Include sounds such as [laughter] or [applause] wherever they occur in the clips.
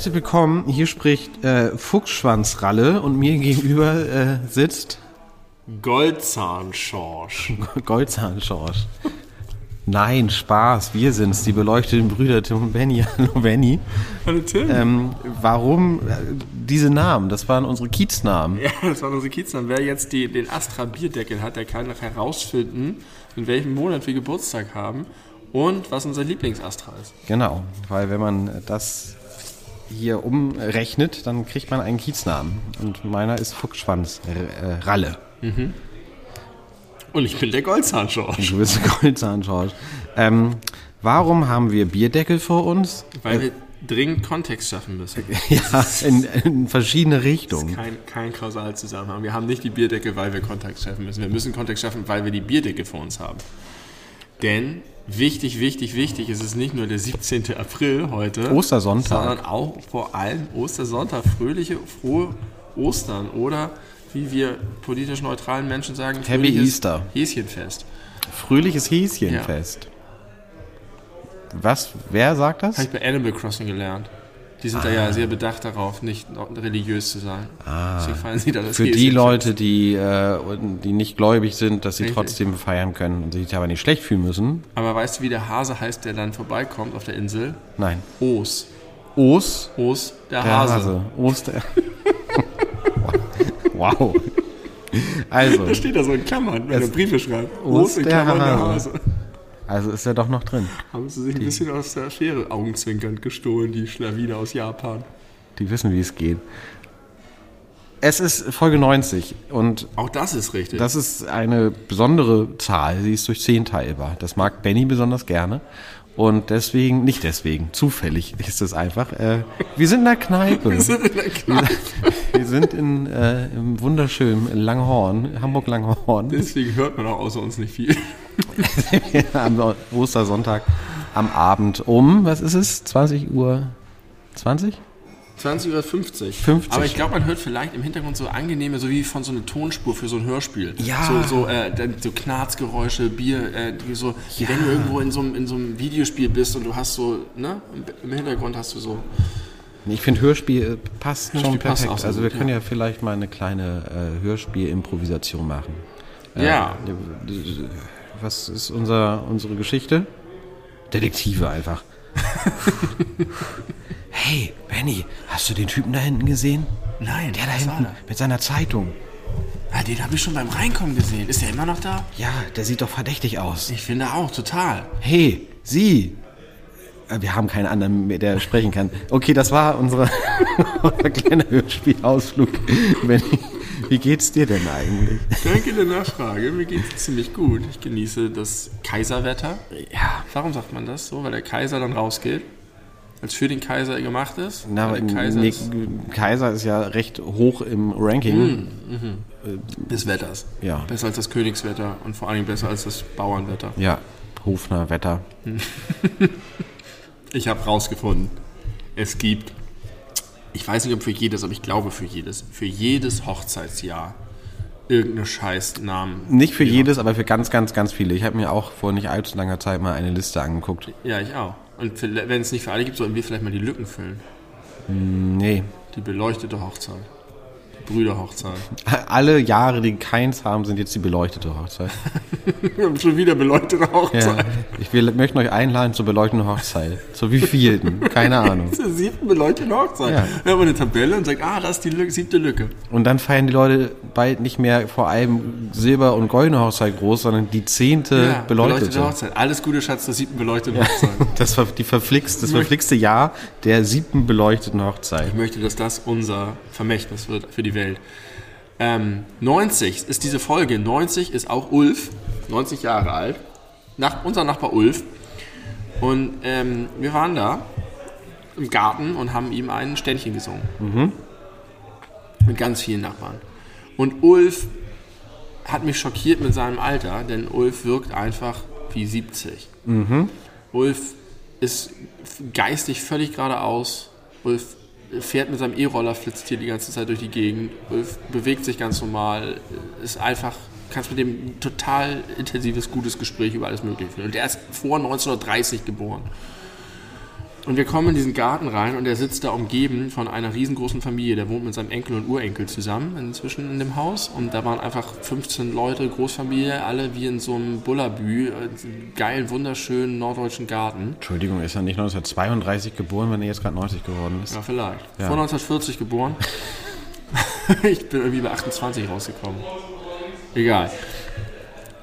Herzlich willkommen, hier spricht äh, Fuchsschwanzralle und mir gegenüber äh, sitzt Goldzahnschorsch. [laughs] Goldzahnschorsch. Nein, Spaß, wir sind's, die beleuchteten Brüder Tim und Benny. [laughs] Hallo Benny. Hallo Tim. Ähm, warum äh, diese Namen? Das waren unsere Kieznamen. ja, das waren unsere Kieznamen. Wer jetzt die, den Astra Bierdeckel hat, der kann noch herausfinden, in welchem Monat wir Geburtstag haben und was unser Lieblingsastra ist. Genau, weil wenn man das hier umrechnet, dann kriegt man einen Kieznamen. Und meiner ist Fuchsschwanzralle. Und ich bin der Goldzahnschorsch. Du bist Goldzahnschorsch. Ähm, warum haben wir Bierdeckel vor uns? Weil wir dringend Kontext schaffen müssen. [laughs] Ja, in, in verschiedene Richtungen. Kein, kein Kausalzusammenhang. Wir haben nicht die Bierdecke, weil wir Kontext schaffen müssen. Wir müssen Kontext schaffen, weil wir die Bierdecke vor uns haben. Denn wichtig, wichtig, wichtig ist es nicht nur der 17. April heute, Ostersonntag. sondern auch vor allem Ostersonntag. Fröhliche, frohe Ostern oder wie wir politisch neutralen Menschen sagen, Happy fröhliches Easter. Häschenfest. Fröhliches Häschenfest. Was? Wer sagt das? Habe ich bei Animal Crossing gelernt. Die sind da ja sehr bedacht darauf, nicht religiös zu sein. Ah. Für die. Leute, die, äh, die nicht gläubig sind, dass sie Richtig. trotzdem feiern können und sich aber nicht schlecht fühlen müssen. Aber weißt du, wie der Hase heißt, der dann vorbeikommt auf der Insel? Nein. Os. Os, Os, der, der Hase. Hase. Oster. [laughs] wow. Also, Da steht da so in Klammern, wenn du Briefe schreibst. Os in Klammern der Hase. Also ist er doch noch drin. Haben sie sich ein bisschen aus der Schere augenzwinkernd gestohlen, die Schlawiner aus Japan. Die wissen, wie es geht. Es ist Folge 90 und Auch das ist richtig. das ist eine besondere Zahl. Sie ist durch 10 teilbar. Das mag Benny besonders gerne. Und deswegen, nicht deswegen, zufällig ist es einfach. Äh, wir sind in der Kneipe. Wir sind in der Kneipe. [laughs] Wir sind in, äh, im wunderschönen Langhorn, Hamburg-Langhorn, Deswegen hört man auch außer uns nicht viel. [laughs] am Ostersonntag am Abend um, was ist es? 20 Uhr 20? 20 oder 50. 50. Aber ich glaube, man hört vielleicht im Hintergrund so angenehme, so wie von so einer Tonspur für so ein Hörspiel. Ja. So, so, äh, so Knarzgeräusche, Bier, äh, so, wie wenn du irgendwo in so, einem, in so einem Videospiel bist und du hast so, ne, im- Hintergrund hast du so. Ich finde Hörspiel äh, passt schon Hörspiel passt perfekt. auch so also wir gut, können ja. vielleicht mal eine kleine äh, Hörspiel-Improvisation machen. Äh, Ja. Was ist unser, unsere Geschichte? Detektive einfach. [laughs] hey, Benny, hast du den Typen da hinten gesehen? Nein, Der da hinten mit seiner Zeitung. Ah, den habe ich schon beim Reinkommen gesehen. Ist der immer noch da? Ja, der sieht doch verdächtig aus. Ich finde auch, total. Hey, Sie! Äh, Wir haben keinen anderen mehr, der sprechen kann. Okay, das war unsere, [laughs] unser kleiner Hörspielausflug. Benny, wie geht's dir denn eigentlich? Danke der Nachfrage. Mir geht es ziemlich gut. Ich genieße das Kaiserwetter. Ja, Warum sagt man das so? Weil der Kaiser dann rausgeht? Als für den Kaiser gemacht ist? na, der Kaiser nee, ist Kaiser ist ja recht hoch im Ranking. des Wetters. Ja. Besser als das Königswetter und vor allem besser als das Bauernwetter. Ja, Hofner Wetter. [laughs] Ich habe rausgefunden, es gibt, ich weiß nicht ob für jedes, aber ich glaube für jedes, für jedes Hochzeitsjahr irgendeine Scheißnamen. Nicht für jedes, aber für ganz, ganz, ganz viele. Ich habe mir auch vor nicht allzu langer Zeit mal eine Liste angeguckt. Ja, ich auch. Und wenn es nicht für alle gibt, sollten wir vielleicht mal die Lücken füllen. Nee. Die beleuchtete Hochzeit. Brüderhochzeit. [laughs] Alle Jahre, die keins haben, sind jetzt die beleuchtete Hochzeit. Wir haben schon wieder beleuchtete Hochzeit. Ja. Ich will, möchte euch einladen zur beleuchteten Hochzeit. Zur wievielten? Keine Ahnung. [laughs] Zur siebten beleuchteten Hochzeit. Ja. Wir haben eine Tabelle und sagt, ah, das ist die Lücke, siebte Lücke. Und dann feiern die Leute bald nicht mehr vor allem Silber- und goldene Hochzeit groß, sondern die zehnte beleuchtete. Hochzeit. Alles Gute, Schatz, zur siebten beleuchteten Hochzeit. [laughs] Das war die verflixt, das verflixte Jahr der siebten beleuchteten Hochzeit. Ich möchte, dass das unser Vermächtnis wird für die Welt. Ähm, 90 ist diese Folge. 90 ist auch Ulf, 90 Jahre alt. Nach, unser Nachbar Ulf. Und ähm, wir waren da im Garten und haben ihm ein Ständchen gesungen. Mit ganz vielen Nachbarn. Und Ulf hat mich schockiert mit seinem Alter, denn Ulf wirkt einfach wie 70. Ulf ist geistig völlig geradeaus. Ulf fährt mit seinem E-Roller, flitzt hier die ganze Zeit durch die Gegend. Bewegt sich ganz normal, ist einfach, kannst mit dem ein total intensives, gutes Gespräch über alles Mögliche führen. Und der ist vor 1930 geboren. Und wir kommen in diesen Garten rein und er sitzt da umgeben von einer riesengroßen Familie. Der wohnt mit seinem Enkel und Urenkel zusammen inzwischen in dem Haus. Und da waren einfach 15 Leute, Großfamilie, alle wie in so einem Bullabü, äh, geilen, wunderschönen norddeutschen Garten. Entschuldigung, ist er nicht 1932 geboren, wenn er jetzt gerade 90 geworden ist? Ja, vielleicht. Ja. Vor 1940 geboren. [laughs] ich bin irgendwie bei 28 rausgekommen. Egal.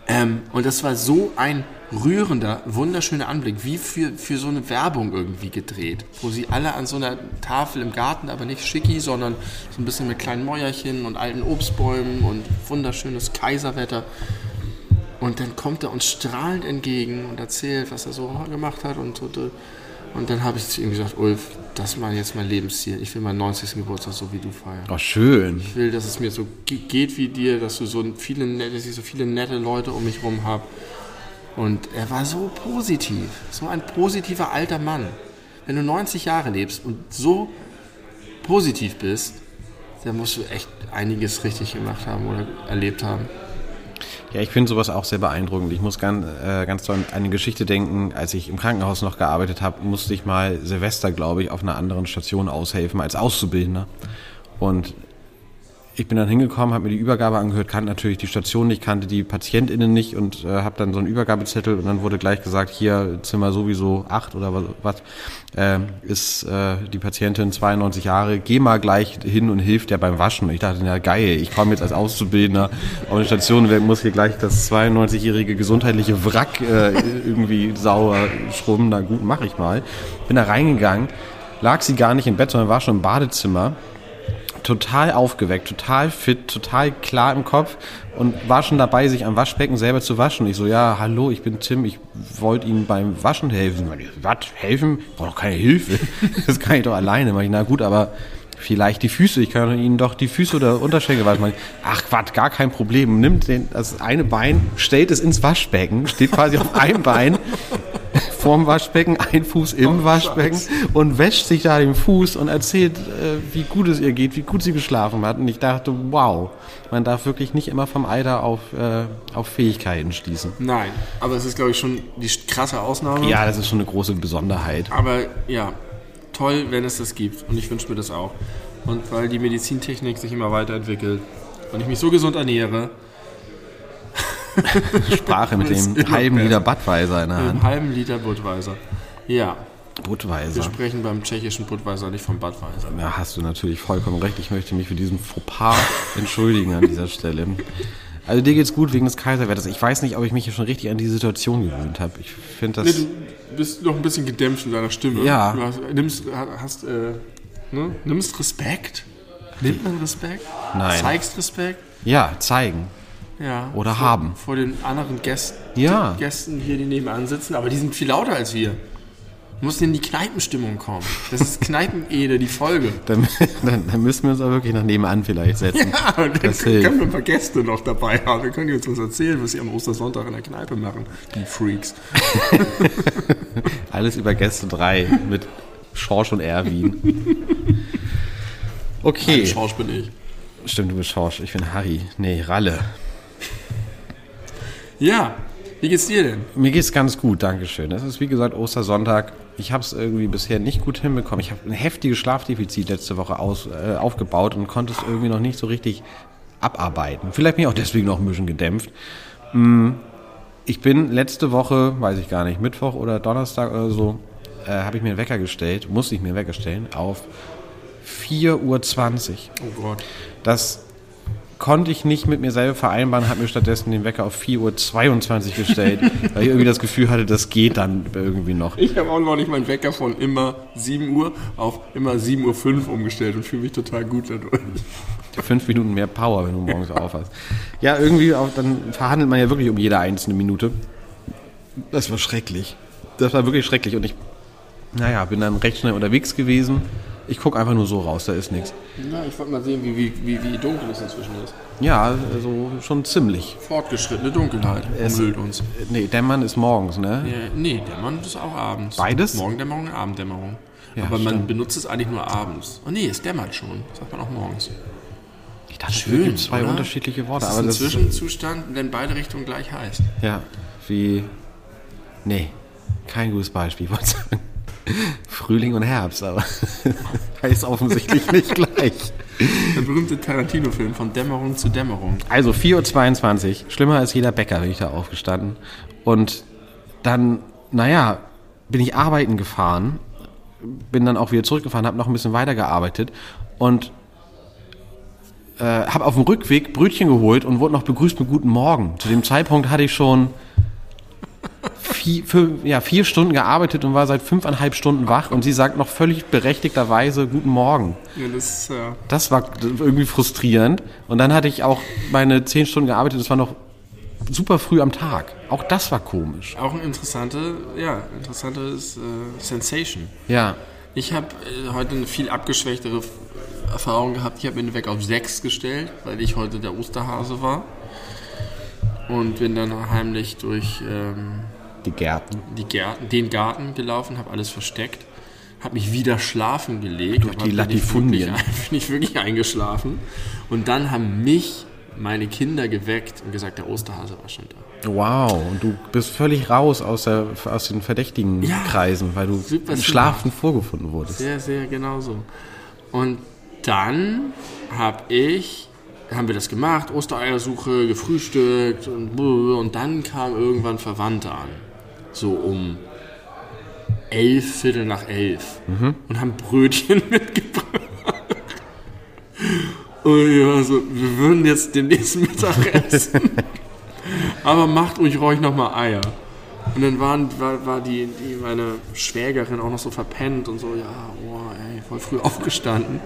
Ähm, und das war so ein rührender, wunderschöner Anblick, wie für, für so eine Werbung irgendwie gedreht, wo sie alle an so einer Tafel im Garten, aber nicht schicki, sondern so ein bisschen mit kleinen Mäuerchen und alten Obstbäumen und wunderschönes Kaiserwetter. Und dann kommt er uns strahlend entgegen und erzählt, was er so gemacht hat und so. Und dann habe ich zu ihm gesagt, Ulf, das ist mal jetzt mein Lebensziel. Ich will meinen 90. Geburtstag so wie du feiern. Oh, schön. Ich will, dass es mir so ge- geht wie dir, dass du so viele nette, dass ich so viele nette Leute um mich rum habe. Und er war so positiv, so ein positiver alter Mann. Wenn du 90 Jahre lebst und so positiv bist, dann musst du echt einiges richtig gemacht haben oder erlebt haben. Ja, ich finde sowas auch sehr beeindruckend. Ich muss ganz, äh, ganz doll an eine Geschichte denken. Als ich im Krankenhaus noch gearbeitet habe, musste ich mal Silvester, glaube ich, auf einer anderen Station aushelfen als Auszubildender. Und ich bin dann hingekommen, habe mir die Übergabe angehört, kannte natürlich die Station nicht, kannte die PatientInnen nicht und äh, habe dann so einen Übergabezettel und dann wurde gleich gesagt, hier Zimmer sowieso acht oder was, was äh, ist äh, die Patientin 92 Jahre, geh mal gleich hin und hilf der beim Waschen. Und ich dachte, na geil, ich komme jetzt als Auszubildender auf eine Station, wer muss hier gleich das 92-jährige gesundheitliche Wrack äh, irgendwie sauer schrubben, na gut, mache ich mal. Bin da reingegangen, lag sie gar nicht im Bett, sondern war schon im Badezimmer total aufgeweckt, total fit, total klar im Kopf und war schon dabei, sich am Waschbecken selber zu waschen. Ich so, ja, hallo, ich bin Tim, ich wollte Ihnen beim Waschen helfen. Was, helfen? Ich brauche doch keine Hilfe. [laughs] Das kann ich doch alleine. Ich, na gut, aber vielleicht die Füße. Ich kann Ihnen doch die Füße oder Unterschenkel waschen. Ach, Quatsch, gar kein Problem. Nimmt den, das eine Bein, stellt es ins Waschbecken, steht quasi auf einem Bein vorm Waschbecken, [laughs] ein Fuß im Waschbecken und wäscht sich da den Fuß und erzählt, äh, wie gut es ihr geht, wie gut sie geschlafen hat. Und ich dachte, wow, man darf wirklich nicht immer vom Alter auf, äh, auf Fähigkeiten schließen. Nein, aber es ist, glaube ich, schon die krasse Ausnahme. Ja, das ist schon eine große Besonderheit. Aber ja, toll, wenn es das gibt. Und ich wünsche mir das auch. Und weil die Medizintechnik sich immer weiterentwickelt und ich mich so gesund ernähre, [laughs] Sprache mit dem halben. Liter Budweiser in der mit Hand. einem halben Liter Budweiser. Ja, wir Budweiser. sprechen beim tschechischen Budweiser, nicht vom Budweiser. Ja, hast du natürlich vollkommen recht. Ich möchte mich für diesen Fauxpas [laughs] entschuldigen an dieser Stelle. Also dir geht's gut wegen des Kaiserwetters. Ich weiß nicht, ob ich mich hier schon richtig an die Situation gewöhnt habe. Ich finde Nee, das... du bist noch ein bisschen gedämpft in deiner Stimme. Ja. Du hast, nimmst, hast, äh, ne? nimmst Respekt. Nimmt man Respekt? Nein. Zeigst Respekt? Ja, zeigen. Ja. Oder vor, haben. Vor den anderen Gästen, Ja. Gästen hier, die nebenan sitzen, aber die sind viel lauter als wir. Du musst in die Kneipenstimmung kommen. Das ist [laughs] Kneipenede, die Folge. Dann, dann, dann müssen wir uns auch wirklich nach nebenan vielleicht setzen. Ja, und dann können hilft. wir ein paar Gäste noch dabei haben. Dann können die uns was erzählen, was sie am Ostersonntag in der Kneipe machen. Die Freaks. [laughs] Alles über Gäste 3 mit Schorsch und Erwin. Okay. Schorsch bin ich. Stimmt, du bist Schorsch. Ich bin Harry. Nee, Ralle. Ja, wie geht's dir denn? Mir geht's ganz gut, Dankeschön. Es ist wie gesagt Ostersonntag. Ich habe es irgendwie bisher nicht gut hinbekommen. Ich habe ein heftiges Schlafdefizit letzte Woche aus, äh, aufgebaut und konnte es irgendwie noch nicht so richtig abarbeiten. Vielleicht bin ich auch deswegen noch ein bisschen gedämpft. Mm, Ich bin letzte Woche, weiß ich gar nicht, Mittwoch oder Donnerstag oder so, äh, habe ich mir einen Wecker gestellt, musste ich mir einen Wecker stellen, auf 4.20 Uhr. Oh Gott. Das konnte ich nicht mit mir selber vereinbaren, habe mir stattdessen den Wecker auf 4.22 Uhr gestellt, [laughs] weil ich irgendwie das Gefühl hatte, das geht dann irgendwie noch. Ich habe auch noch nicht meinen Wecker von immer 7 Uhr auf immer 7.05 Uhr umgestellt und fühle mich total gut dadurch. Fünf Minuten mehr Power, wenn du morgens aufhast. Ja, irgendwie, auch, dann verhandelt man ja wirklich um jede einzelne Minute. Das war schrecklich. Das war wirklich schrecklich und ich, naja, bin dann recht schnell unterwegs gewesen, Ich gucke einfach nur so raus, da ist nichts. Na, ich wollte mal sehen, wie, wie, wie, wie dunkel es inzwischen ist. Ja, also schon ziemlich. Fortgeschrittene Dunkelheit Es- umhüllt uns. Nee, Dämmern ist morgens, ne? Ja, nee, Dämmern ist auch abends. Beides? Morgendämmerung und Abenddämmerung. Ja, Aber man stimmt. benutzt es eigentlich nur abends. Oh nee, es dämmert schon. Sagt man auch morgens. Ich dachte, Schön, es zwei oder? unterschiedliche Worte. Das ist aber ein das Zwischenzustand, in beide Richtungen gleich heißt. Ja, wie. Nee, kein gutes Beispiel, ich wollte sagen. Frühling und Herbst, aber [laughs] heißt offensichtlich nicht gleich. Der berühmte Tarantino-Film von Dämmerung zu Dämmerung. Also 4.22 Uhr, schlimmer als jeder Bäcker bin ich da aufgestanden. Und dann, naja, bin ich arbeiten gefahren, bin dann auch wieder zurückgefahren, habe noch ein bisschen weitergearbeitet und äh, habe auf dem Rückweg Brötchen geholt und wurde noch begrüßt mit Guten Morgen. Zu dem Zeitpunkt hatte ich schon vier, fünf, ja, vier Stunden gearbeitet und war seit fünfeinhalb Stunden wach und sie sagt noch völlig berechtigterweise Guten Morgen. Ja, das, ja. Das war irgendwie frustrierend. Und dann hatte ich auch meine zehn Stunden gearbeitet. Das war noch super früh am Tag. Auch das war komisch. Auch eine interessante, ja, interessantes äh, Sensation. Ja. Ich habe äh, heute eine viel abgeschwächtere Erfahrung gehabt. Ich habe den Weg auf 6 gestellt, weil ich heute der Osterhase war. Und bin dann heimlich durch ähm, Die Gärten. die Gärten, den Garten gelaufen, habe alles versteckt, habe mich wieder schlafen gelegt. Durch die bin Latifundien. Nicht wirklich, [laughs] bin ich wirklich eingeschlafen. Und dann haben mich meine Kinder geweckt und gesagt, der Osterhase war schon da. Wow. Und du bist völlig raus aus, der, aus den verdächtigen Ja. Kreisen, weil du Super im Schlafen vorgefunden wurdest. Sehr, sehr genau so. Und dann habe ich, haben wir das gemacht, Ostereiersuche, gefrühstückt und, und dann kam irgendwann Verwandte an. So um elf, Viertel nach elf. Und haben Brötchen [laughs] mitgebracht. Und ich war so, wir würden jetzt den nächsten Mittag [laughs] essen. Aber macht ruhig ruhig nochmal Eier. Und dann waren, war, war die, die, meine Schwägerin auch noch so verpennt und so, ja, oh, ey, voll früh [laughs] aufgestanden,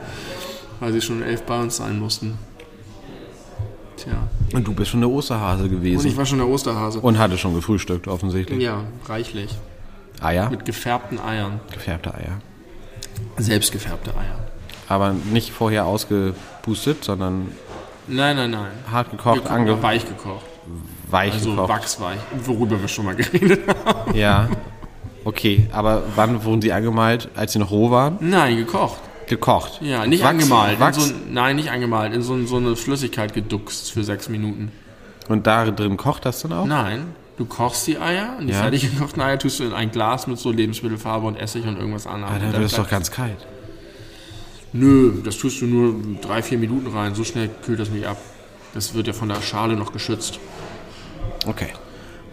weil sie schon um elf bei uns sein mussten. Tja. Und du bist schon der Osterhase Und ich gewesen. war schon der Osterhase. Und hatte schon gefrühstückt, offensichtlich. Ja, reichlich. Eier? Mit gefärbten Eiern. Gefärbte Eier. Selbstgefärbte Eier. Aber nicht vorher ausgepustet, sondern Nein, nein, nein. hart gekocht, ange weich gekocht. weich Also gekocht. wachsweich, worüber wir schon mal [laughs] geredet haben. Ja. Okay, aber wann wurden sie angemalt? Als sie noch roh waren? Nein, gekocht. Gekocht. Ja, nicht Wachs- angemalt. Wachs, so, ein- nein, nicht angemalt. In so, so eine Flüssigkeit geduckst für sechs Minuten. und da drin kocht das dann auch? Nein, du kochst die Eier und die Ja. fertig gekochten Eier tust du in ein Glas mit so Lebensmittelfarbe und Essig und irgendwas anderem. Ah, dann wird es doch ganz kalt. Nö, das tust du nur drei, vier Minuten rein. So schnell kühlt das nicht ab. Das wird ja von der Schale noch geschützt. Okay.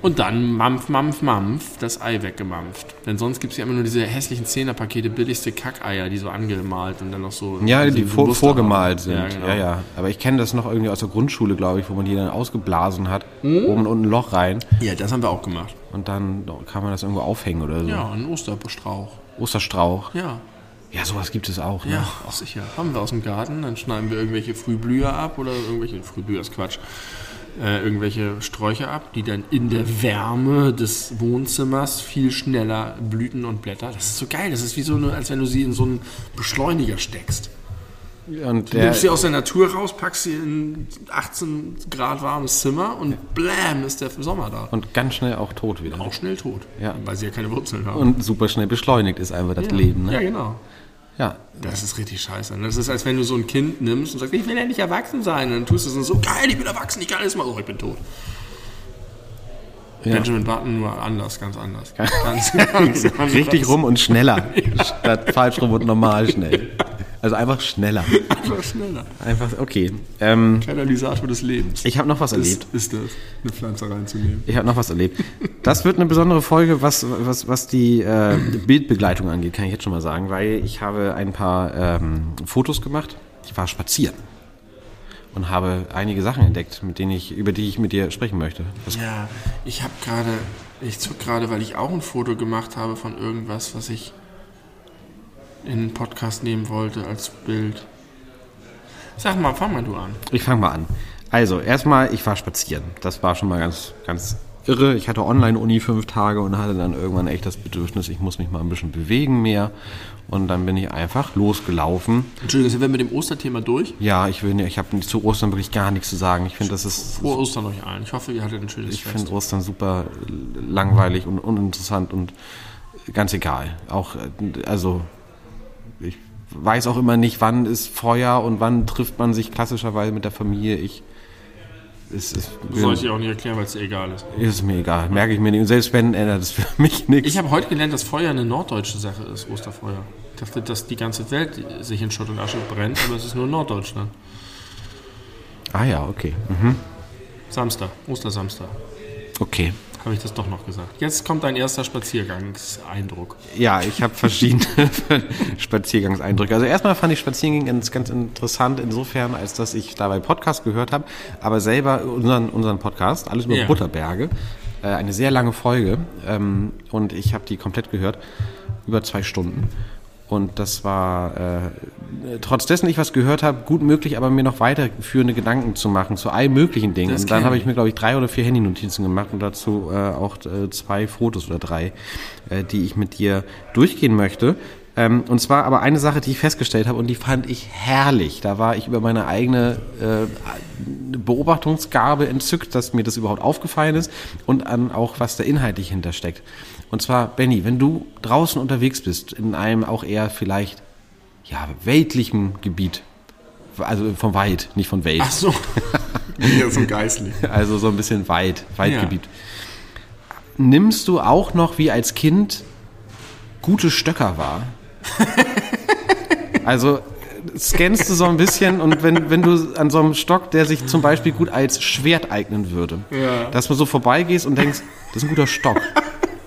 Und dann mampf, mampf, mampf, das Ei weggemampft. Denn sonst gibt es ja immer nur diese hässlichen Zehnerpakete, billigste Kackeier, die so angemalt und dann noch so. Ja, die vor, vorgemalt sind. Ja, Ja, genau. ja, Aber ich kenne das noch irgendwie aus der Grundschule, glaube ich, wo man die dann ausgeblasen hat. Hm? Oben und ein Loch rein. ja, das haben wir auch gemacht. Und dann kann man das irgendwo aufhängen oder so. Ja, ein Osterstrauch. Osterstrauch. Ja, Ja, sowas gibt es auch. Ne? ja, auch sicher. Haben wir aus dem Garten, dann schneiden wir irgendwelche Frühblüher ab oder irgendwelche, Frühblüher ist Quatsch, äh, irgendwelche Sträucher ab, die dann in der Wärme des Wohnzimmers viel schneller blüten und Blätter. Das ist so geil, das ist wie so, eine, als wenn du sie in so einen Beschleuniger steckst. Und Du nimmst sie aus der Natur raus, packst sie in 18 Grad warmes Zimmer und blam ist der Sommer da. und ganz schnell auch tot wieder. Auch schnell tot, Ja. weil sie ja keine Wurzeln haben. Und super schnell beschleunigt ist einfach das ja. Leben. Ja, Ne? genau. Ja. Das ist richtig scheiße. Das ist, als wenn du so ein Kind nimmst und sagst, ich will ja nicht erwachsen sein. Und dann tust du es und so, geil, ich bin erwachsen, ich kann alles mal. Oh, ich bin tot. Ja. Benjamin Button nur anders, ganz anders. Ganz, ganz, [laughs] ganz [laughs] Richtig rum und schneller. [laughs] Statt falsch rum und normal schnell. Also einfach schneller. [laughs] Einfach schneller. Einfach, okay. Ähm, Katalysator des Lebens. ich habe noch was erlebt. ist, ist das, eine Pflanze reinzunehmen. Ich habe noch was erlebt. Das wird eine besondere Folge, was, was, was die äh, Bildbegleitung angeht, kann ich jetzt schon mal sagen, weil ich habe ein paar ähm, Fotos gemacht. Ich war spazieren und habe einige Sachen entdeckt, mit denen ich, über die ich mit dir sprechen möchte. Was, Ja, ich habe gerade, ich zuck gerade, weil ich auch ein Foto gemacht habe von irgendwas, was ich in den Podcast nehmen wollte als Bild. Sag mal, fang mal du an. Ich fange mal an. Also, erstmal, ich war spazieren. Das war schon mal ganz, ganz irre. Ich hatte Online-Uni fünf Tage und hatte dann irgendwann echt das Bedürfnis, ich muss mich mal ein bisschen bewegen mehr. Und dann bin ich einfach losgelaufen. Entschuldigung, sind wir mit dem Osterthema durch? Ja, ich will nicht, ich habe zu Ostern wirklich gar nichts zu sagen. Ich finde, das ist. Vor Ostern euch allen. Ich hoffe, ihr hattet ein schönes Ich finde Ostern super langweilig und uninteressant und ganz egal. Auch, äh, also, weiß auch immer nicht, wann ist Feuer und wann trifft man sich klassischerweise mit der Familie. Ich, es ist, Soll ich dir auch nicht erklären, weil es dir egal ist. ist mir egal. Merke ich mir nicht. Und selbst wenn, ändert es für [laughs] mich nichts. Ich habe heute gelernt, dass Feuer eine norddeutsche Sache ist, Osterfeuer. Ich dachte, dass die ganze Welt sich in Schutt und Asche brennt, aber es ist nur Norddeutschland. Ah ja, okay. Mhm. Samstag, Ostersamstag. Okay. Habe ich das doch noch gesagt. Jetzt kommt dein erster Spaziergangseindruck. Ja, ich habe verschiedene [laughs] Spaziergangseindrücke. Also erstmal fand ich Spaziergänge ganz, ganz interessant insofern, als dass ich dabei Podcast gehört habe, aber selber unseren, unseren Podcast, alles über Ja. Butterberge, äh, eine sehr lange Folge ähm, und ich habe die komplett gehört, über zwei Stunden. Und das war, äh, trotz dessen ich was gehört habe, gut möglich, aber mir noch weiterführende Gedanken zu machen zu allen möglichen Dingen. Das und dann habe ich. ich mir, glaube ich, drei oder vier Handynotizen gemacht und dazu äh, auch äh, zwei Fotos oder drei, äh, die ich mit dir durchgehen möchte. Ähm, und zwar aber eine Sache, die ich festgestellt habe und die fand ich herrlich. Da war ich über meine eigene äh, Beobachtungsgabe entzückt, dass mir das überhaupt aufgefallen ist und an auch, was da inhaltlich hintersteckt. Und zwar, Benny, wenn du draußen unterwegs bist, in einem auch eher vielleicht ja, weltlichen Gebiet, also vom Wald, nicht von Welt, Ach so. ja, so geistlich. [laughs] also so ein bisschen Wald, Waldgebiet. Nimmst du auch noch wie als Kind gute Stöcker wahr? [laughs] also scannst du so ein bisschen und wenn, wenn du an so einem Stock, der sich zum Beispiel gut als Schwert eignen würde, Ja. dass du so vorbeigehst und denkst, das ist ein guter Stock.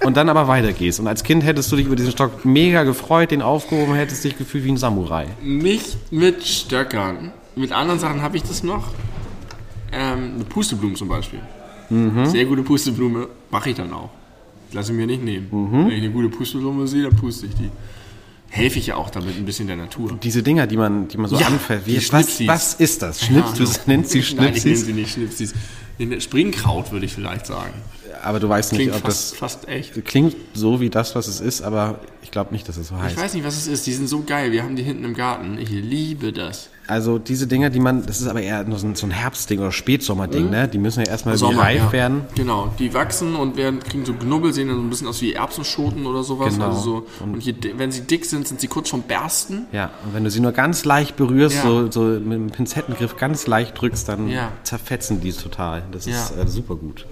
Und dann aber weitergehst. Und als Kind hättest du dich über diesen Stock mega gefreut, den aufgehoben, hättest dich gefühlt wie ein Samurai. Nicht mit Stöckern. Mit anderen Sachen habe ich das noch. Ähm, eine Pusteblume zum Beispiel. Sehr gute Pusteblume mache ich dann auch. Lasse ich mir nicht nehmen. Wenn ich eine gute Pusteblume sehe, dann puste ich die. Helfe ich ja auch damit ein bisschen der Natur. Diese Dinger, die man, die man so Ja, anfällt. die was, Schnipsis. was ist das? Schnips, du nennst sie Nein, ich nenne Schnipsis. sie nicht Schnipsis. Springkraut würde ich vielleicht sagen. Aber du weißt nicht, Klingt ob fast, das fast echt. klingt so wie das, was es ist, aber ich glaube nicht, dass es so Ich heißt. weiß nicht, was es ist. Die sind so geil. Wir haben die hinten im Garten. Ich liebe das. Also diese Dinger, die man, das ist aber eher nur so ein, so ein Herbstding oder Spätsommerding, ne? Die müssen ja erstmal Sommer, reif ja. werden. Genau, die wachsen und werden, kriegen so Knubbel, sehen dann so ein bisschen aus wie Erbsenschoten oder sowas. Genau. Also so, und je, di- wenn sie dick sind, sind sie kurz vom Bersten. Ja, und wenn du sie nur ganz leicht berührst, Ja. so, so mit dem Pinzettengriff ganz leicht drückst, dann Ja. zerfetzen die total. Das ist äh, super gut.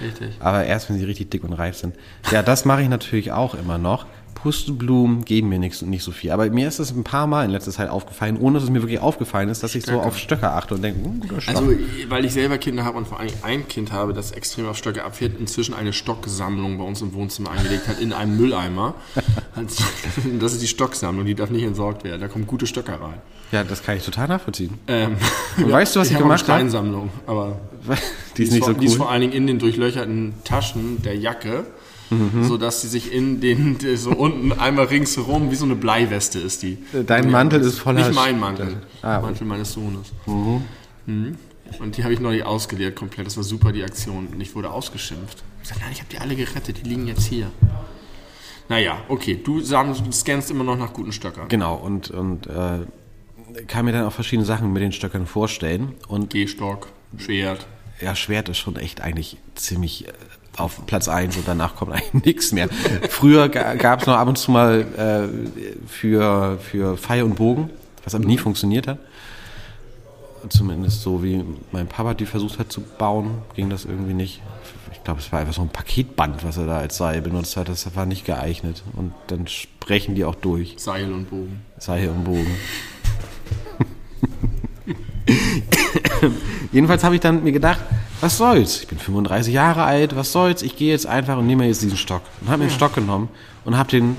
Richtig. Aber erst, wenn sie richtig dick und reif sind. Ja, das mache ich natürlich auch immer noch. Pusteblumen geben mir nichts nicht so viel. Aber mir ist es ein paar Mal in letzter Zeit aufgefallen, ohne dass es mir wirklich aufgefallen ist, dass ich so Stöcker. auf Stöcker achte und denke, hm, guter Stock. Also, weil ich selber Kinder habe und vor allem ein Kind habe, das extrem auf Stöcke abfährt, inzwischen eine Stocksammlung bei uns im Wohnzimmer angelegt hat, in einem Mülleimer. [laughs] Das ist die Stocksammlung, die darf nicht entsorgt werden. Da kommen gute Stöcker rein. ja, das kann ich total nachvollziehen. Ähm, Und [laughs] weißt du, was ich habe auch gemacht eine habe? Steinsammlung, aber [laughs] Die ist nicht vor, so die ist cool. vor allen Dingen in den durchlöcherten Taschen der Jacke, Mhm. sodass sie sich in den, [laughs] so unten einmal ringsherum, wie so eine Bleiweste ist die. Dein Mantel ist voller Nicht mein Mantel, Ah, der Mantel meines Sohnes. Mhm. Und die habe ich neulich ausgeleert komplett. Das war super, die Aktion. Und ich wurde ausgeschimpft. Ich sag, nein, ich habe die alle gerettet, die liegen jetzt hier. Naja, okay, du sagst, du scannst immer noch nach guten Stöckern. Genau, und, und äh, kann mir dann auch verschiedene Sachen mit den Stöckern vorstellen. Und Gehstock, Schwert. ja, Schwert ist schon echt eigentlich ziemlich äh, auf Platz eins und danach kommt [laughs] eigentlich nichts mehr. Früher gab es noch ab und zu mal äh, für, für Pfeil und Bogen, was aber nie funktioniert hat. Zumindest so wie mein Papa die versucht hat zu bauen, ging das irgendwie nicht. Ich glaube, es war einfach so ein Paketband, was er da als Seil benutzt hat. Das war nicht geeignet. Und dann sprechen die auch durch. Seil und Bogen. Seil und Bogen. [laughs] [laughs] Jedenfalls habe ich dann mir gedacht, was soll's? Ich bin 35 Jahre alt, was soll's? Ich gehe jetzt einfach und nehme jetzt diesen Stock. Und habe mir den Stock genommen und habe den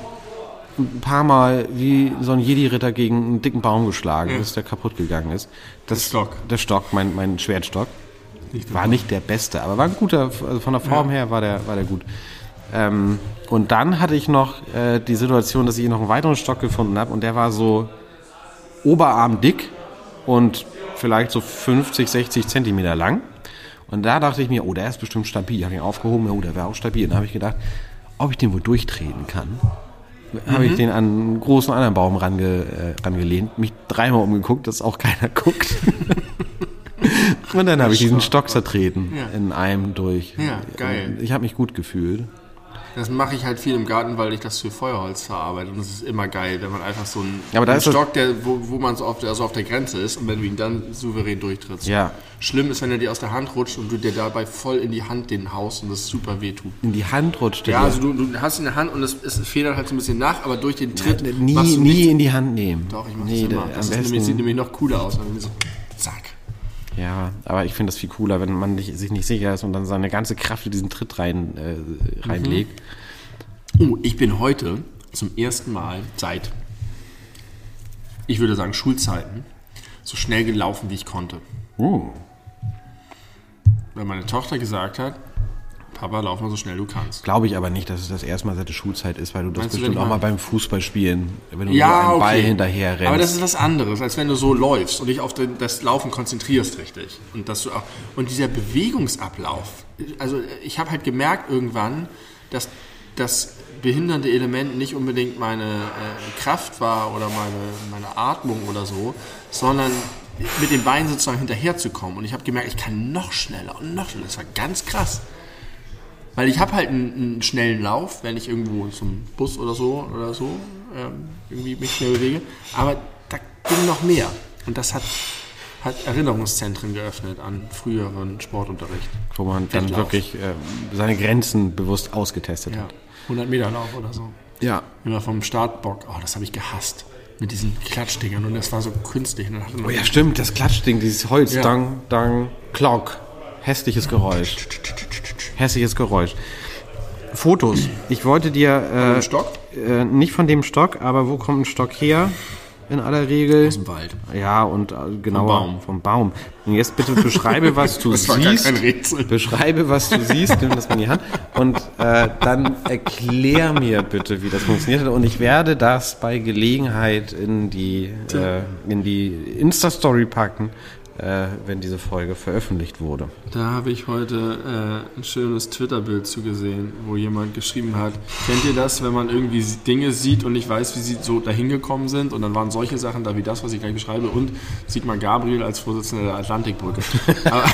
ein paar Mal wie so ein Jedi-Ritter gegen einen dicken Baum geschlagen, bis der kaputt gegangen ist. Das, Der Stock. Der Stock, mein, mein Schwertstock. Nicht War nicht der beste, aber war ein guter, also von der Form her war der, war der gut. Ähm, und dann hatte ich noch äh, die Situation, dass ich noch einen weiteren Stock gefunden habe und der war so oberarmdick und vielleicht so 50, 60 Zentimeter lang. Und da dachte ich mir, oh, der ist bestimmt stabil. Ich habe ihn aufgehoben, oh, der wäre auch stabil. Und dann habe ich gedacht, ob ich den wohl durchtreten kann. Habe ich den an einen großen anderen Baum range, äh, rangelehnt, mich dreimal umgeguckt, dass auch keiner [laughs] guckt. Und dann habe ich diesen Stock zertreten Ja. in einem durch. Ja, geil. Ich habe mich gut gefühlt. Das mache ich halt viel im Garten, weil ich das für Feuerholz verarbeite. Und das ist immer geil, wenn man einfach so einen, da einen Stock, der, wo, wo man so auf, der, so auf der Grenze ist und wenn du ihn dann souverän durchtrittst. Ja. Schlimm ist, wenn er dir aus der Hand rutscht und du dir dabei voll in die Hand den haust und das super wehtut. In die Hand rutschte Ja, der. also du, du hast ihn in der Hand und es, es federt halt so ein bisschen nach, aber durch den Tritt nie, machst du nie nichts. in die Hand nehmen. Doch, ich mach nee, das immer. da- Das nämlich, sieht nämlich noch cooler aus. Wenn du so, zack. Ja, aber ich finde das viel cooler, wenn man nicht, sich nicht sicher ist und dann seine ganze Kraft in diesen Tritt rein, äh, reinlegt. Oh, ich bin heute zum ersten Mal seit, ich würde sagen, Schulzeiten, so schnell gelaufen, wie ich konnte. Uh. Weil meine Tochter gesagt hat, Papa, lauf mal so schnell du kannst. Glaube ich aber nicht, dass es das erste Mal seit der Schulzeit ist, weil du das Meinst du bestimmt denn auch mal? beim Fußballspielen, wenn du Ja, so einen Ball okay. hinterher rennst. Aber das ist was anderes, als wenn du so läufst und dich auf das Laufen konzentrierst richtig. Und, dass du auch, und dieser Bewegungsablauf, also ich habe halt gemerkt irgendwann, dass das behindernde Element nicht unbedingt meine äh, Kraft war oder meine, meine Atmung oder so, sondern mit den Beinen sozusagen hinterherzukommen. Und ich habe gemerkt, ich kann noch schneller und noch schneller. Das war ganz krass. Weil ich habe halt einen, einen schnellen Lauf, wenn ich irgendwo zum Bus oder so oder so ähm, irgendwie mich schnell bewege. Aber da ging noch mehr. Und das hat, hat Erinnerungszentren geöffnet an früheren Sportunterricht. wo man dann Wettlauf. wirklich äh, seine Grenzen bewusst ausgetestet Ja, hat. 100 Meter Lauf oder so. Ja. Immer vom Startbock. Oh, das habe ich gehasst. Mit diesen Klatschdingern. Und das war so künstlich. Oh ja, stimmt, das Klatschding, dieses Holz, Ja. dang, dang, klock. Hässliches Geräusch. Hässliches Geräusch. Fotos. Ich wollte dir äh, Stock äh, nicht von dem Stock, aber wo kommt ein Stock her? In aller Regel. aus dem Wald. Ja, und äh, genauer Baum. vom Baum. Und jetzt bitte beschreibe, was du [laughs] Das war gar siehst. kein Rätsel. Beschreibe, was du siehst, nimm das mal in die Hand und äh, dann erklär mir bitte, wie das funktioniert hat. Und ich werde das bei Gelegenheit in die, äh, in die Insta-Story packen, äh, wenn diese Folge veröffentlicht wurde. Da habe ich heute äh, ein schönes Twitter-Bild zugesehen, wo jemand geschrieben hat, kennt ihr das, wenn man irgendwie Dinge sieht und nicht weiß, wie sie so dahin gekommen sind? Und dann waren solche Sachen da wie das, was ich gleich beschreibe. Und sieht man Gabriel als Vorsitzender der Atlantikbrücke. [laughs] Aber,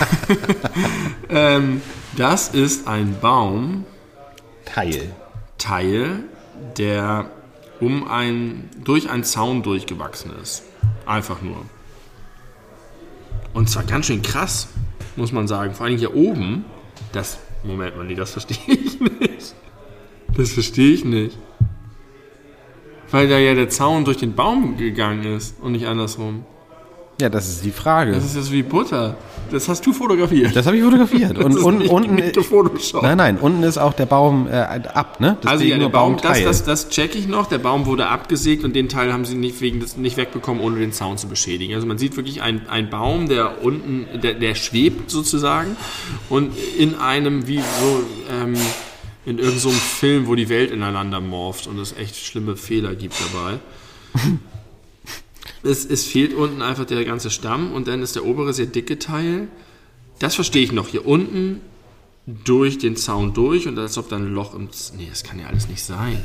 [laughs] ähm, das ist ein Baum, Teil. Teil, der um ein, durch einen Zaun durchgewachsen ist. Einfach nur. Und zwar ganz schön krass, muss man sagen. Vor allem hier oben, das. Moment mal, nee, das verstehe [laughs] ich nicht. Das verstehe ich nicht. Weil da ja der Zaun durch den Baum gegangen ist und nicht andersrum. Ja, das ist die Frage. Das ist jetzt wie Butter. Das hast du fotografiert. Das habe ich fotografiert. Und un, unten, nein, nein, unten ist auch der Baum äh, ab, ne? Das Also ja, der Baum, das, das, das check ich noch. Der Baum wurde abgesägt und den Teil haben sie nicht, wegen des, nicht wegbekommen, ohne den Zaun zu beschädigen. Also man sieht wirklich einen, einen Baum, der unten, der, der schwebt sozusagen und in einem, wie so, ähm, in irgendeinem so Film, wo die Welt ineinander morpht und es echt schlimme Fehler gibt dabei. Es, es fehlt unten einfach der ganze Stamm und dann ist der obere sehr dicke Teil. Das verstehe ich noch. Hier unten durch den Zaun durch und als ob da ein Loch im. Z nee, das kann ja alles nicht sein.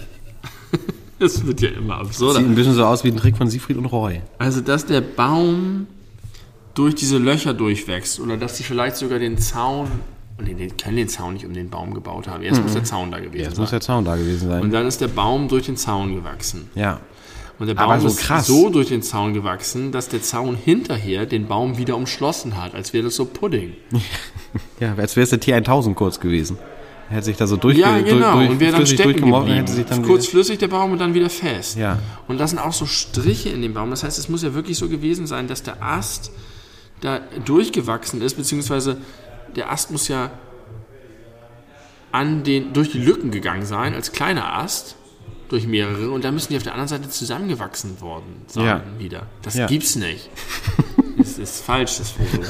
[laughs] Das wird ja immer absurder. Sieht ein bisschen so aus wie ein Trick von Siegfried und Roy. Also, dass der Baum durch diese Löcher durchwächst oder dass sie vielleicht sogar den Zaun. Und den, den können den Zaun nicht um den Baum gebaut haben. Jetzt muss der Zaun da gewesen Jetzt sein. muss der Zaun da gewesen sein. und dann ist der Baum durch den Zaun gewachsen. ja. Und der Baum so ist krass. so durch den Zaun gewachsen, dass der Zaun hinterher den Baum wieder umschlossen hat, als wäre das so Pudding. [laughs] Ja, als wäre es der T1000 kurz gewesen. Er hätte sich da so durchge Ja, genau. durch, und wäre dann stecken geblieben. hätte sich dann Kurz flüssig der Baum und dann wieder fest. Ja. Und da sind auch so Striche in dem Baum. Das heißt, es muss ja wirklich so gewesen sein, dass der Ast da durchgewachsen ist, beziehungsweise der Ast muss ja an den, durch die Lücken gegangen sein, als kleiner Ast, durch mehrere, und dann müssen die auf der anderen Seite zusammengewachsen worden sein Ja. wieder. Das Ja. gibt's nicht. [laughs] das ist falsch, das Foto.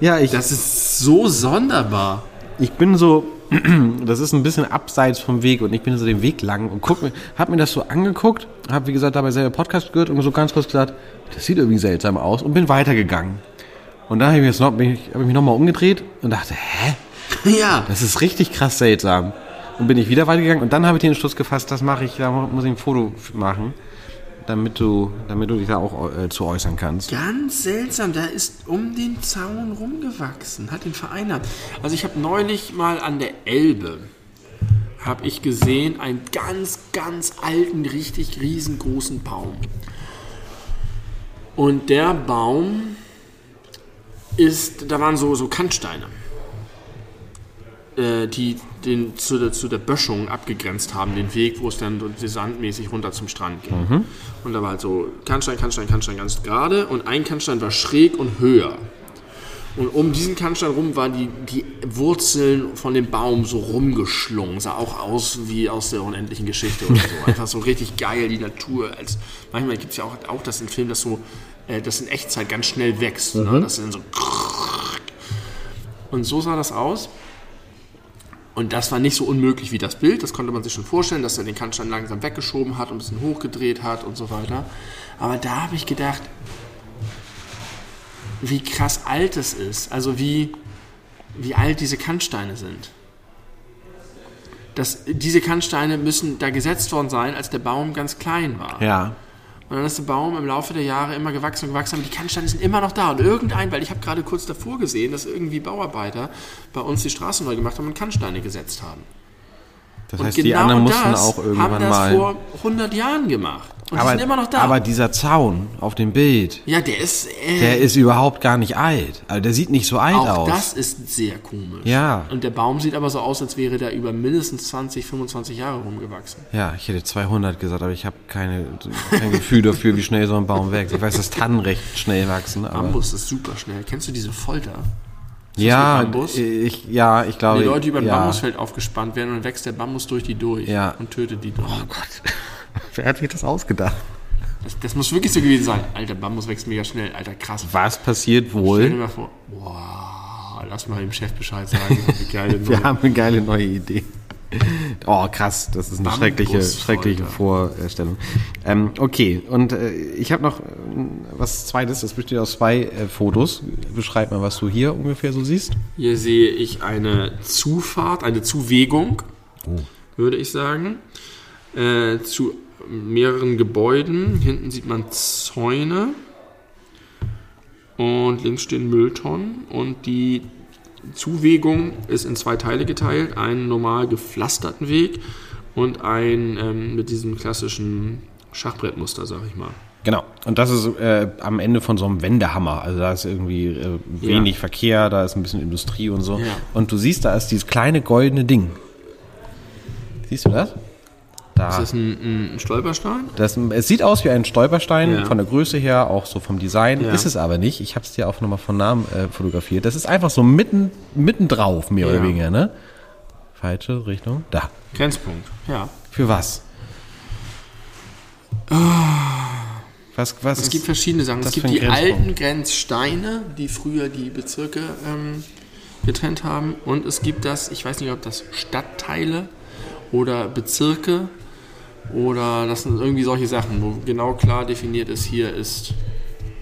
Ja, ich, Das ist so sonderbar. ich bin so, [clears throat] das ist ein bisschen abseits vom Weg und ich bin so den Weg lang und guck mir, hab mir das so angeguckt, hab wie gesagt dabei selber Podcast gehört und so ganz kurz gesagt, das sieht irgendwie seltsam aus und bin weitergegangen. Und dann habe ich, hab ich mich nochmal umgedreht und dachte, hä? Ja. Das ist richtig krass seltsam. Und bin ich wieder weitergegangen und dann habe ich den Entschluss gefasst, das mache ich, da muss ich ein Foto machen, damit du, damit du dich da auch äh, zu äußern kannst. Ganz seltsam, da ist um den Zaun rumgewachsen, hat ihn vereinnahmt. Also ich habe neulich mal an der Elbe, habe ich gesehen, einen ganz, ganz alten, richtig riesengroßen Baum. Und der Baum ist, da waren so, so Kantsteine, die den zu der, zu der Böschung abgegrenzt haben, den Weg, wo es dann sandmäßig runter zum Strand ging. Und da war halt so Kannstein, Kannstein, Kannstein ganz gerade und ein Kannstein war schräg und höher. Und um diesen Kannstein rum waren die, die Wurzeln von dem Baum so rumgeschlungen. Sah auch aus wie aus der unendlichen Geschichte oder so. [laughs] Einfach so richtig geil, die Natur. Als, manchmal gibt es ja auch, auch das in Filmen, dass so, äh, das in Echtzeit ganz schnell wächst. Ne? Das dann so und so sah das aus. Und das war nicht so unmöglich wie das Bild. Das konnte man sich schon vorstellen, dass er den Kannstein langsam weggeschoben hat und ein bisschen hochgedreht hat und so weiter. Aber da habe ich gedacht, wie krass alt es ist. Also wie, wie alt diese Kannsteine sind. Das, diese Kannsteine müssen da gesetzt worden sein, als der Baum ganz klein war. Ja. Und dann ist der Baum im Laufe der Jahre immer gewachsen und gewachsen, aber die Kannsteine sind immer noch da. Und irgendein, weil ich habe gerade kurz davor gesehen, dass irgendwie Bauarbeiter bei uns die Straße neu gemacht haben und Kannsteine gesetzt haben. Das Und heißt, die anderen mussten auch haben irgendwann das mal. vor 100 Jahren gemacht. Und aber, die sind immer noch da. aber dieser Zaun auf dem Bild, ja, der ist. Äh, der ist überhaupt gar nicht alt. Also der sieht nicht so alt auch aus. das ist sehr komisch. Ja. Und der Baum sieht aber so aus, als wäre der über mindestens 20, 25 Jahre rumgewachsen. Ja, ich hätte 200 gesagt, aber ich habe keine, kein Gefühl dafür, wie schnell so ein Baum wächst. Ich weiß, dass Tannen recht schnell wachsen, aber Bambus ist super schnell. Kennst du diese Folter? ja, ich, ja, ich glaube, Die Leute, die über ein ja. Bambusfeld aufgespannt werden und dann wächst der Bambus durch die durch Ja. und tötet die durch. Oh Gott, [laughs] wer hat sich das ausgedacht? Das, das muss wirklich so gewesen sein. Alter, Bambus wächst mega schnell. Alter, krass. Was passiert Stell dir wohl? mal vor. Wow, lass mal dem Chef Bescheid sagen. Geil [laughs] Wir haben eine geile neue Idee. Oh, krass, das ist eine schreckliche, Bambusfolter. schreckliche Vorstellung. Ähm, okay, und äh, ich habe noch äh, was Zweites, das besteht aus zwei äh, Fotos. Beschreib mal, was du hier ungefähr so siehst. Hier sehe ich eine Zufahrt, eine Zuwegung, würde ich sagen, äh, zu mehreren Gebäuden. Hinten sieht man Zäune und links stehen Mülltonnen und die Zuwegung ist in zwei Teile geteilt, einen normal gepflasterten Weg und einen ähm, mit diesem klassischen Schachbrettmuster, sag ich mal. Genau. Und das ist äh, am Ende von so einem Wendehammer. Also da ist irgendwie äh, wenig Ja. Verkehr, da ist ein bisschen Industrie und so. Ja. Und du siehst, da ist dieses kleine goldene Ding. Siehst du das? Da. Ist das ein, ein Stolperstein? Das, es sieht aus wie ein Stolperstein Ja. von der Größe her, auch so vom Design. Ja. Ist es aber nicht. Ich habe es dir auch nochmal von Namen äh, fotografiert. Das ist einfach so mitten, mitten drauf, mehr Ja. oder weniger, ne? Falsche Richtung. Da. Grenzpunkt, ja. Für was? Was, was Es gibt verschiedene Sachen. Es gibt die alten Grenzsteine, die früher die Bezirke ähm, getrennt haben. Und es gibt das, ich weiß nicht, ob das Stadtteile oder Bezirke oder das sind irgendwie solche Sachen, wo genau klar definiert ist, hier ist.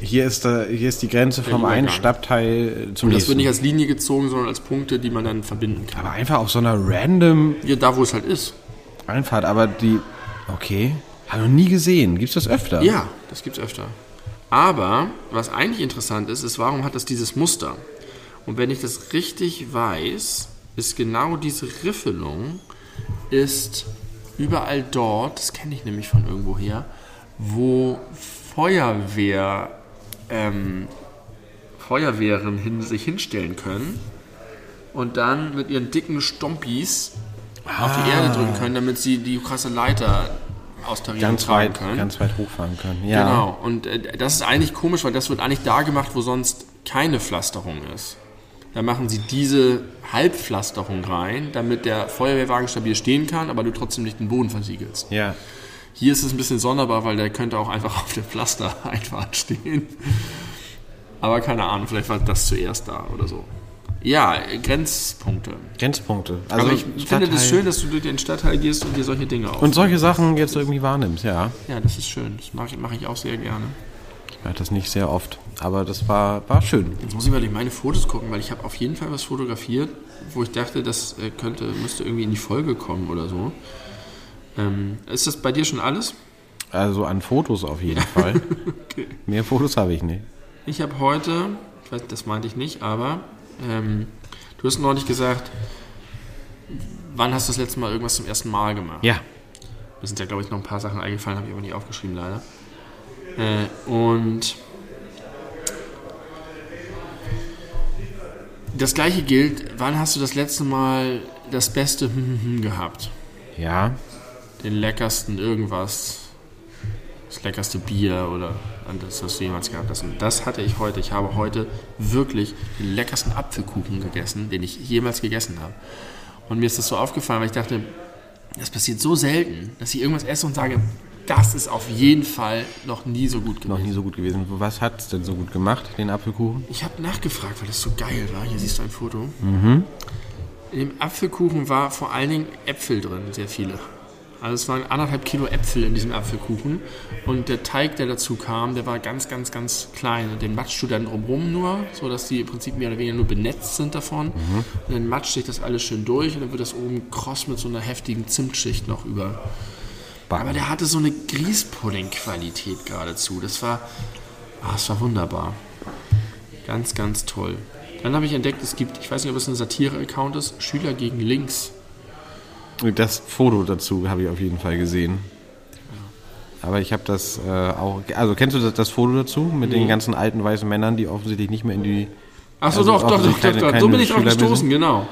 Hier ist, da, hier ist die Grenze vom einen Stadtteil äh, zum Und das nächsten. wird nicht als Linie gezogen, sondern als Punkte, die man dann verbinden kann. aber einfach auf so einer random Ja, da, wo es halt ist. Einfahrt. Aber die. Okay. Habe noch nie gesehen. Gibt's das öfter? Ja, das gibt's öfter. Aber was eigentlich interessant ist, ist, warum hat das dieses Muster? Und wenn ich das richtig weiß, ist genau diese Riffelung ist überall dort, das kenne ich nämlich von irgendwoher, wo Feuerwehr, ähm, Feuerwehren hin, sich hinstellen können und dann mit ihren dicken Stompis auf die Erde drücken können, damit sie die krasse Leiter austarieren Ganz weit, können. ganz weit hochfahren können. Ja. Genau, und äh, das ist eigentlich komisch, weil das wird eigentlich da gemacht, wo sonst keine Pflasterung ist. Da machen sie diese Halbpflasterung rein, damit der Feuerwehrwagen stabil stehen kann, aber du trotzdem nicht den Boden versiegelst. Ja. Hier ist es ein bisschen sonderbar, weil der könnte auch einfach [laughs] auf der Pflastereinfahrt stehen. Aber keine Ahnung, vielleicht war das zuerst da oder so. Ja, Grenzpunkte. Grenzpunkte. Also aber ich finde das Stadtteil- schön, dass du durch den Stadtteil gehst und dir solche Dinge auf. Und solche Sachen jetzt irgendwie wahrnimmst, ja. ja, das ist schön. Das mache ich, mache ich auch sehr gerne. Ich mache das nicht sehr oft, aber das war, war schön. Jetzt muss ich mal durch meine Fotos gucken, weil ich habe auf jeden Fall was fotografiert, wo ich dachte, das äh, könnte, müsste irgendwie in die Folge kommen oder so. Ähm, ist das bei dir schon alles? Also an Fotos auf jeden Fall. [laughs] Okay. Mehr Fotos habe ich nicht. Ich habe heute, ich weiß, das meinte ich nicht, aber ähm, du hast neulich gesagt, wann hast du das letzte Mal irgendwas zum ersten Mal gemacht? Ja. Mir sind ja, glaube ich, noch ein paar Sachen eingefallen, habe ich aber nicht aufgeschrieben, leider. Äh, und das gleiche gilt, wann hast du das letzte Mal das beste gehabt? Ja. Den leckersten irgendwas, das leckerste Bier oder das, was du jemals gehabt hast. Und das hatte ich heute. Ich habe heute wirklich den leckersten Apfelkuchen gegessen, den ich jemals gegessen habe. Und mir ist das so aufgefallen, weil ich dachte, das passiert so selten, dass ich irgendwas esse und sage, das ist auf jeden Fall noch nie so gut Noch gewesen. nie so gut gewesen. Was hat es denn so gut gemacht, den Apfelkuchen? Ich habe nachgefragt, weil das so geil war. Hier siehst du ein Foto. In dem Apfelkuchen war vor allen Dingen Äpfel drin, sehr viele. Also es waren anderthalb Kilo Äpfel in diesem Apfelkuchen. Und der Teig, der dazu kam, der war ganz, ganz, ganz klein. Und den matschst du dann drumherum nur, sodass die im Prinzip mehr oder weniger nur benetzt sind davon. Und dann matscht sich das alles schön durch und dann wird das oben kross mit so einer heftigen Zimtschicht noch über. Aber der hatte so eine Grießpudding-Qualität geradezu. Das war, ah, das war wunderbar. Ganz, ganz toll. Dann habe ich entdeckt, es gibt, ich weiß nicht, ob es ein Satire-Account ist, Schüler gegen Links. Das Foto dazu habe ich auf jeden Fall gesehen. Aber ich habe das äh, auch. Also kennst du das, das Foto dazu mit den ganzen alten weißen Männern, die offensichtlich nicht mehr in die. Achso, Also doch, doch, doch, doch, keine- doch. keine So bin ich drauf gestoßen, genau.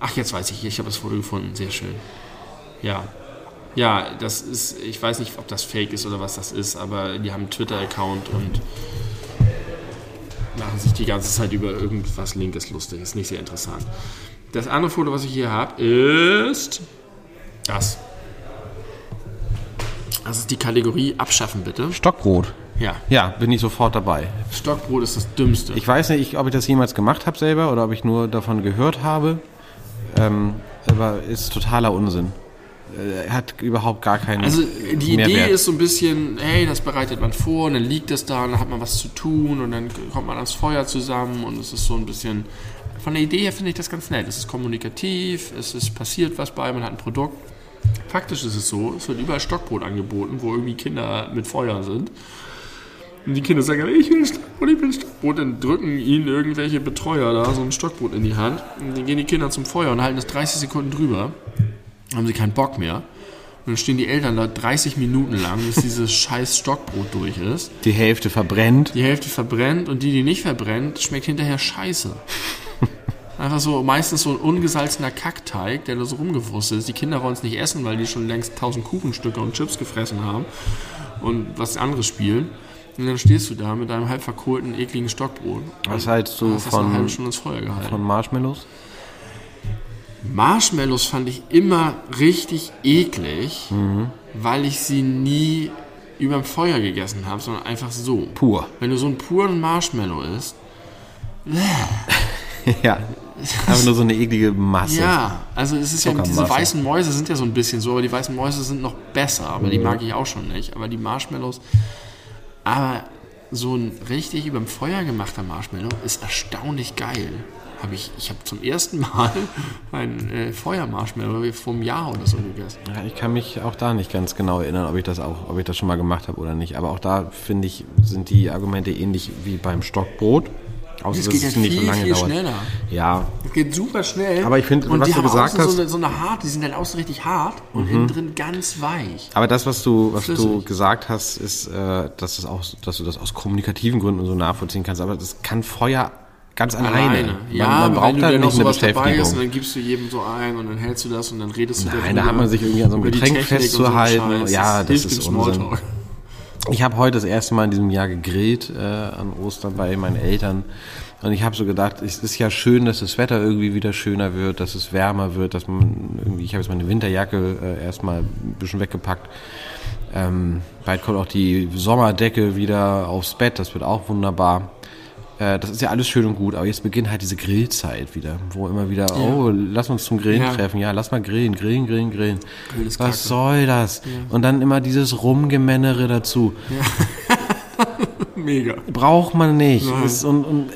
Ach, jetzt weiß ich, ich habe das Foto gefunden, sehr schön. Ja. Ja, das ist, ich weiß nicht, ob das fake ist oder was das ist, aber die haben einen Twitter-Account und machen sich die ganze Zeit über irgendwas Linkes lustig. Ist nicht sehr interessant. Das andere Foto, was ich hier habe, ist das. Das ist die Kategorie Abschaffen, bitte. Stockbrot. Ja, Ja, bin ich sofort dabei. Stockbrot ist das Dümmste. Ich weiß nicht, ob ich das jemals gemacht habe selber oder ob ich nur davon gehört habe. Ähm, aber ist totaler Unsinn. Äh, hat überhaupt gar keinen Also die Idee Mehrwert. ist so ein bisschen, hey, das bereitet man vor und dann liegt es da und dann hat man was zu tun und dann kommt man ans Feuer zusammen und es ist so ein bisschen, von der Idee her finde ich das ganz nett. Es ist kommunikativ, es ist passiert was bei, man hat ein Produkt. Faktisch ist es so, es wird überall Stockbrot angeboten, wo irgendwie Kinder mit Feuer sind. Und die Kinder sagen, ich will Stockbrot, ich will Stockbrot. Dann drücken ihnen irgendwelche Betreuer da so ein Stockbrot in die Hand. Und dann gehen die Kinder zum Feuer und halten das 30 Sekunden drüber. Haben sie keinen Bock mehr. Und dann stehen die Eltern da 30 Minuten lang, bis dieses [laughs] scheiß Stockbrot durch ist. Die Hälfte verbrennt. Die Hälfte verbrennt und die, die nicht verbrennt, schmeckt hinterher scheiße. [laughs] Einfach so, meistens so ein ungesalzener Kackteig, der da so rumgewurstet ist. Die Kinder wollen es nicht essen, weil die schon längst tausend Kuchenstücke und Chips gefressen haben und was anderes spielen. Und dann stehst du da mit deinem halb verkohlten, ekligen Stockbrot. Was hältst du von, Stunde ins Feuer gehalten. von Marshmallows? Marshmallows fand ich immer richtig eklig, weil ich sie nie überm Feuer gegessen habe, sondern einfach so. Pur. Wenn du so einen puren Marshmallow isst, [laughs] ja. Einfach nur so eine eklige Masse. ja, also es ist ja, diese weißen Mäuse sind ja so ein bisschen so, aber die weißen Mäuse sind noch besser, aber die mag ich auch schon nicht. Aber die Marshmallows, aber so ein richtig überm Feuer gemachter Marshmallow ist erstaunlich geil. Hab ich ich habe zum ersten Mal [laughs] ein äh, Feuermarshmallow vor einem Jahr oder so gegessen. Ja, ich kann mich auch da nicht ganz genau erinnern, ob ich das auch, ob ich das schon mal gemacht habe oder nicht. Aber auch da finde ich, sind die Argumente ähnlich wie beim Stockbrot. Außer Das dass geht ja es nicht so viel, lange viel dauert. schneller. Ja, Das geht super schnell. Aber ich finde, was die du gesagt hast- so eine, so eine hart, die sind dann außen richtig hart und innen drin ganz weich. aber das, was du, was du Flüssig. gesagt hast, ist, äh, dass, es auch, dass du das aus kommunikativen Gründen so nachvollziehen kannst. Aber das kann Feuer ganz alleine. Man, Ja, man aber braucht wenn noch nicht eine dabei ist und Beschäftigung. dann gibst du jedem so ein und dann hältst du das und dann redest du Nein, da hat man sich irgendwie an so einem Getränk so festzuhalten. Scheiß. Ja, das hilft ist Unsinn. Ich habe heute das erste Mal in diesem Jahr gegrillt äh, an Ostern bei meinen Eltern. Und ich habe so gedacht, es ist ja schön, dass das Wetter irgendwie wieder schöner wird, dass es wärmer wird, dass man irgendwie, ich habe jetzt meine Winterjacke äh, erstmal ein bisschen weggepackt. Ähm, bald kommt auch die Sommerdecke wieder aufs Bett, das wird auch wunderbar. Äh, das ist ja alles schön und gut, aber jetzt beginnt halt diese Grillzeit wieder, wo immer wieder, oh, lass uns zum Grillen Ja. treffen, ja, lass mal grillen, grillen, grillen, grillen. Grill Was soll das? Und dann immer dieses Rumgemännere dazu. [laughs] Mega. Braucht man nicht. Ist, und, und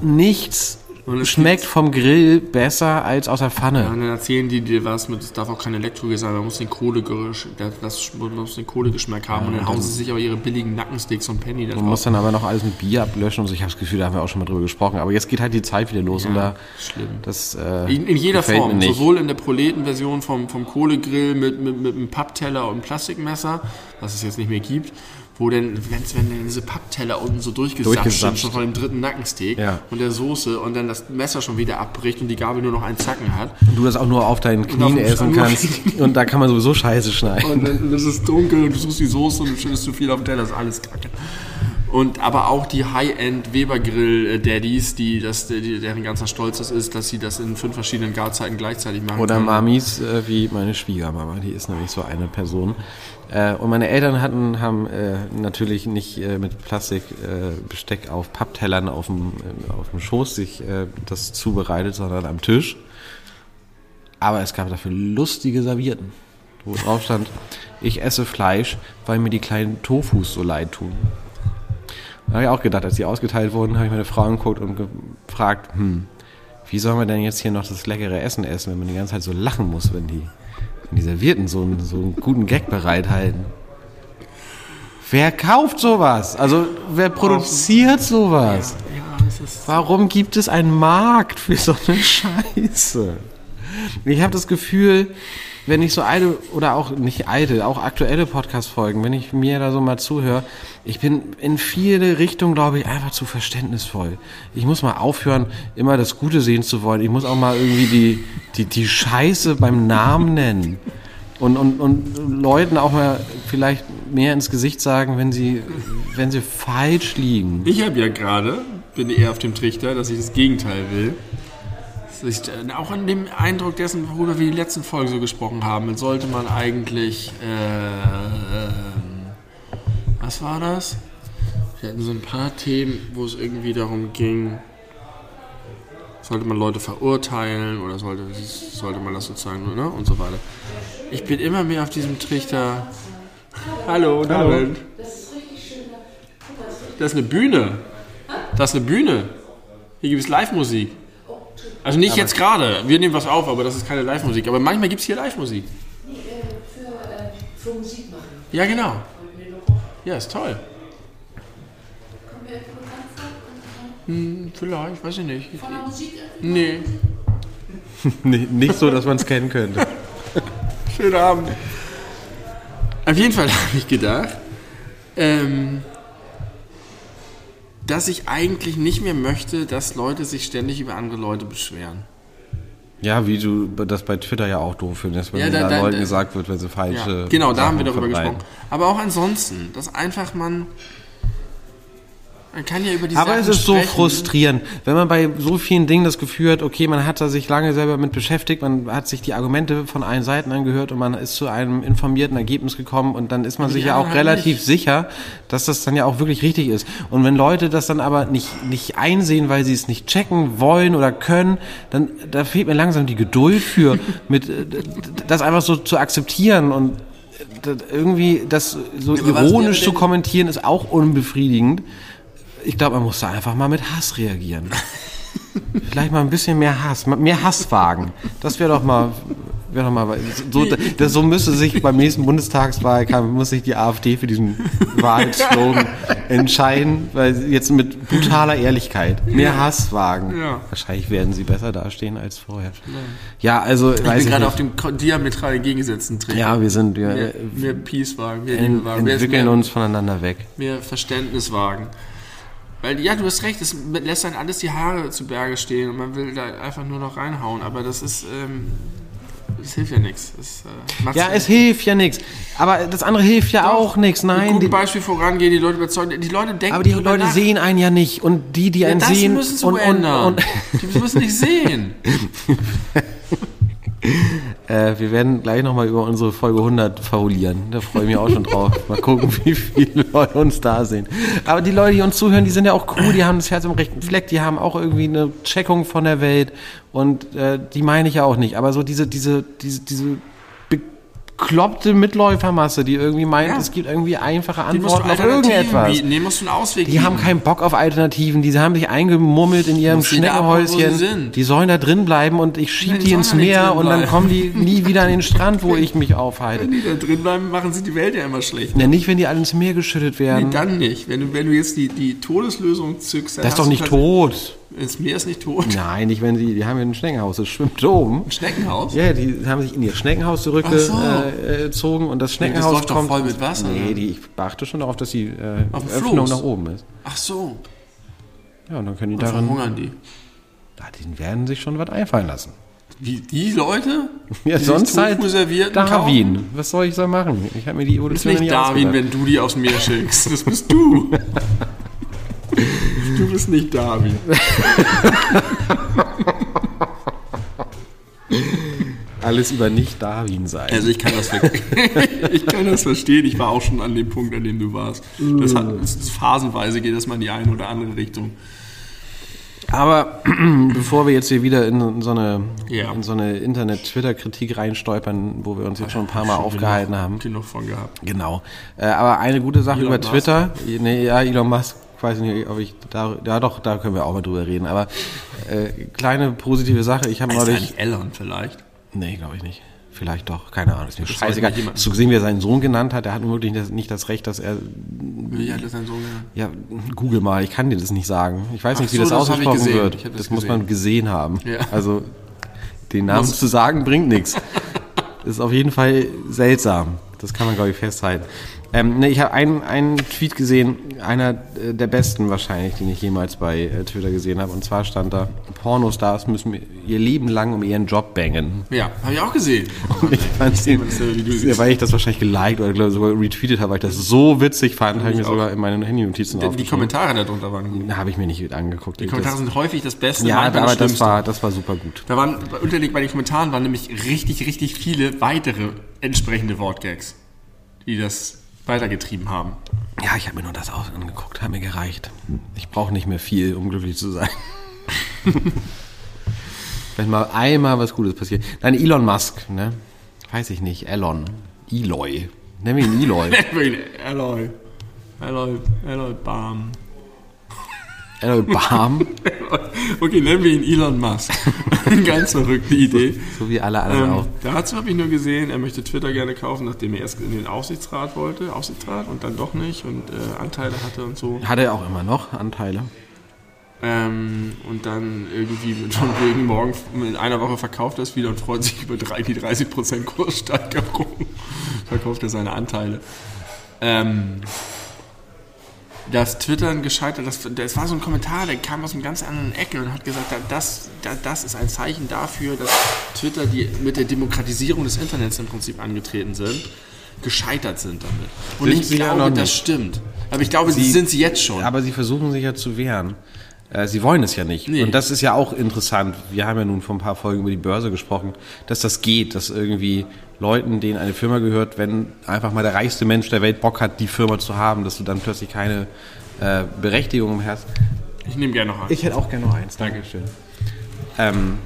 nichts schmeckt vom Grill besser als aus der Pfanne. Ja, und dann erzählen die dir was mit, es darf auch kein Elektrogrill sein, man muss den Kohlegeschmack, das, man muss den Kohlegeschmack haben und dann hauen sie sich aber ihre billigen Nackensticks und Penny drauf. musst dann aber noch alles mit Bier ablöschen und so. Ich habe das Gefühl, da haben wir auch schon mal drüber gesprochen. Aber jetzt geht halt die Zeit wieder los und da schlimm. das äh, In, in jeder Form, sowohl in der Proletenversion vom, vom Kohlegrill mit, mit, mit einem Pappteller und einem Plastikmesser, was es jetzt nicht mehr gibt, wo denn, wenn's, wenn denn diese Pappteller unten so durchgesapscht sind, Durchgesapscht. schon von dem dritten Nackensteak Ja. und der Soße und dann das Messer schon wieder abbricht und die Gabel nur noch einen Zacken hat. du das auch nur auf deinen Knien essen kannst und da kann man sowieso Scheiße schneiden. Und dann ist es dunkel und du suchst die Soße und du schüttest zu viel auf den Teller, das ist alles kacke. Und aber auch die High-End Weber-Grill Daddies, die das, die, deren ganzer Stolz das ist, dass sie das in fünf verschiedenen Garzeiten gleichzeitig machen Oder können. Mamis äh, wie meine Schwiegermama, die ist nämlich so eine Person. Äh, und meine Eltern hatten, haben äh, natürlich nicht äh, mit Plastikbesteck äh, auf Papptellern auf dem, äh, auf dem Schoß sich äh, das zubereitet, sondern am Tisch. Aber es gab dafür lustige Servierten, wo drauf stand, ich esse Fleisch, weil mir die kleinen Tofus so leid tun. Da habe ich auch gedacht, als die ausgeteilt wurden, habe ich meine Frau angeguckt und gefragt, hm, wie soll man denn jetzt hier noch das leckere Essen essen, wenn man die ganze Zeit so lachen muss, wenn die, wenn die Servierten so einen, so einen guten Gag bereithalten? Wer kauft sowas? Also, wer produziert sowas? Warum gibt es einen Markt für so eine [laughs] Scheiße? Ich habe das Gefühl, wenn ich so alte oder auch nicht alte, auch aktuelle Podcast-Folgen, wenn ich mir da so mal zuhöre, ich bin in viele Richtungen, glaube ich, einfach zu verständnisvoll. Ich muss mal aufhören, immer das Gute sehen zu wollen. Ich muss auch mal irgendwie die, die, die Scheiße beim Namen nennen. Und, und, und Leuten auch mal vielleicht mehr ins Gesicht sagen, wenn sie, wenn sie falsch liegen. Ich habe ja gerade, bin eher auf dem Trichter, dass ich das Gegenteil will. Dass ich, äh, auch an dem Eindruck dessen, worüber wir die letzten Folgen so gesprochen haben, sollte man eigentlich, äh, ähm, was war das? Wir hatten so ein paar Themen, wo es irgendwie darum ging, sollte man Leute verurteilen oder sollte, sollte man das sozusagen, ne, und so weiter. Ich bin immer mehr auf diesem Trichter. Hallo, Hallo. Das ist eine Bühne. Das ist eine Bühne. Hier gibt es Live-Musik. Also nicht jetzt gerade. Wir nehmen was auf, aber das ist keine Live-Musik. Aber manchmal gibt es hier Live-Musik. für, äh, für Musik machen. Ja, genau. Ja, ist toll. Kommt mir? Hm, vielleicht, weiß ich nicht. Von der Musik? Nee. [laughs] Nee, nicht so, dass man es kennen könnte. Schönen Abend. Auf jeden Fall [laughs] habe ich gedacht, ähm, dass ich eigentlich nicht mehr möchte, dass Leute sich ständig über andere Leute beschweren. Ja, wie du das bei Twitter ja auch doof findest, wenn Ja, da- da, da- Leuten da- gesagt wird, wenn sie falsche. Ja, genau, da Sachen haben wir darüber verbreiten. gesprochen. Aber auch ansonsten, dass einfach man. Man kann ja über die Aber Sachen es ist so sprechen. frustrierend, wenn man bei so vielen Dingen das Gefühl hat, okay, man hat da sich lange selber mit beschäftigt, man hat sich die Argumente von allen Seiten angehört und man ist zu einem informierten Ergebnis gekommen und dann ist man sich ja auch relativ nicht. sicher, dass das dann ja auch wirklich richtig ist. Und wenn Leute das dann aber nicht, nicht einsehen, weil sie es nicht checken wollen oder können, dann da fehlt mir langsam die Geduld für, [laughs] mit äh, das einfach so zu akzeptieren und das irgendwie das so aber ironisch zu kommentieren ist auch unbefriedigend. Ich glaube, man muss da einfach mal mit Hass reagieren. Vielleicht mal ein bisschen mehr Hass, mehr Hass wagen. Das wäre doch mal, wäre doch mal, so, das, so müsste sich beim nächsten Bundestagswahlkampf, muss sich die AfD für diesen Wahlslogan entscheiden, weil jetzt mit brutaler Ehrlichkeit mehr Hass wagen. Ja. Wahrscheinlich werden sie besser dastehen als vorher. Ja, also, Ich bin gerade auf dem diametral entgegengesetzten Trick. ja, wir sind, wir Mehr, mehr Peace wagen, mehr Liebe wagen, entwickeln mehr, uns voneinander weg. mehr Verständnis wagen. Weil, ja, du hast recht, es lässt dann alles die Haare zu Berge stehen und man will da einfach nur noch reinhauen. Aber das ist, ähm, das hilft ja nichts. Äh, Ja, es hilft ja nichts. Aber das andere hilft ja auch nichts. Nein, gutem die, Beispiel vorangehen, die Leute überzeugen. Die Leute denken aber die Leute nach. sehen einen ja nicht. Und die, die einen das sehen. müssen sie und, und, ändern. und, die müssen nicht sehen. [laughs] [laughs] äh, wir werden gleich nochmal über unsere Folge 100 fabulieren. Da freue ich mich auch schon drauf. [laughs] Mal gucken, wie viele Leute uns da sehen. Aber die Leute, die uns zuhören, die sind ja auch cool. Die haben das Herz im rechten Fleck. Die haben auch irgendwie eine Checkung von der Welt. Und äh, die meine ich ja auch nicht. Aber so diese, diese, diese, diese bekloppte Mitläufermasse, die irgendwie meint, Ja. es gibt irgendwie einfache Antworten auf irgendetwas. bieten, denen musst du einen Ausweg Die bieten. haben keinen Bock auf Alternativen, die haben sich eingemummelt in ihrem Schneckenhäuschen. Die sollen da drin bleiben und ich schieb Nein, die ins Meer und dann kommen die nie wieder an den Strand, wo ich mich aufhalte. Wenn die da drin bleiben, machen sie die Welt ja immer schlecht. Ja, nicht, wenn die alle ins Meer geschüttet werden. Nee, dann nicht. Wenn du, wenn du jetzt die, die Todeslösung zückst, dann das ist doch nicht tot. Das Meer ist nicht tot. Nein, nicht wenn sie, die haben ja ein Schneckenhaus, das schwimmt oben. Ein Schneckenhaus? Ja, die haben sich in ihr Schneckenhaus Ach so. zurückgezogen und das Schneckenhaus läuft doch kommt. voll mit Wasser, Nee, ne? die, ich achte schon darauf, dass die äh, Auf dem Öffnung nach oben ist. Ach so. Ja, und dann können die Dann darin. verhungern die. Ja, die werden sich schon was einfallen lassen. Wie die Leute? [laughs] Ja, die sonst halt Darwin. kaufen? Was soll ich so machen? Ich habe mir die Ist Evolution nicht nicht Darwin, ausgedacht. wenn du die aufs Meer schickst. Das bist du. [laughs] du bist nicht Darwin. Alles über nicht Darwin sein. Also ich kann das wirklich. [laughs] ich kann das verstehen. Ich war auch schon an dem Punkt, an dem du warst. Das hat das ist phasenweise geht das mal in die eine oder andere Richtung. Aber [clears throat] bevor wir jetzt hier wieder in so eine, Ja. in so eine Internet-Twitter-Kritik reinstolpern, wo wir uns jetzt schon ein paar Mal Schon aufgehalten genug, haben. Genug von gehabt. Genau. Äh, aber eine gute Sache Elon über Musk. Twitter. Nee, ja, Elon Musk. Ich weiß nicht, ob ich da, ja doch, da können wir auch mal drüber reden. Aber äh, kleine positive Sache. Ich habe Ist neulich. nicht Elon vielleicht? Nee, glaube ich nicht. Vielleicht doch, keine Ahnung, ist mir weiß scheißegal. Hast du gesehen, wie er seinen Sohn genannt hat? Der hat nun wirklich nicht das, das Recht, dass er. Wie hat das sein Sohn genannt? Ja, google mal, ich kann dir das nicht sagen. Ich weiß Ach nicht, wie so, das, das ausgesprochen wird. Das, das muss man gesehen haben. Ja. Also, den Namen zu sagen bringt nichts. Ist auf jeden Fall seltsam. Das kann man, glaube ich, festhalten. Ähm, ne, ich habe einen, einen Tweet gesehen, einer äh, der besten wahrscheinlich, den ich jemals bei äh, Twitter gesehen habe. Und zwar stand da, Pornostars müssen ihr Leben lang um ihren Job bangen. Ja, habe ich auch gesehen. [laughs] Ich fand den, das weil ich das wahrscheinlich geliked oder glaub, sogar retweetet habe, weil ich das so witzig fand, habe ich mir auch. sogar in meinen Handy-Notizen Die, die. Kommentare darunter waren gut. Da habe ich mir nicht angeguckt. Die Kommentare sind häufig das Beste, ja, aber das Schlimmste. war, das war super gut. Da waren unterlegt bei den Kommentaren waren nämlich richtig, richtig viele weitere entsprechende Wortgags, die das weitergetrieben haben. Ja, ich habe mir nur das auch angeguckt, hat mir gereicht. Ich brauche nicht mehr viel, um glücklich zu sein. [laughs] Wenn mal einmal was Gutes passiert. Nein, Elon Musk, ne? Weiß ich nicht, Elon. Eloy. Nennen wir ihn Eloy. Alloy. Alloy. Alloy Bam. Eloy Barm, [laughs] Okay, nennen wir ihn Elon Musk. [laughs] Eine ganz verrückte Idee. so wie alle anderen Ähm, auch. dazu habe ich nur gesehen, er möchte Twitter gerne kaufen, nachdem er erst in den Aufsichtsrat wollte, Aufsichtsrat und dann doch nicht und äh, Anteile hatte und so. Hat er auch immer noch Anteile? Ähm, und dann irgendwie von wegen morgen in einer Woche verkauft er es wieder und freut sich über die 30% Kurssteigerung. verkauft er seine Anteile. Ähm, das Twittern gescheitert, das, das war so ein Kommentar, der kam aus einem ganz anderen Ecke und hat gesagt, da- das, da- das ist ein Zeichen dafür, dass Twitter, die mit der Demokratisierung des Internets im Prinzip angetreten sind, gescheitert sind damit. Und Sind ich sie glaube, das stimmt. Aber ich glaube, sie, Sie- sind sie jetzt schon. Aber sie versuchen sich ja zu wehren. Äh, Sie wollen es ja nicht. Nee. Und das ist ja auch interessant. Wir haben ja nun vor ein paar Folgen über die Börse gesprochen, dass das geht, dass irgendwie Leuten, denen eine Firma gehört, wenn einfach mal der reichste Mensch der Welt Bock hat, die Firma zu haben, dass du dann plötzlich keine äh, Berechtigung mehr hast. ich nehme gerne noch einen. Ich hätte auch gerne noch eins. Dankeschön. Ähm,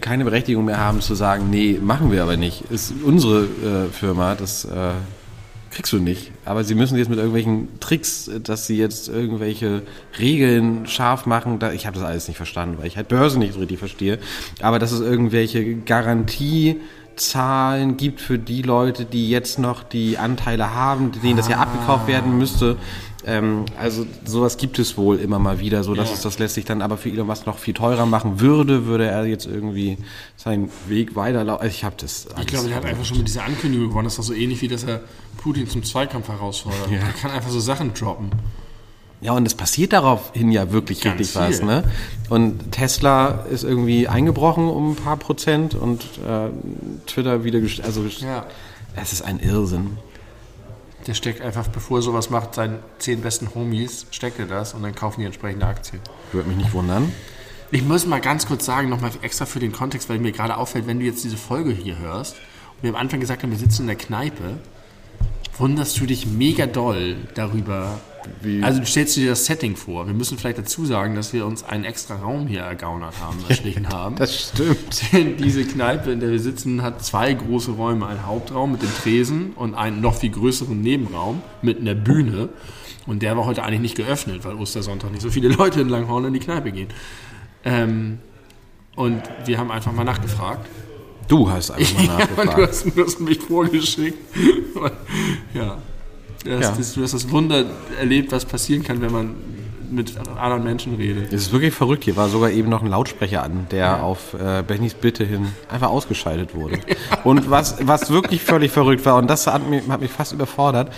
keine Berechtigung mehr haben zu sagen, nee, machen wir aber nicht. Ist unsere äh, Firma, das äh, kriegst du nicht. Aber sie müssen jetzt mit irgendwelchen Tricks, äh, dass sie jetzt irgendwelche Regeln scharf machen. Da, ich habe das alles nicht verstanden, weil ich halt Börse nicht so richtig verstehe. Aber dass es irgendwelche Garantiezahlen gibt für die Leute, die jetzt noch die Anteile haben, denen das ja abgekauft werden müsste. Ähm, also sowas gibt es wohl immer mal wieder, so dass Ja. es das letztlich dann aber für Elon Musk noch viel teurer machen würde, würde er jetzt irgendwie seinen Weg weiterlaufen. Also ich habe das. Ich glaube, er hat einfach schon mit dieser Ankündigung gewonnen. Das ist doch so ähnlich wie, dass er Putin zum Zweikampf herausfordert. Ja. Er kann einfach so Sachen droppen. Ja, und es passiert daraufhin ja wirklich Ganz richtig was, viel. ne? Und Tesla ist irgendwie eingebrochen um ein paar Prozent und äh, Twitter wieder, gest- also Ja. es ist ein Irrsinn. Der steckt einfach, bevor er sowas macht, seinen zehn besten Homies, steckt er das und dann kaufen die entsprechende Aktien. Würde mich nicht wundern. Ich muss mal ganz kurz sagen, nochmal extra für den Kontext, weil mir gerade auffällt, wenn du jetzt diese Folge hier hörst und wir am Anfang gesagt haben, wir sitzen in der Kneipe, wunderst du dich mega doll darüber. Wie- Also du stellst dir das Setting vor. Wir müssen vielleicht dazu sagen, dass wir uns einen extra Raum hier ergaunert haben, erschlichen [laughs] haben. Das stimmt. Denn diese Kneipe, in der wir sitzen, hat zwei große Räume. Einen Hauptraum mit dem Tresen und einen noch viel größeren Nebenraum mit einer Bühne. Und der war heute eigentlich nicht geöffnet, weil Ostersonntag nicht so viele [laughs] Leute in Langhorn in die Kneipe gehen. Ähm, und wir haben einfach mal nachgefragt. Du hast einfach mal [laughs] Ja, und du nachgefragt. hast, du hast mich vorgeschickt. [laughs] ja. Du hast, Ja. Das, du hast das Wunder erlebt, was passieren kann, wenn man mit anderen Menschen redet. Es ist wirklich verrückt. Hier war sogar eben noch ein Lautsprecher an, der auf äh, Bennys Bitte hin einfach ausgeschaltet wurde. [laughs] Und was, was wirklich völlig verrückt war, und das hat mich, hat mich fast überfordert,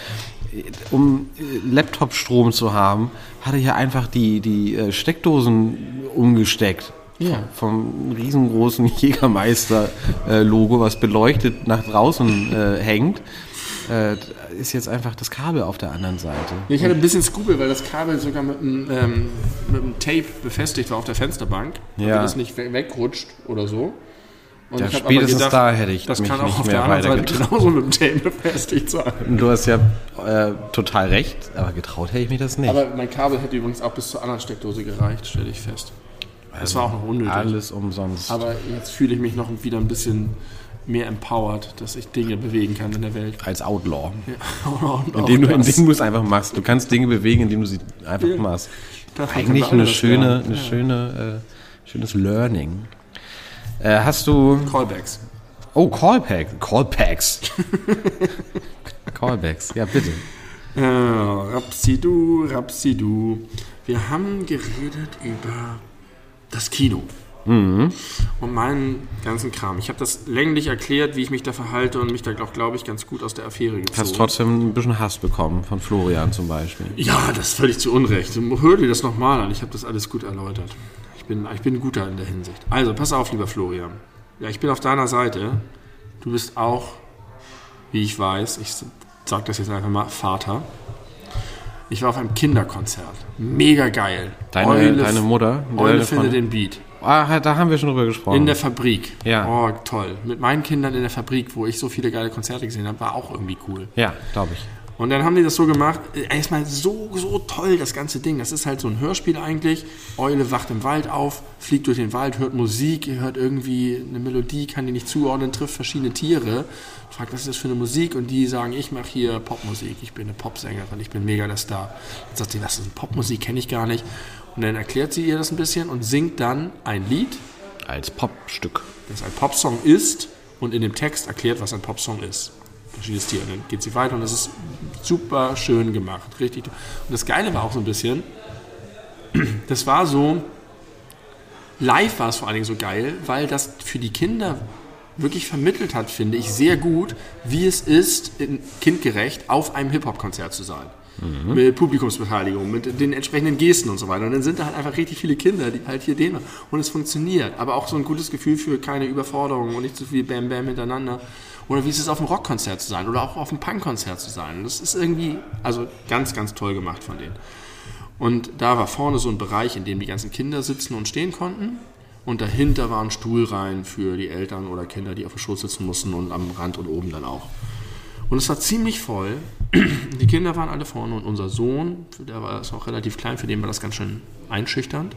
um äh, Laptop-Strom zu haben, hatte hier einfach die, die äh, Steckdosen umgesteckt. Ja. Vom riesengroßen [laughs] Jägermeister-Logo, was beleuchtet nach draußen äh, hängt, äh, ist jetzt einfach das Kabel auf der anderen Seite. Ich hatte ein bisschen Skrupel, weil das Kabel sogar mit einem, ähm, mit einem Tape befestigt war auf der Fensterbank, damit Ja. es nicht we- wegrutscht oder so. Und Ja, ich spätestens da hätte ich das mich kann auch nicht auf mehr der anderen Seite genauso mit dem Tape befestigt sein. Du hast ja äh, total recht, aber getraut hätte ich mir das nicht. Aber mein Kabel hätte übrigens auch bis zur anderen Steckdose gereicht, stelle ich fest. Das war auch noch unnötig. Alles umsonst. Aber jetzt fühle ich mich noch wieder ein bisschen mehr empowered, dass ich Dinge bewegen kann in der Welt. als Outlaw. Auch [laughs] Indem du, das. indem du es einfach machst. Du kannst Dinge bewegen, indem du sie einfach Ja. machst. Können Eigentlich eine schöne, eine schöne, äh, schönes Learning. Äh, hast du. Callbacks. Oh, Callback. Callbacks. [laughs] Callbacks, ja bitte. Äh, Rapsidu, Rapsidu. Wir haben geredet über das Kino. Mhm. Und meinen ganzen Kram. Ich habe das länglich erklärt, wie ich mich da verhalte und mich da auch, glaube ich, ganz gut aus der Affäre gezogen. Hast trotzdem ein bisschen Hass bekommen von Florian zum Beispiel. Ja, das ist völlig zu Unrecht. Hör dir das nochmal an. Ich habe das alles gut erläutert. Ich bin, ich bin guter in der Hinsicht. Also, pass auf, lieber Florian. Ja, ich bin auf deiner Seite. Du bist auch, wie ich weiß, ich sag das jetzt einfach mal, Vater. Ich war auf einem Kinderkonzert. Mega geil. Deine, deine Mutter? Eule findet den Beat. Ah, da haben wir schon drüber gesprochen. In der Fabrik. Ja. Oh, toll. Mit meinen Kindern in der Fabrik, wo ich so viele geile Konzerte gesehen habe, war auch irgendwie cool. ja, glaube ich. Und dann haben die das so gemacht, äh, erstmal so, so toll, das ganze Ding. Das ist halt so ein Hörspiel eigentlich. Eule wacht im Wald auf, fliegt durch den Wald, hört Musik, hört irgendwie eine Melodie, kann die nicht zuordnen, trifft verschiedene Tiere, fragt, was ist das für eine Musik? Und die sagen, ich mache hier Popmusik, ich bin eine Popsängerin, ich bin mega der Star. Dann sagt sie, was ist denn Popmusik, kenne ich gar nicht. Und dann erklärt sie ihr das ein bisschen und singt dann ein Lied, Als Popstück. das ein Popsong ist und in dem Text erklärt, was ein Popsong ist. Verschiedenes Tier. Und dann geht sie weiter und das ist super schön gemacht. Richtig. Und das Geile war auch so ein bisschen, das war so, live war es vor allen Dingen so geil, weil das für die Kinder wirklich vermittelt hat, finde ich, sehr gut, wie es ist, in, kindgerecht auf einem Hip-Hop-Konzert zu sein. Mit Publikumsbeteiligung, mit den entsprechenden Gesten und so weiter. Und dann sind da halt einfach richtig viele Kinder, die halt hier den. Und es funktioniert. Aber auch so ein gutes Gefühl für keine Überforderung und nicht zu viel Bam Bam hintereinander. Oder wie ist es auf einem Rockkonzert zu sein oder auch auf einem Punkkonzert zu sein. Das ist irgendwie, also ganz, ganz toll gemacht von denen. Und da war vorne so ein Bereich, in dem die ganzen Kinder sitzen und stehen konnten. Und dahinter waren Stuhlreihen für die Eltern oder Kinder, die auf dem Schoß sitzen mussten und am Rand und oben dann auch. Und es war ziemlich voll. [clears throat] Die Kinder waren alle vorne und unser Sohn, der war das auch relativ klein, für den war das ganz schön einschüchternd.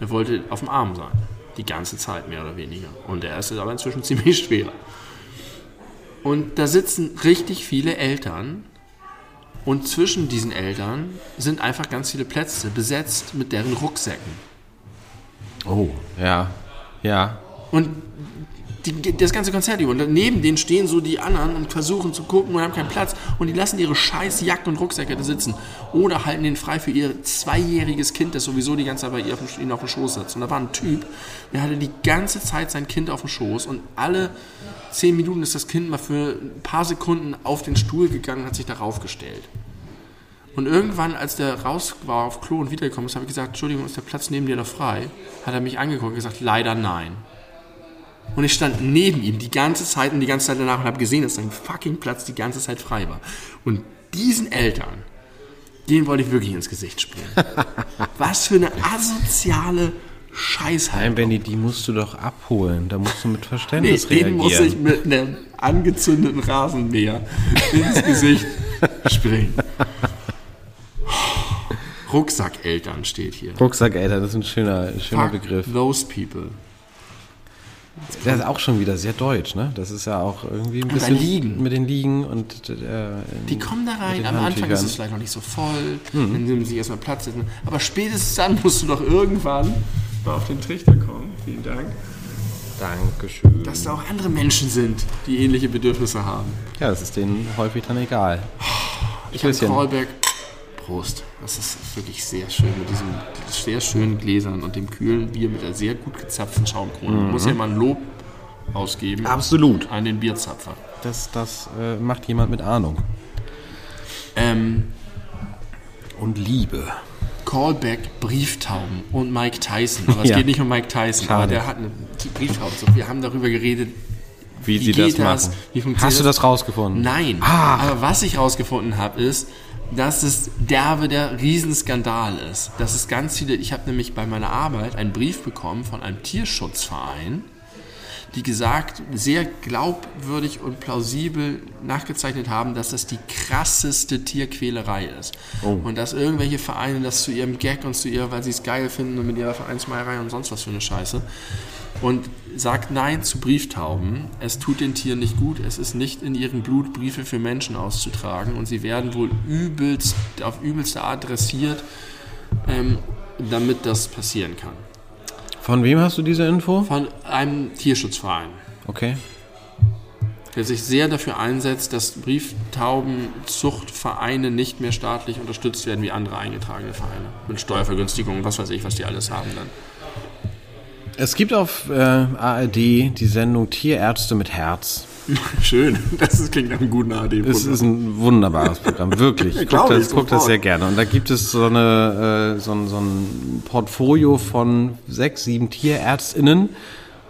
Der wollte auf dem Arm sein. Die ganze Zeit mehr oder weniger. Und der ist aber inzwischen [laughs] ziemlich schwer. Und da sitzen richtig viele Eltern. Und zwischen diesen Eltern sind einfach ganz viele Plätze besetzt mit deren Rucksäcken. Oh, ja. Ja. Und die, das ganze Konzert über. Und neben denen stehen so die anderen und versuchen zu gucken und haben keinen Platz. Und die lassen ihre scheiß Jacken und Rucksäcke da sitzen. Oder halten den frei für ihr zweijähriges Kind, das sowieso die ganze Zeit bei ihnen auf dem Schoß sitzt. Und da war ein Typ, der hatte die ganze Zeit sein Kind auf dem Schoß. Und alle zehn Minuten ist das Kind mal für ein paar Sekunden auf den Stuhl gegangen und hat sich darauf gestellt. Und irgendwann, als der raus war auf Klo und wiedergekommen ist, habe ich gesagt, Entschuldigung, ist der Platz neben dir noch frei? Hat er mich angeguckt und gesagt, leider nein. Und ich stand neben ihm die ganze Zeit und die ganze Zeit danach und habe gesehen, dass sein fucking Platz die ganze Zeit frei war. Und diesen Eltern, den wollte ich wirklich ins Gesicht spielen. [laughs] Was für eine asoziale Scheiß Nein, Benny, die musst du doch abholen. Da musst du mit Nee, Verständnis den reagieren. muss ich mit einem angezündeten Rasenmäher ins Gesicht springen. [laughs] Rucksackeltern steht hier. Rucksackeltern, das ist ein schöner, schöner Fuck Begriff. those people. Der ist auch schon wieder sehr deutsch, ne? Das ist ja auch irgendwie ein bisschen liegen. mit den Liegen und äh, Die kommen da rein, am Anfang ist es vielleicht noch nicht so voll, dann nehmen sie erstmal Platz. Aber spätestens dann musst du doch irgendwann mal auf den Trichter kommen. Vielen Dank. Dankeschön. Dass da auch andere Menschen sind, die ähnliche Bedürfnisse haben. Ja, das ist denen häufig dann egal. Ich habe. Callback. Prost. Das ist wirklich sehr schön mit diesen sehr schönen Gläsern und dem kühlen Bier mit der sehr gut gezapften Schaumkrone. Man muss ja mal ein Lob ausgeben Absolut. an den Bierzapfer. Das, das äh, macht jemand mit Ahnung. Ähm, Und Liebe. Callback, Brieftauben und Mike Tyson. Aber es Ja. geht nicht um Mike Tyson, aber Schade. der hat eine Brieftauben. So, wir haben darüber geredet, Wie, Wie sie das das? machen. Wie funktioniert Hast du das? das rausgefunden? Nein. Ah. Aber was ich rausgefunden habe, ist, dass es derbe der Riesenskandal ist. Dass es ganz viele, ich habe nämlich bei meiner Arbeit einen Brief bekommen von einem Tierschutzverein, die gesagt, sehr glaubwürdig und plausibel nachgezeichnet haben, dass das die krasseste Tierquälerei ist. Oh. Und dass irgendwelche Vereine das zu ihrem Gag und zu ihrer, weil sie es geil finden und mit ihrer Vereinsmeierei und sonst was für eine Scheiße. Und sagt Nein zu Brieftauben. Es tut den Tieren nicht gut. Es ist nicht in ihrem Blut, Briefe für Menschen auszutragen. Und sie werden wohl übelst, auf übelste Art dressiert, ähm, damit das passieren kann. Von wem hast du diese Info? Von einem Tierschutzverein, Okay. der sich sehr dafür einsetzt, dass Brieftaubenzuchtvereine nicht mehr staatlich unterstützt werden wie andere eingetragene Vereine. Mit Steuervergünstigungen, was weiß ich, was die alles haben dann. Es gibt auf äh, ARD die Sendung Tierärzte mit Herz. [laughs] Schön, das ist- klingt nach einem guten AD. Es ist ein wunderbares Programm, wirklich. [laughs] Ich gucke das, guck das sehr gerne. Und da gibt es so, eine, äh, so, ein, so ein Portfolio von sechs, sieben TierärztInnen,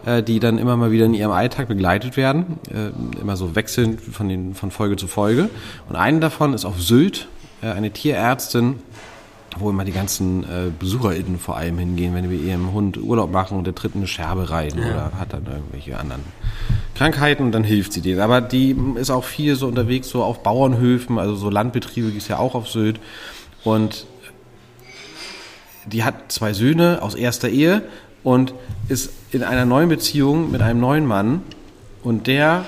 äh, die dann immer mal wieder in ihrem Alltag begleitet werden. Äh, immer so wechselnd von, den, von Folge zu Folge. Und eine davon ist auf Sylt, äh, eine Tierärztin, wo immer die ganzen äh, BesucherInnen vor allem hingehen, wenn die mit ihrem Hund Urlaub machen und der tritt in eine Scherbe rein oder hat dann irgendwelche anderen Krankheiten und dann hilft sie denen. Aber die ist auch viel so unterwegs, so auf Bauernhöfen, also so Landbetriebe gibt es ja auch auf Sylt. Und die hat zwei Söhne aus erster Ehe und ist in einer neuen Beziehung mit einem neuen Mann und der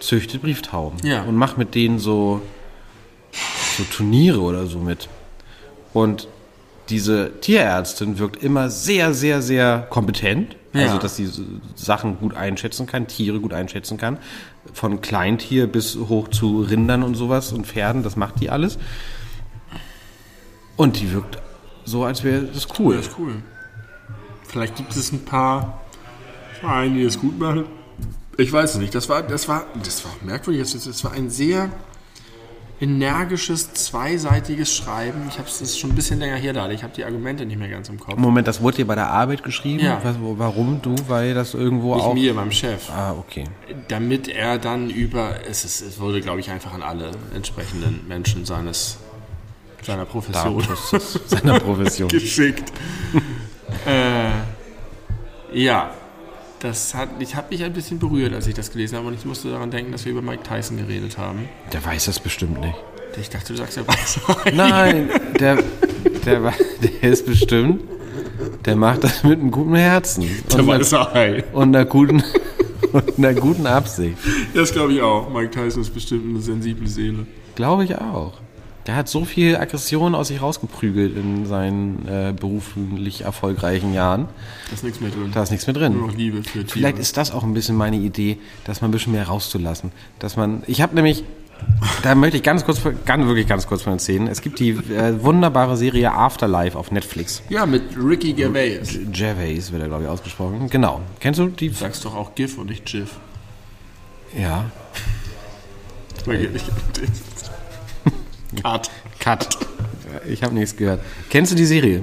züchtet Brieftauben Ja. und macht mit denen so, so Turniere oder so mit. Und diese Tierärztin wirkt immer sehr, sehr, sehr kompetent. Ja. Also, dass sie Sachen gut einschätzen kann, Tiere gut einschätzen kann. Von Kleintier bis hoch zu Rindern und sowas und Pferden, das macht die alles. Und die wirkt so, als wäre das cool. Das ist cool. Vielleicht gibt es ein paar Vereine, die das gut machen. Ich weiß es nicht. Das war, das war, das war merkwürdig. Das, das war ein sehr energisches, zweiseitiges Schreiben. Ich habe es schon ein bisschen länger her da. Ich habe die Argumente nicht mehr ganz im Kopf. Moment, das wurde dir bei der Arbeit geschrieben? Ja. Was, warum du? Weil das irgendwo Nicht auch. mir, meinem Chef. Ah, okay. Damit er dann über, es, ist, es wurde, glaube ich, einfach an alle entsprechenden Menschen seines, seiner Profession seiner Profession. [laughs] geschickt. äh, ja, das hat, ich habe mich ein bisschen berührt, als ich das gelesen habe und ich musste daran denken, dass wir über Mike Tyson geredet haben. Der weiß das bestimmt nicht. Ich dachte, du sagst ja was. Nein, der, der, [laughs] der ist bestimmt, der macht das mit einem guten Herzen. Der und, weiß einer, Ei. und einer guten, [laughs] und einer guten Absicht. Das glaube ich auch. Mike Tyson ist bestimmt eine sensible Seele. Glaube ich auch. Der hat so viel Aggression aus sich rausgeprügelt in seinen äh, beruflich erfolgreichen Jahren. Da ist nichts mehr drin. Da ist nichts mehr Nur drin. noch Liebe für Tiere. Vielleicht ist das auch ein bisschen meine Idee, dass man ein bisschen mehr rauszulassen. Dass man, ich habe nämlich, da möchte ich ganz kurz, ganz, wirklich ganz kurz von erzählen. Es gibt die äh, wunderbare Serie Afterlife auf Netflix. ja, mit Ricky Gervais. Gervais wird er, glaube ich, ausgesprochen. Genau. Kennst du die? Sagst doch auch GIF und nicht GIF. Ja. Cut. Cut. Ich habe nichts gehört. Kennst du die Serie?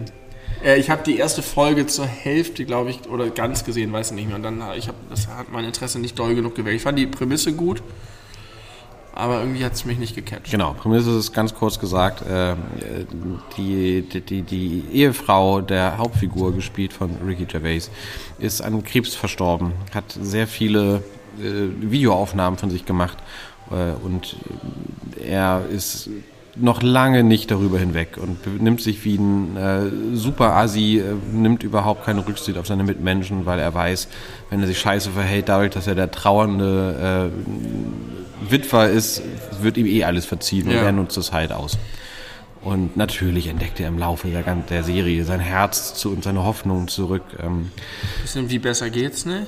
Äh, ich habe die erste Folge zur Hälfte, glaube ich, oder ganz gesehen, weiß ich nicht mehr. Und dann, äh, ich habe, das hat mein Interesse nicht doll genug geweckt. Ich fand die Prämisse gut. aber irgendwie hat es mich nicht gecatcht. Genau, Prämisse ist ganz kurz gesagt, äh, die, die, die, die Ehefrau der Hauptfigur, gespielt von Ricky Gervais, ist an Krebs verstorben, hat sehr viele äh, Videoaufnahmen von sich gemacht äh, und er ist noch lange nicht darüber hinweg und benimmt sich wie ein äh, super Asi, äh, nimmt überhaupt keine Rücksicht auf seine Mitmenschen, weil er weiß, wenn er sich scheiße verhält, dadurch, dass er der trauernde äh, Witwer ist, wird ihm eh alles verziehen und Ja. er nutzt es halt aus. Und natürlich entdeckt er im Laufe der, der Serie sein Herz zu, und seine Hoffnung zurück. Ähm, Bisschen wie besser geht's nicht?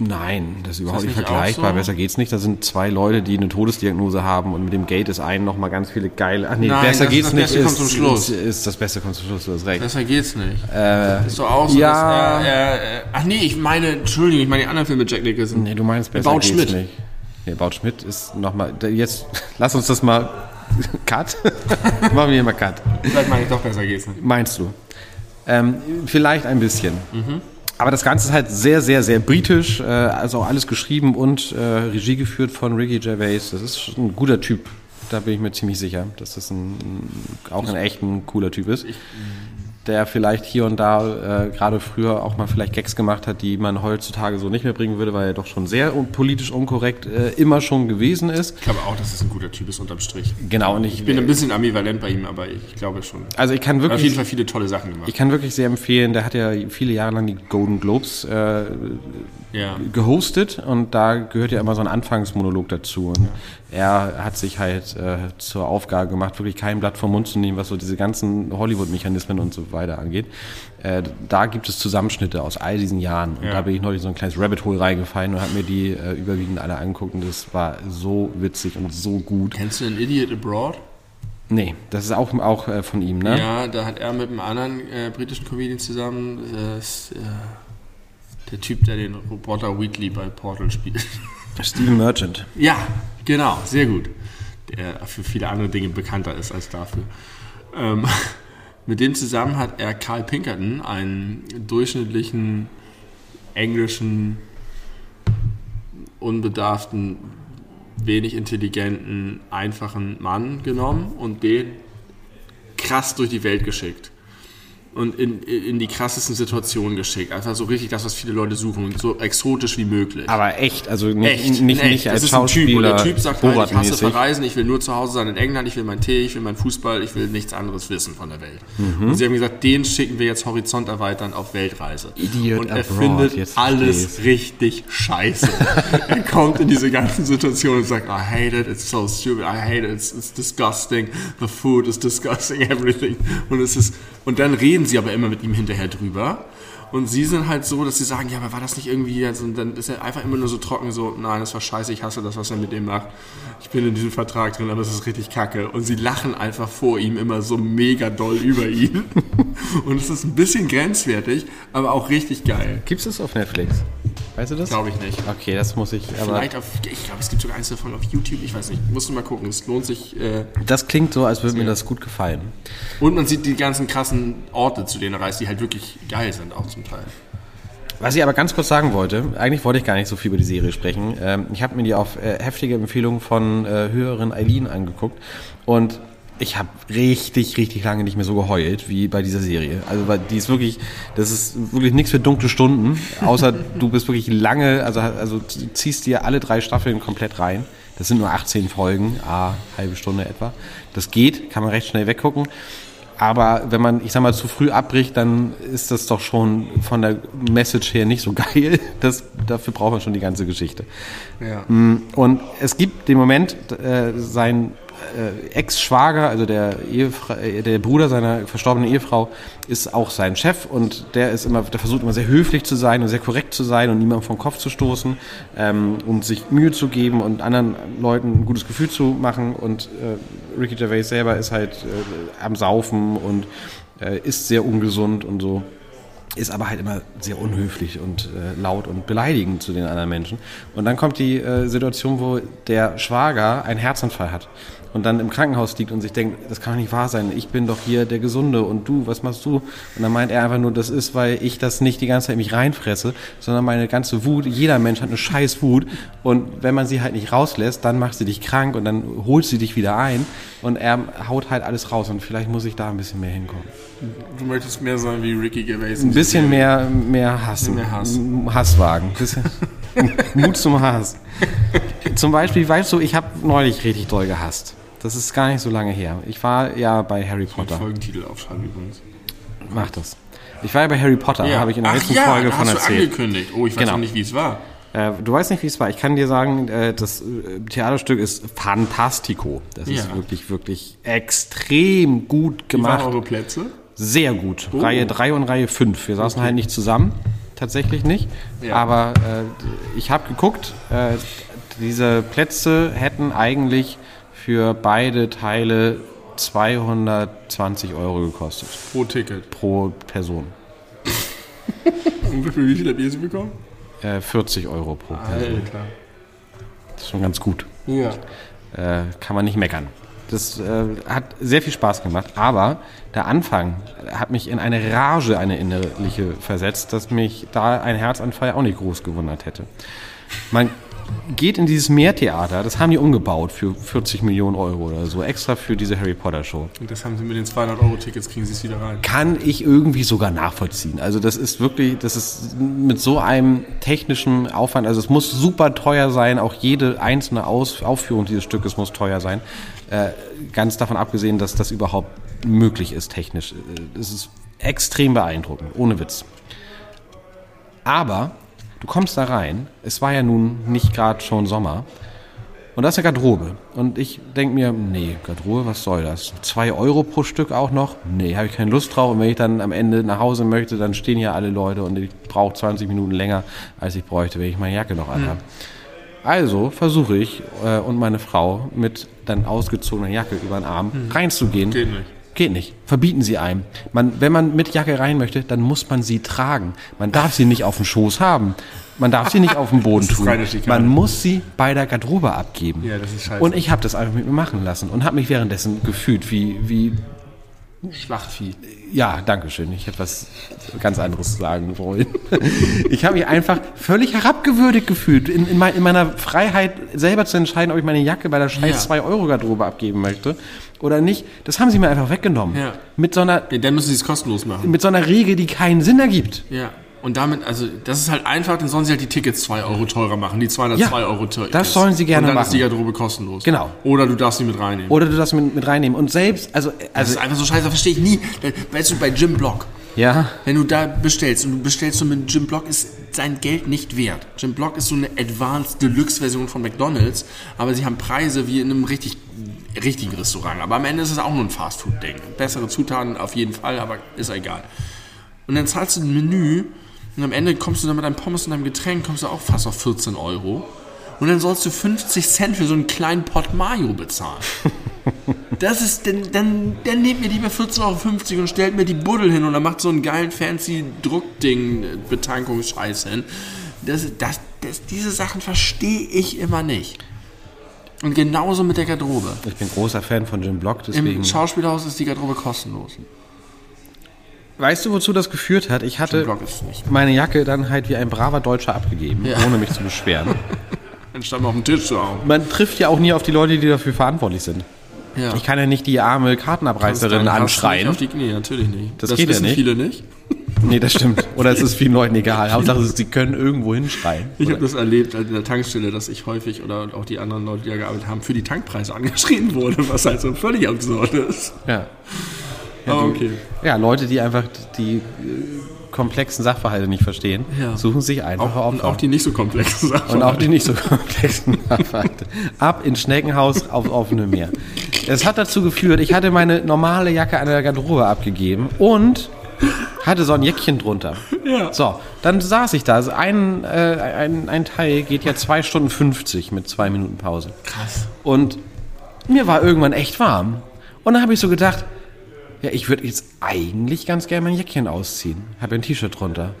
Nein, das ist überhaupt das nicht vergleichbar. so? Besser geht's nicht. Da sind zwei Leute, die eine Todesdiagnose haben und mit dem Gate ist einen noch mal ganz viele geile. Ach nee, Nein, besser geht's das nicht. Beste ist, kommt zum Schluss. Ist, ist das Beste kommt zum Schluss. Du hast recht. Besser geht's nicht. Äh, Ist doch auch so, ja. dass er, er, ach nee, ich meine, Entschuldigung, ich meine die anderen Filme mit Jack Nicholson. nee, du meinst besser Baut geht's Schmidt. nicht. Nee, Baut Schmidt ist noch mal. da- Jetzt [laughs] lass uns das mal. [laughs] Cut. [laughs] Machen wir hier mal Cut. Vielleicht meine ich doch, besser geht's nicht. Meinst du? Ähm, vielleicht ein bisschen. Mhm. Aber das Ganze ist halt sehr, sehr, sehr britisch. Äh, also alles geschrieben und äh, Regie geführt von Ricky Gervais. Das ist ein guter Typ. Da bin ich mir ziemlich sicher, dass das ein, auch ein echt ein cooler Typ ist. Der vielleicht hier und da äh, gerade früher auch mal vielleicht Gags gemacht hat, die man heutzutage so nicht mehr bringen würde, weil er doch schon sehr un politisch unkorrekt äh, immer schon gewesen ist. Ich glaube auch, dass es ein guter Typ ist, unterm Strich. Genau, und ich, Ich bin ein bisschen ambivalent bei ihm, aber ich glaube schon. also ich kann hat auf wirklich jeden Fall viele tolle Sachen gemacht. Ich kann wirklich sehr empfehlen, der hat ja viele Jahre lang die Golden Globes äh, ja. gehostet und da gehört ja immer so ein Anfangsmonolog dazu. Und er hat sich halt äh, zur Aufgabe gemacht, wirklich kein Blatt vom Mund zu nehmen, was so diese ganzen Hollywood-Mechanismen und so weiter angeht. Äh, da gibt es Zusammenschnitte aus all diesen Jahren. Und Ja. da bin ich neulich so ein kleines Rabbit Hole reingefallen und habe mir die äh, überwiegend alle angeguckt und das war so witzig und so gut. Kennst du den Idiot Abroad? Nee, das ist auch, auch äh, von ihm, ne? Ja, da hat er mit einem anderen äh, britischen Comedian zusammen, ist, äh, der Typ, der den Roboter Wheatley bei Portal spielt. Stephen Merchant. Ja, genau, sehr gut. Der für viele andere Dinge bekannter ist als dafür. Ähm, [laughs] mit dem zusammen hat er Carl Pinkerton, einen durchschnittlichen englischen, unbedarften, wenig intelligenten, einfachen Mann genommen und den krass durch die Welt geschickt. Und in, in die krassesten Situationen geschickt. Einfach so richtig das, was viele Leute suchen. So exotisch wie möglich. Aber echt, also nicht, Echt, nicht, echt. nicht als ist ein Typ und Schauspieler, der Typ sagt ich hasse verreisen, ich will nur zu Hause sein in England, ich will meinen Tee, ich will meinen Fußball, ich will nichts anderes wissen von der Welt. Und sie haben gesagt, den schicken wir jetzt Horizont erweitern auf Weltreise. Idiot und er abroad, findet alles richtig scheiße. [laughs] er kommt in diese ganzen Situationen und sagt, I hate it, it's so stupid, I hate it, it's, it's disgusting, the food is disgusting, [laughs] everything. Und es ist, und dann reden sie aber immer mit ihm hinterher drüber. Und sie sind halt so, dass sie sagen, ja, aber war das nicht irgendwie, also, und dann ist er einfach immer nur so trocken, so, nein, das war scheiße, ich hasse das, was er mit dem macht. Ich bin in diesem Vertrag drin, aber es ist richtig kacke. Und sie lachen einfach vor ihm immer so mega doll über ihn. [laughs] Und es ist ein bisschen grenzwertig, aber auch richtig geil. Gibt es das auf Netflix? Weißt du das? Glaube ich nicht. Okay, das muss ich, aber Vielleicht auf, ich glaube, es gibt sogar eins davon auf YouTube, ich weiß nicht, musst du mal gucken, es lohnt sich. Äh, das klingt so, als würde mir das gut gefallen. und man sieht die ganzen krassen Orte, zu denen er reist, die halt wirklich geil sind, auch zum Teil. Was ich aber ganz kurz sagen wollte, eigentlich wollte ich gar nicht so viel über die Serie sprechen. Ähm, ich habe mir die auf äh, heftige Empfehlung von äh, höheren Eileen angeguckt und ich habe richtig, richtig lange nicht mehr so geheult wie bei dieser Serie. Also weil die ist wirklich, das ist wirklich nichts für dunkle Stunden, außer du bist wirklich lange, also, also du ziehst dir alle drei Staffeln komplett rein. Das sind nur 18 Folgen, a halbe Stunde etwa. Das geht, kann man recht schnell weggucken. Aber wenn man, ich sag mal, zu früh abbricht, dann ist das doch schon von der Message her nicht so [laughs] geil. Das, dafür braucht man schon die ganze Geschichte. Ja. Und es gibt den Moment, äh, sein Ex-Schwager, also der, äh, der Bruder seiner verstorbenen Ehefrau, ist auch sein Chef und der ist immer, der versucht immer sehr höflich zu sein und sehr korrekt zu sein und niemandem vom Kopf zu stoßen ähm, und sich Mühe zu geben und anderen Leuten ein gutes Gefühl zu machen. Und äh, Ricky Gervais selber ist halt äh, am Saufen und äh, ist sehr ungesund und so. ist aber halt immer sehr unhöflich und äh, laut und beleidigend zu den anderen Menschen. Und dann kommt die äh, Situation, wo der Schwager einen Herzinfall hat und dann im Krankenhaus liegt und sich denkt, das kann doch nicht wahr sein, ich bin doch hier der Gesunde und du, was machst du? Und dann meint er einfach nur, das ist, weil ich das nicht die ganze Zeit mich reinfresse, sondern meine ganze Wut, jeder Mensch hat eine scheiß Wut und wenn man sie halt nicht rauslässt, dann macht sie dich krank und dann holt sie dich wieder ein und er haut halt alles raus und vielleicht muss ich da ein bisschen mehr hinkommen. Du möchtest mehr sein wie Ricky Gervais. Ein bisschen mehr, mehr hassen. Mehr Hass. Hasswagen. [laughs] Bisschen [laughs] Mut zum Hass. Zum Beispiel, weißt du, ich habe neulich richtig doll gehasst. Das ist gar nicht so lange her. Ich war ja bei Harry Potter. Folgentitel aufschreiben übrigens. Mach das. Ich war ja bei Harry Potter, habe ich in der Ach letzten ja, Folge von hast du erzählt. angekündigt. Oh, ich weiß Genau. noch nicht, wie es war. Äh, du weißt nicht, wie es war. Ich kann dir sagen, äh, das äh, Theaterstück ist fantastico. Das ist Ja. wirklich, wirklich extrem gut Wie waren gemacht. eure Plätze? Sehr gut. Oh. Reihe 3 und Reihe 5. Wir saßen halt nicht zusammen, tatsächlich nicht. Ja. Aber äh, ich habe geguckt, äh, diese Plätze hätten eigentlich für beide Teile 220 Euro gekostet Pro Ticket. pro Person. Und wie viel, wie viel habt ihr sie bekommen? Äh, 40 Euro pro Person. Alter. Das ist schon ganz gut. Ja. Äh, kann man nicht meckern. Das äh, hat sehr viel Spaß gemacht, aber der Anfang hat mich in eine Rage, eine innerliche versetzt, dass mich da ein Herzanfall auch nicht groß gewundert hätte. Man geht in dieses Meertheater, das haben die umgebaut für 40 Millionen Euro oder so, extra für diese Harry Potter Show. Und das haben sie mit den 200 Euro Tickets, kriegen sie es wieder rein. Kann ich irgendwie sogar nachvollziehen. Also das ist wirklich, das ist mit so einem technischen Aufwand, also es muss super teuer sein, auch jede einzelne Aus Aufführung dieses Stückes muss teuer sein. Äh, ganz davon abgesehen, dass das überhaupt möglich ist technisch. Äh, Es ist extrem beeindruckend, ohne Witz. Aber du kommst da rein, es war ja nun nicht gerade schon Sommer, und da ist eine Garderobe. Und ich denke mir, nee, Garderobe, was soll das? Zwei Euro pro Stück auch noch? Nee, habe ich keine Lust drauf. Und wenn ich dann am Ende nach Hause möchte, dann stehen hier alle Leute und ich brauche 20 Minuten länger, als ich bräuchte, wenn ich meine Jacke noch anhabe. Also versuche ich äh, und meine Frau mit dann ausgezogener Jacke über den Arm reinzugehen. Geht nicht. Geht nicht. Verbieten sie einem. Man, wenn man mit Jacke rein möchte, dann muss man sie tragen. Man darf sie nicht auf dem Schoß haben. Man darf sie nicht auf dem Boden [laughs] tun. Man muss sie bei der Garderobe abgeben. Ja, das ist scheiße. Und ich habe das einfach mit mir machen lassen und habe mich währenddessen gefühlt wie, wie Schlachtvieh. ja, danke schön. Ich hätte was ganz anderes sagen wollen. [laughs] Ich habe mich einfach völlig herabgewürdigt gefühlt, in, in, mein, in meiner Freiheit selber zu entscheiden, ob ich meine Jacke bei der scheiß Ja. 2-Euro-Garderobe abgeben möchte oder nicht. Das haben sie mir einfach weggenommen. Ja. Mit, so einer, Ja, dann müssen sie es kostenlos machen. mit so einer Regel, die keinen Sinn ergibt. Ja. Und damit, also, das ist halt einfach, dann sollen sie halt die Tickets 2 Euro teurer machen, die 202 Ja, Euro teurer. das sollen sie gerne Und dann ist machen. die Garderobe kostenlos. Genau. Oder du darfst sie mit reinnehmen. Oder du das mit, mit reinnehmen. Und selbst, also, das also ist einfach so scheiße, verstehe ich nie. Weißt du, bei Jim Block, ja, wenn du da bestellst und du bestellst und mit Jim Block ist sein Geld nicht wert. Jim Block ist so eine Advanced Deluxe Version von McDonald's, aber sie haben Preise wie in einem richtig richtigen Restaurant. Aber am Ende ist es auch nur ein Fastfood-Ding. Bessere Zutaten auf jeden Fall, aber ist egal. Und dann zahlst du ein Menü und am Ende kommst du dann mit deinem Pommes und deinem Getränk, kommst du auch fast auf 14 Euro. Und dann sollst du 50 Cent für so einen kleinen Pot Mayo bezahlen. [laughs] Das ist, dann, dann, dann nehmt mir lieber 14,50 Euro und stellt mir die Buddel hin und dann macht so einen geilen fancy Druckding, äh, Betankungsscheiß hin. Das, das, das, diese Sachen verstehe ich immer nicht. Und genauso mit der Garderobe. ich bin großer Fan von Jim Block, deswegen. Im Schauspielhaus ist die Garderobe kostenlos. Weißt du, wozu das geführt hat? Ich hatte meine Jacke dann halt wie ein braver Deutscher abgegeben, Ja. ohne mich zu beschweren. [laughs] Dann stand man auf dem Tisch so auf. Man trifft ja auch nie auf die Leute, die dafür verantwortlich sind. Ja. Ich kann ja nicht die arme Kartenabreißerin anschreien. Nicht auf die, nee, natürlich nicht. Das geht ja wissen nicht. viele nicht. [laughs] Nee, das stimmt. Oder es ist vielen Leuten egal. [laughs] Hauptsache, sie können irgendwo hinschreien. Ich habe das erlebt an der Tankstelle, dass ich häufig oder auch die anderen Leute, die da gearbeitet haben, für die Tankpreise angeschrien wurde, was halt so völlig absurd ist. Ja. Aber okay. Ja, Leute, die einfach die äh, komplexen Sachverhalte nicht verstehen, Ja. suchen sich einfache Auch, und auch die nicht so komplexen Sachen. [laughs] Und auch die nicht so komplexen [laughs] Sachverhalte. Ab ins Schneckenhaus auf offene Meer. Es hat dazu geführt, ich hatte meine normale Jacke an der Garderobe abgegeben und hatte so ein Jäckchen drunter. Ja. So, dann saß ich da. Also ein, äh, ein, ein Teil geht ja 2 Stunden 50 mit zwei Minuten Pause. Krass. Und mir war irgendwann echt warm. Und dann habe ich so gedacht, Ja, ich würde jetzt eigentlich ganz gerne mein Jäckchen ausziehen. Habe ein T-Shirt drunter.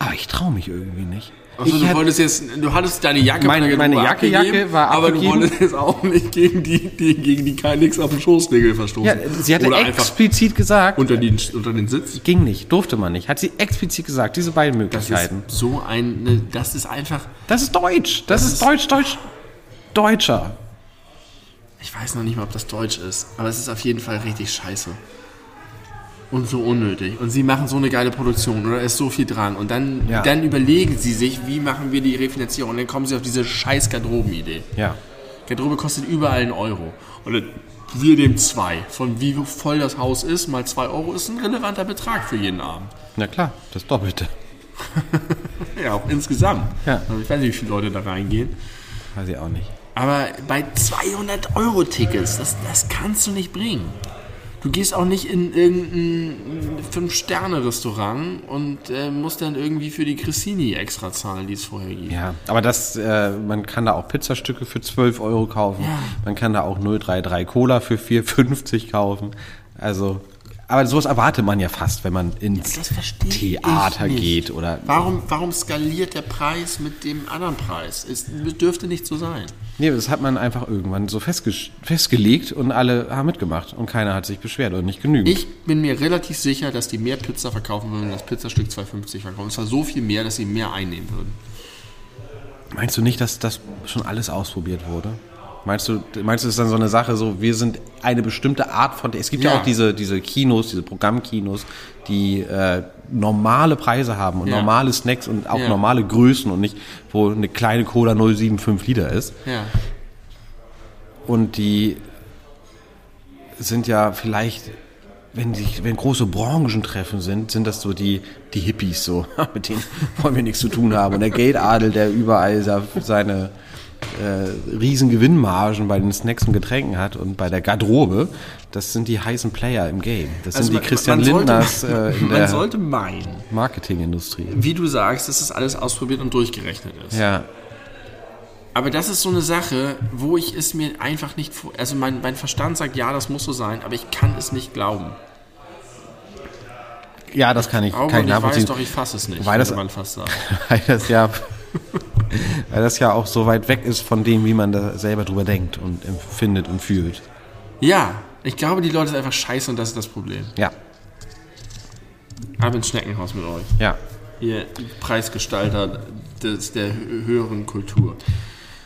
Aber ich traue mich irgendwie nicht. Also ich du wolltest jetzt, du hattest deine Jacke Meine- meine Jacke- Jacke war aber du wolltest jetzt auch nicht gegen die, die gegen die kein nix auf den Schoßregel verstoßen. ja, sie hatte Oder explizit gesagt, unter den, unter den Sitz. ging nicht, durfte man nicht. Hat sie explizit gesagt, diese beiden Das ist Möglichkeiten. so ein, ne, das ist einfach, Das ist Deutsch. Das, ist, ist- Deutsch, Deutsch, Deutscher. ich weiß noch nicht mal, ob das Deutsch ist, aber es ist auf jeden Fall richtig scheiße. Und so unnötig. Und sie machen so eine geile Produktion oder ist so viel dran. Und dann, Ja. dann überlegen sie sich, wie machen wir die Refinanzierung. Und dann kommen sie auf diese scheiß Garderobenidee. Ja. Garderobe kostet überall einen Euro. Und wir nehmen zwei. Von wie voll das Haus ist, mal zwei Euro ist ein relevanter Betrag für jeden Abend. Na klar, das Doppelte. [laughs] Ja, auch insgesamt. Ja. Also ich weiß nicht, wie viele Leute da reingehen. Weiß ich auch nicht. Aber bei 200 Euro Tickets, das, das kannst du nicht bringen. Du gehst auch nicht in irgendein Fünf-Sterne-Restaurant und äh, musst dann irgendwie für die Cressini extra zahlen, die es vorher gibt. Ja, aber das, äh, man kann da auch Pizzastücke für 12 Euro kaufen. Ja. Man kann da auch 033 Cola für 4,50 kaufen. Also, aber sowas erwartet man ja fast, wenn man ins verstehe Theater geht oder. Warum, warum skaliert der Preis mit dem anderen Preis? Es dürfte nicht so sein. Nee, das hat man einfach irgendwann so festge festgelegt und alle haben mitgemacht und keiner hat sich beschwert und nicht genügend. Ich bin mir relativ sicher, dass die mehr Pizza verkaufen würden, das Pizzastück 2,50 verkaufen. Und zwar so viel mehr, dass sie mehr einnehmen würden. Meinst du nicht, dass das schon alles ausprobiert wurde? Meinst du, meinst du, es ist dann so eine Sache, so wir sind eine bestimmte Art von. Es gibt ja, Ja. auch diese, diese Kinos, diese Programmkinos, die äh, normale Preise haben und Ja. normale Snacks und auch Ja. normale Größen und nicht, wo eine kleine Cola 075 Liter ist. Ja. Und die sind ja vielleicht, wenn die, wenn große Branchentreffen sind, sind das so die, die Hippies so, [laughs] mit denen wollen wir nichts zu tun haben. Und der Geldadel, der überall seine äh, riesen Gewinnmargen bei den Snacks und Getränken hat und bei der Garderobe, das sind die heißen Player im Game. Das sind die Christian man sollte- Lindners äh, [laughs] in man der sollte meinen, Marketingindustrie. wie du sagst, dass das alles ausprobiert und durchgerechnet ist. Ja, Aber das ist so eine Sache, wo ich es mir einfach nicht vor. Also mein, mein Verstand sagt, ja, das muss so sein, aber ich kann es nicht glauben. ja, das kann ich, Augen kann ich ich weiß nachvollziehen. doch, ich fasse es nicht, Weil das- man fast sagen. [laughs] weil das ja [laughs] [laughs] weil das ja auch so weit weg ist von dem, wie man da selber drüber denkt und empfindet und fühlt. Ja, ich glaube, die Leute sind einfach scheiße und das ist das Problem. Ja, Ab ins Schneckenhaus mit euch. ja. Ihr Preisgestalter des, der hö- höheren Kultur.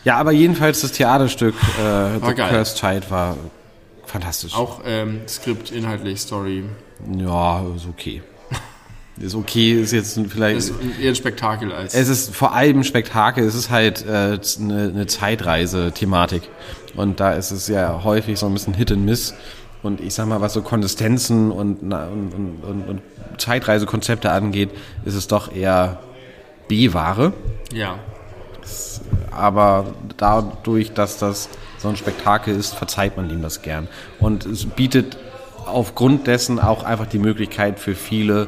Ja, aber jedenfalls das Theaterstück äh, The geil. Cursed Child war fantastisch. Auch ähm, Skript, inhaltlich, Story. Ja, ist okay. Ist okay, ist jetzt vielleicht. Ist eher ein Spektakel als. es ist vor allem ein Spektakel, es ist halt äh, eine, eine Zeitreise-Thematik. Und da ist es ja häufig so ein bisschen Hit and Miss. Und ich sag mal, was so Konsistenzen und, na- und, und, und, und Zeitreisekonzepte angeht, ist es doch eher B-Ware. ja. aber dadurch, dass das so ein Spektakel ist, verzeiht man ihm das gern. Und es bietet aufgrund dessen auch einfach die Möglichkeit für viele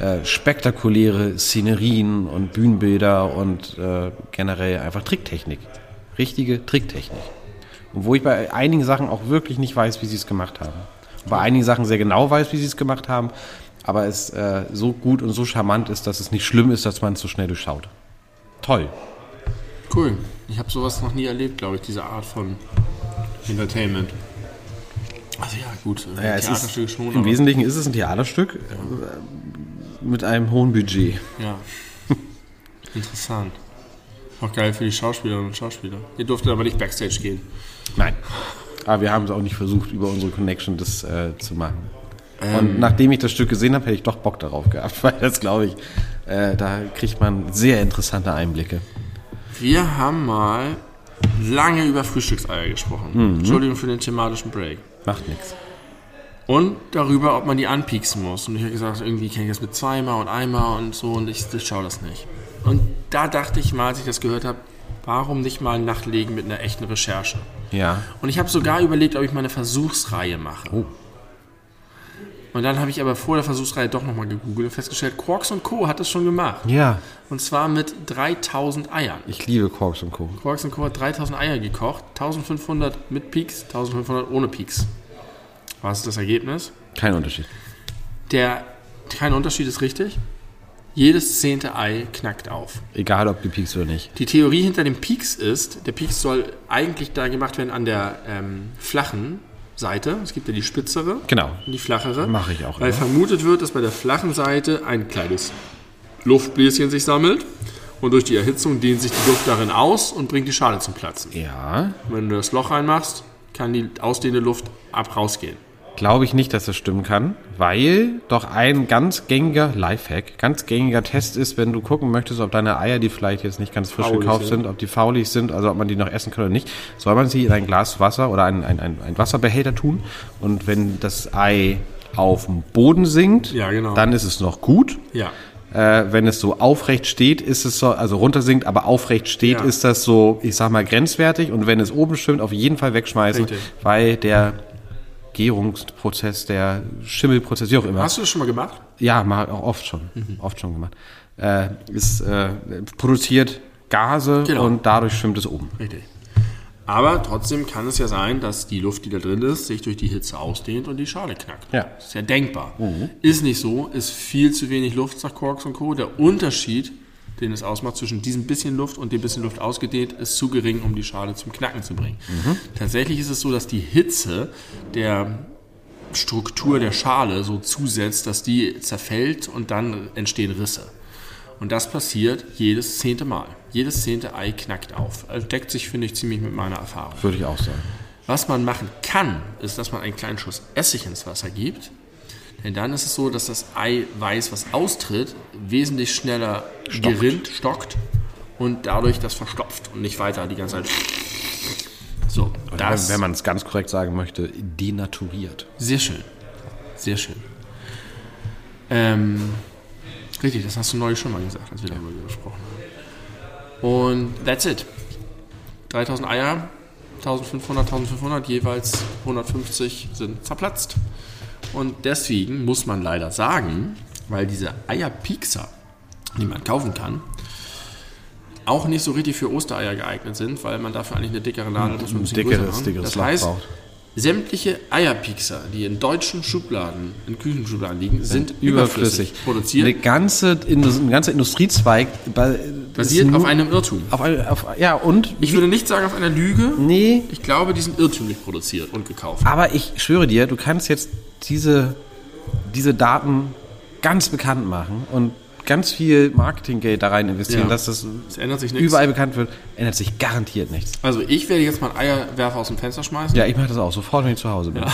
äh, spektakuläre Szenerien und Bühnenbilder und äh, generell einfach Tricktechnik. Richtige Tricktechnik. Und wo ich bei einigen Sachen auch wirklich nicht weiß, wie sie es gemacht haben. Bei einigen Sachen sehr genau weiß, wie sie es gemacht haben, aber es äh, so gut und so charmant ist, dass es nicht schlimm ist, dass man es so schnell durchschaut. Toll. Cool. Ich habe sowas noch nie erlebt, glaube ich, diese Art von Entertainment. Also ja, gut. äh, Ja, es ist, Theaterstück schon, Im Wesentlichen ist es ein Theaterstück äh, mit einem hohen Budget. Ja. Interessant. Auch geil für die Schauspielerinnen und Schauspieler. Ihr durftet aber nicht Backstage gehen. Nein. Aber wir haben es auch nicht versucht, über unsere Connection das äh, zu machen. Ähm. Und nachdem ich das Stück gesehen habe, hätte ich doch Bock darauf gehabt, [laughs] weil das glaube ich, äh, da kriegt man sehr interessante Einblicke. Wir haben mal lange über Frühstückseier gesprochen. Mhm. Entschuldigung für den thematischen Break. Macht nichts. Und darüber, ob man die anpieksen muss. Und ich habe gesagt, irgendwie kenne ich das mit zweimal und einmal und so und ich, ich schaue das nicht. Und da dachte ich mal, als ich das gehört habe, warum nicht mal nachlegen mit einer echten Recherche? Ja. Und ich habe sogar überlegt, ob ich mal eine Versuchsreihe mache. Oh. Und dann habe ich aber vor der Versuchsreihe doch nochmal gegoogelt und festgestellt, Quarks und Co. hat das schon gemacht. Ja. Und zwar mit 3000 Eiern. Ich liebe Quarks und Co. Quarks und Co. hat 3000 Eier gekocht, 1500 mit Peaks, 1500 ohne Peaks. Was ist das Ergebnis? Kein Unterschied. Der, kein Unterschied ist richtig. Jedes zehnte Ei knackt auf. Egal, ob gepiekst oder nicht. Die Theorie hinter dem Peaks ist, der Peaks soll eigentlich da gemacht werden an der ähm, flachen Seite. Es gibt ja die spitzere Genau. und die flachere. Mache ich auch Weil immer. vermutet wird, dass bei der flachen Seite ein kleines Luftbläschen sich sammelt. Und durch die Erhitzung dehnt sich die Luft darin aus und bringt die Schale zum Platzen. Ja. Wenn du das Loch reinmachst, kann die ausdehnende Luft ab rausgehen. Glaube ich nicht, dass das stimmen kann, weil doch ein ganz gängiger Lifehack, ganz gängiger Test ist, wenn du gucken möchtest, ob deine Eier, die vielleicht jetzt nicht ganz frisch Faulig gekauft sind. ob die faulig sind, also ob man die noch essen kann oder nicht, soll man sie in ein Glas Wasser oder ein, ein, ein, ein Wasserbehälter tun. Und wenn das Ei auf dem Boden sinkt, Ja, genau. dann ist es noch gut. Ja. Äh, wenn es so aufrecht steht, ist es so, also runtersinkt, aber aufrecht steht, Ja. ist das so, ich sag mal, grenzwertig. Und wenn es oben schwimmt, auf jeden Fall wegschmeißen, Richtig. weil der Gärungsprozess, der Schimmelprozess, wie auch immer. Hast du das schon mal gemacht? Ja, mal auch oft schon, Mhm. oft schon gemacht. Äh, ist äh, produziert Gase Genau. und dadurch schwimmt es oben. Richtig. Aber trotzdem kann es ja sein, dass die Luft, die da drin ist, sich durch die Hitze ausdehnt und die Schale knackt. Ja. Ist ja denkbar. Ist nicht so, ist viel zu wenig Luft, sagt Quarks und Co. Der Unterschied, den es ausmacht zwischen diesem bisschen Luft und dem bisschen Luft ausgedehnt, ist zu gering, um die Schale zum Knacken zu bringen. Tatsächlich ist es so, dass die Hitze der Struktur der Schale so zusetzt, dass die zerfällt und dann entstehen Risse. Und das passiert jedes zehnte Mal. Jedes zehnte Ei knackt auf. Also deckt sich, finde ich, ziemlich mit meiner Erfahrung. Würde ich auch sagen. Was man machen kann, ist, dass man einen kleinen Schuss Essig ins Wasser gibt. Denn dann ist es so, dass das Eiweiß, was austritt, wesentlich schneller gerinnt, stockt und dadurch das verstopft und nicht weiter die ganze Zeit. So, das wenn, wenn man es ganz korrekt sagen möchte, denaturiert. sehr schön. Sehr schön. Ähm, richtig, das hast du neulich schon mal gesagt, als wir darüber gesprochen haben. Und that's it. 3000 Eier, 1500, 1500, jeweils 150 sind zerplatzt. Und deswegen muss man leider sagen, weil diese Eierpiekser, die man kaufen kann, auch nicht so richtig für Ostereier geeignet sind, weil man dafür eigentlich eine dickere Nadel muss, man ein dickeres- dickeres Das heißt, braucht. sämtliche Eierpiekser, die in deutschen Schubladen, in Küchenschubladen liegen, sind Überflüssig. überflüssig produziert, Eine ganze, ein ganzer Industriezweig basiert auf einem Irrtum. auf, ein- auf Ja, und? Ich würde nicht sagen auf einer Lüge. Nee, Ich glaube, die sind irrtümlich produziert und gekauft. aber ich schwöre dir, du kannst jetzt diese, diese Daten ganz bekannt machen und ganz viel Marketinggeld da rein investieren, Ja. dass das nichts. überall bekannt wird, ändert sich garantiert nichts. Also ich werde jetzt mal einen Eierwerfer aus dem Fenster schmeißen. Ja, ich mache das auch sofort, wenn ich zu Hause bin.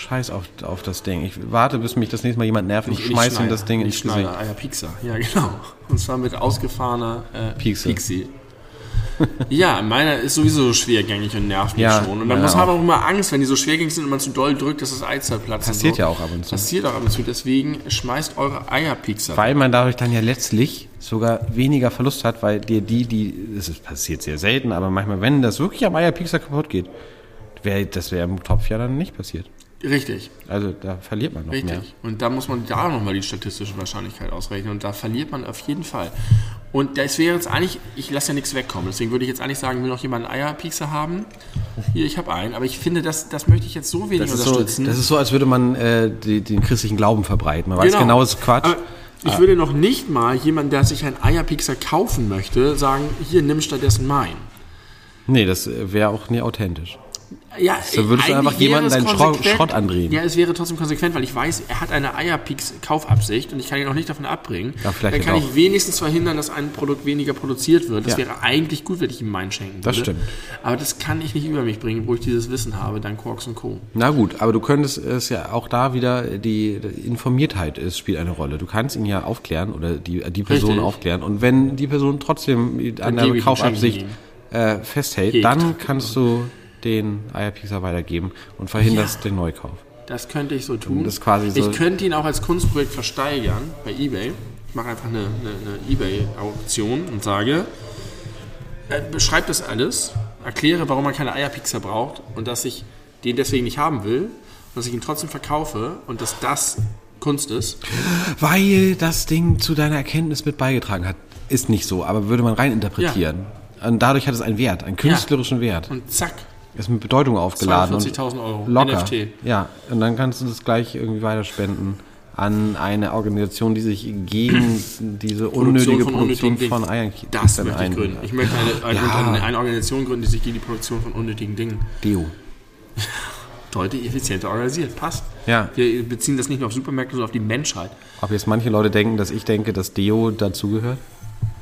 Scheiß auf, auf das Ding. Ich warte, bis mich das nächste Mal jemand nervt und schmeiß ihm das Ding ich ins Gesicht. Eierpiekser. Ja, genau. Und zwar mit ausgefahrener äh, Piekse. Pixie. ja, meiner ist sowieso so schwergängig und nervt mich Ja, schon. Und dann meiner muss man auch. aber auch immer Angst, wenn die so schwergängig sind und man zu doll drückt, dass das Ei zerplatzt. und Passiert so. ja auch ab und zu. Passiert auch ab und zu. Deswegen schmeißt eure Eierpiekser. Weil man dadurch dann ja letztlich sogar weniger Verlust hat, weil dir die, die, das ist, passiert sehr selten, aber manchmal, wenn das wirklich am Eierpiekser kaputt geht, wär, das wäre im Topf ja dann nicht passiert. Richtig. Also da verliert man noch Richtig. mehr. Und da muss man da nochmal die statistische Wahrscheinlichkeit ausrechnen. Und da verliert man auf jeden Fall. Und das wäre jetzt eigentlich, ich lasse ja nichts wegkommen. Deswegen würde ich jetzt eigentlich sagen, will noch jemand einen Eierpiekser haben? Hier, ich habe einen. Aber ich finde, das, das möchte ich jetzt so wenig Das ist, so, unterstützen. das ist so, als würde man äh, die, den christlichen Glauben verbreiten. Man weiß genau, es ist Quatsch. Aber ich würde noch nicht mal jemand, der sich einen Eierpiekser kaufen möchte, sagen, hier, nimm stattdessen meinen. nee, das wäre auch nie authentisch. Ja, So würdest du einfach es deinen Schrott- Schrott andrehen. Ja, es wäre trotzdem konsequent, weil ich weiß, er hat eine Eierpieks-Kaufabsicht und ich kann ihn auch nicht davon abbringen. Ja, vielleicht Dann kann ich auch. wenigstens verhindern, dass ein Produkt weniger produziert wird. Das Ja. wäre eigentlich gut, wenn ich ihm meinen schenken würde. Das stimmt. Aber das kann ich nicht über mich bringen, wo ich dieses Wissen habe, dank Quarks und Co. Na gut, aber du könntest es ja auch da wieder, die, Informiertheit ist, spielt eine Rolle. Du kannst ihn ja aufklären oder die, die Person Richtig. aufklären. Und wenn die Person trotzdem an gebe der Kaufabsicht äh, festhält, Hegt. dann kannst du den Eierpiekser weitergeben und verhinderst Ja. den Neukauf. Das könnte ich so tun. Das quasi so- ich könnte ihn auch als Kunstprojekt versteigern bei Ebay. Ich mache einfach eine, eine, eine Ebay-Auktion und sage, äh, beschreibe das alles, erkläre, warum man keine Eierpixer braucht und dass ich den deswegen nicht haben will und dass ich ihn trotzdem verkaufe und dass das Kunst ist. Weil das Ding zu deiner Erkenntnis mit beigetragen hat. Ist nicht so, aber würde man rein interpretieren. Und dadurch hat es einen Wert, einen künstlerischen Wert. Und zack, Ist mit Bedeutung aufgeladen. und 42.000 Euro. Locker. NFT. Ja, und dann kannst du das gleich irgendwie weiterspenden an eine Organisation, die sich gegen diese unnötige von Produktion von Dingen. Eiern Das möchte ich gründen. Ich möchte eine, eine, Ja. eine, eine Organisation gründen, die sich gegen die Produktion von unnötigen Dingen Deo. [laughs] deutlich effizienter organisiert. Passt. Ja. Wir beziehen das nicht nur auf Supermärkte, sondern auf die Menschheit. Ob jetzt manche Leute denken, dass ich denke, dass Deo dazugehört?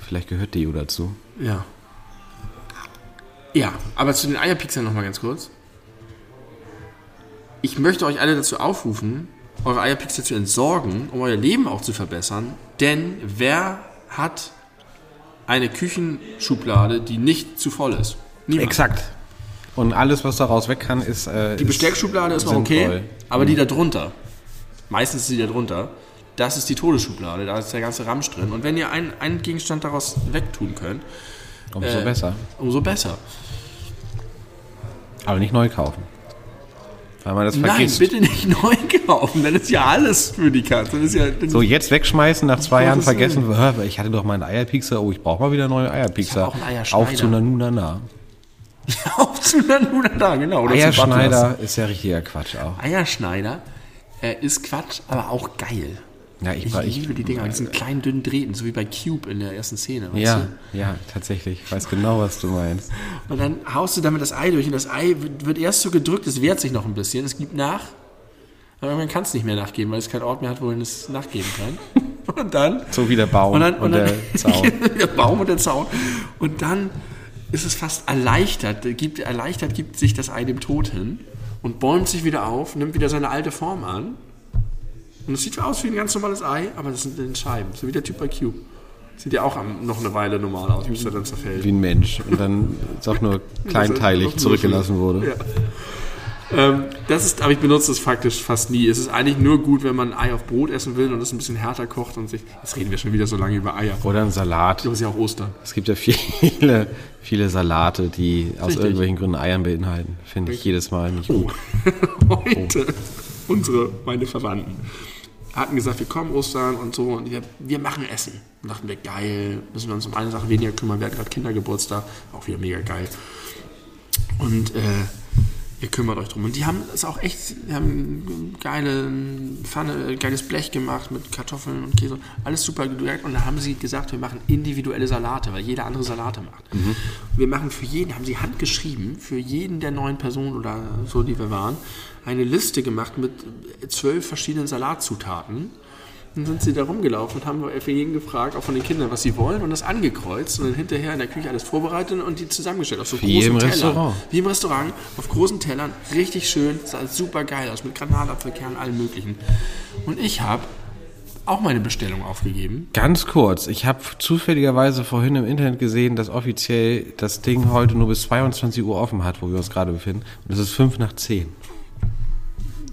Vielleicht gehört Deo dazu. Ja. Ja, aber zu den Eierpixern noch mal ganz kurz. Ich möchte euch alle dazu aufrufen, eure Eierpixer zu entsorgen, um euer Leben auch zu verbessern. Denn wer hat eine Küchenschublade, die nicht zu voll ist? Niemand. Exakt. Und alles, was daraus weg kann, ist. Äh, Die Besteckschublade ist noch okay, aber die da drunter, meistens ist die da drunter, das ist die Todesschublade, da ist der ganze Ramsch drin. Und wenn ihr einen, einen Gegenstand daraus wegtun könnt, Umso äh, besser. umso besser. Aber nicht neu kaufen. Weil man das Nein, vergisst. bitte nicht [laughs] neu kaufen, dann ist ja alles für die Katze. Ja, So, jetzt wegschmeißen, nach zwei Jahren vergessen, hör, ich hatte doch mal einen Eierpixer, oh, ich brauche mal wieder neue Eierpixer. Auf zu Nanunana. [laughs] auf zu Nanuna da, genau. oder. Eierschneider ist ja richtiger Quatsch auch. Eierschneider äh, ist Quatsch, aber auch geil. Ja, ich, Ich, war- ich, liebe die Dinger, die sind kleinen, dünnen Drähten, so wie bei Cube in der ersten Szene. Ja, du? ja, tatsächlich. Ich weiß genau, was du meinst. [laughs] Und dann haust du damit das Ei durch und das Ei wird, wird erst so gedrückt, es wehrt sich noch ein bisschen, es gibt nach. Aber man kann es nicht mehr nachgeben, weil es keinen Ort mehr hat, wohin es nachgeben kann. [laughs] Und dann So wie der Baum und, und, dann, und dann, der [laughs] Zaun. der Baum und der Zaun. Und dann ist es fast erleichtert, gibt, erleichtert gibt sich das Ei dem Tod hin und bäumt sich wieder auf, nimmt wieder seine alte Form an. Und es sieht aus wie ein ganz normales Ei, aber das sind in Scheiben, so wie der Typ bei Cube. Sieht ja auch am- noch eine Weile normal aus, bis er dann zerfällt. Wie ein Mensch. Und dann ist auch nur [laughs] kleinteilig zurückgelassen wurde. Ja. Ähm, das ist, aber ich benutze es faktisch fast nie. Es ist eigentlich nur gut, wenn man ein Ei auf Brot essen will und es ein bisschen härter kocht und sich. Jetzt reden wir schon wieder so lange über Eier. Oder ein Salat. Das ist ja auch Ostern. Es gibt ja viele, viele Salate, die aus Richtig. irgendwelchen Gründen Eiern beinhalten. Finde ich jedes Mal nicht gut. [laughs] Heute unsere, meine Verwandten, hatten gesagt, wir kommen Ostern und so und wir, wir machen Essen. Und dachten wir, geil, müssen wir uns um eine Sache weniger kümmern. Wir hatten gerade Kindergeburtstag, auch wieder mega geil. Und äh, ihr kümmert euch drum. Und die haben es auch echt, die haben geile Pfanne, geiles Blech gemacht mit Kartoffeln und Käse. Alles super gedreht. Und da haben sie gesagt, wir machen individuelle Salate, weil jeder andere Salate macht. Wir machen für jeden, haben sie handgeschrieben, für jeden der neun Personen oder so, die wir waren, eine Liste gemacht mit zwölf verschiedenen Salatzutaten. Dann sind sie da rumgelaufen und haben für jeden gefragt, auch von den Kindern, was sie wollen und das angekreuzt und dann hinterher in der Küche alles vorbereitet und die zusammengestellt auf so Wie großen im Tellern. Restaurant. Wie im Restaurant, auf großen Tellern, richtig schön, sah super geil aus, mit Granatapfelkernen, allem möglichen. Und ich habe auch meine Bestellung aufgegeben. Ganz kurz, ich habe zufälligerweise vorhin im Internet gesehen, dass offiziell das Ding heute nur bis 22 Uhr offen hat, wo wir uns gerade befinden. Und es ist 5 nach 10.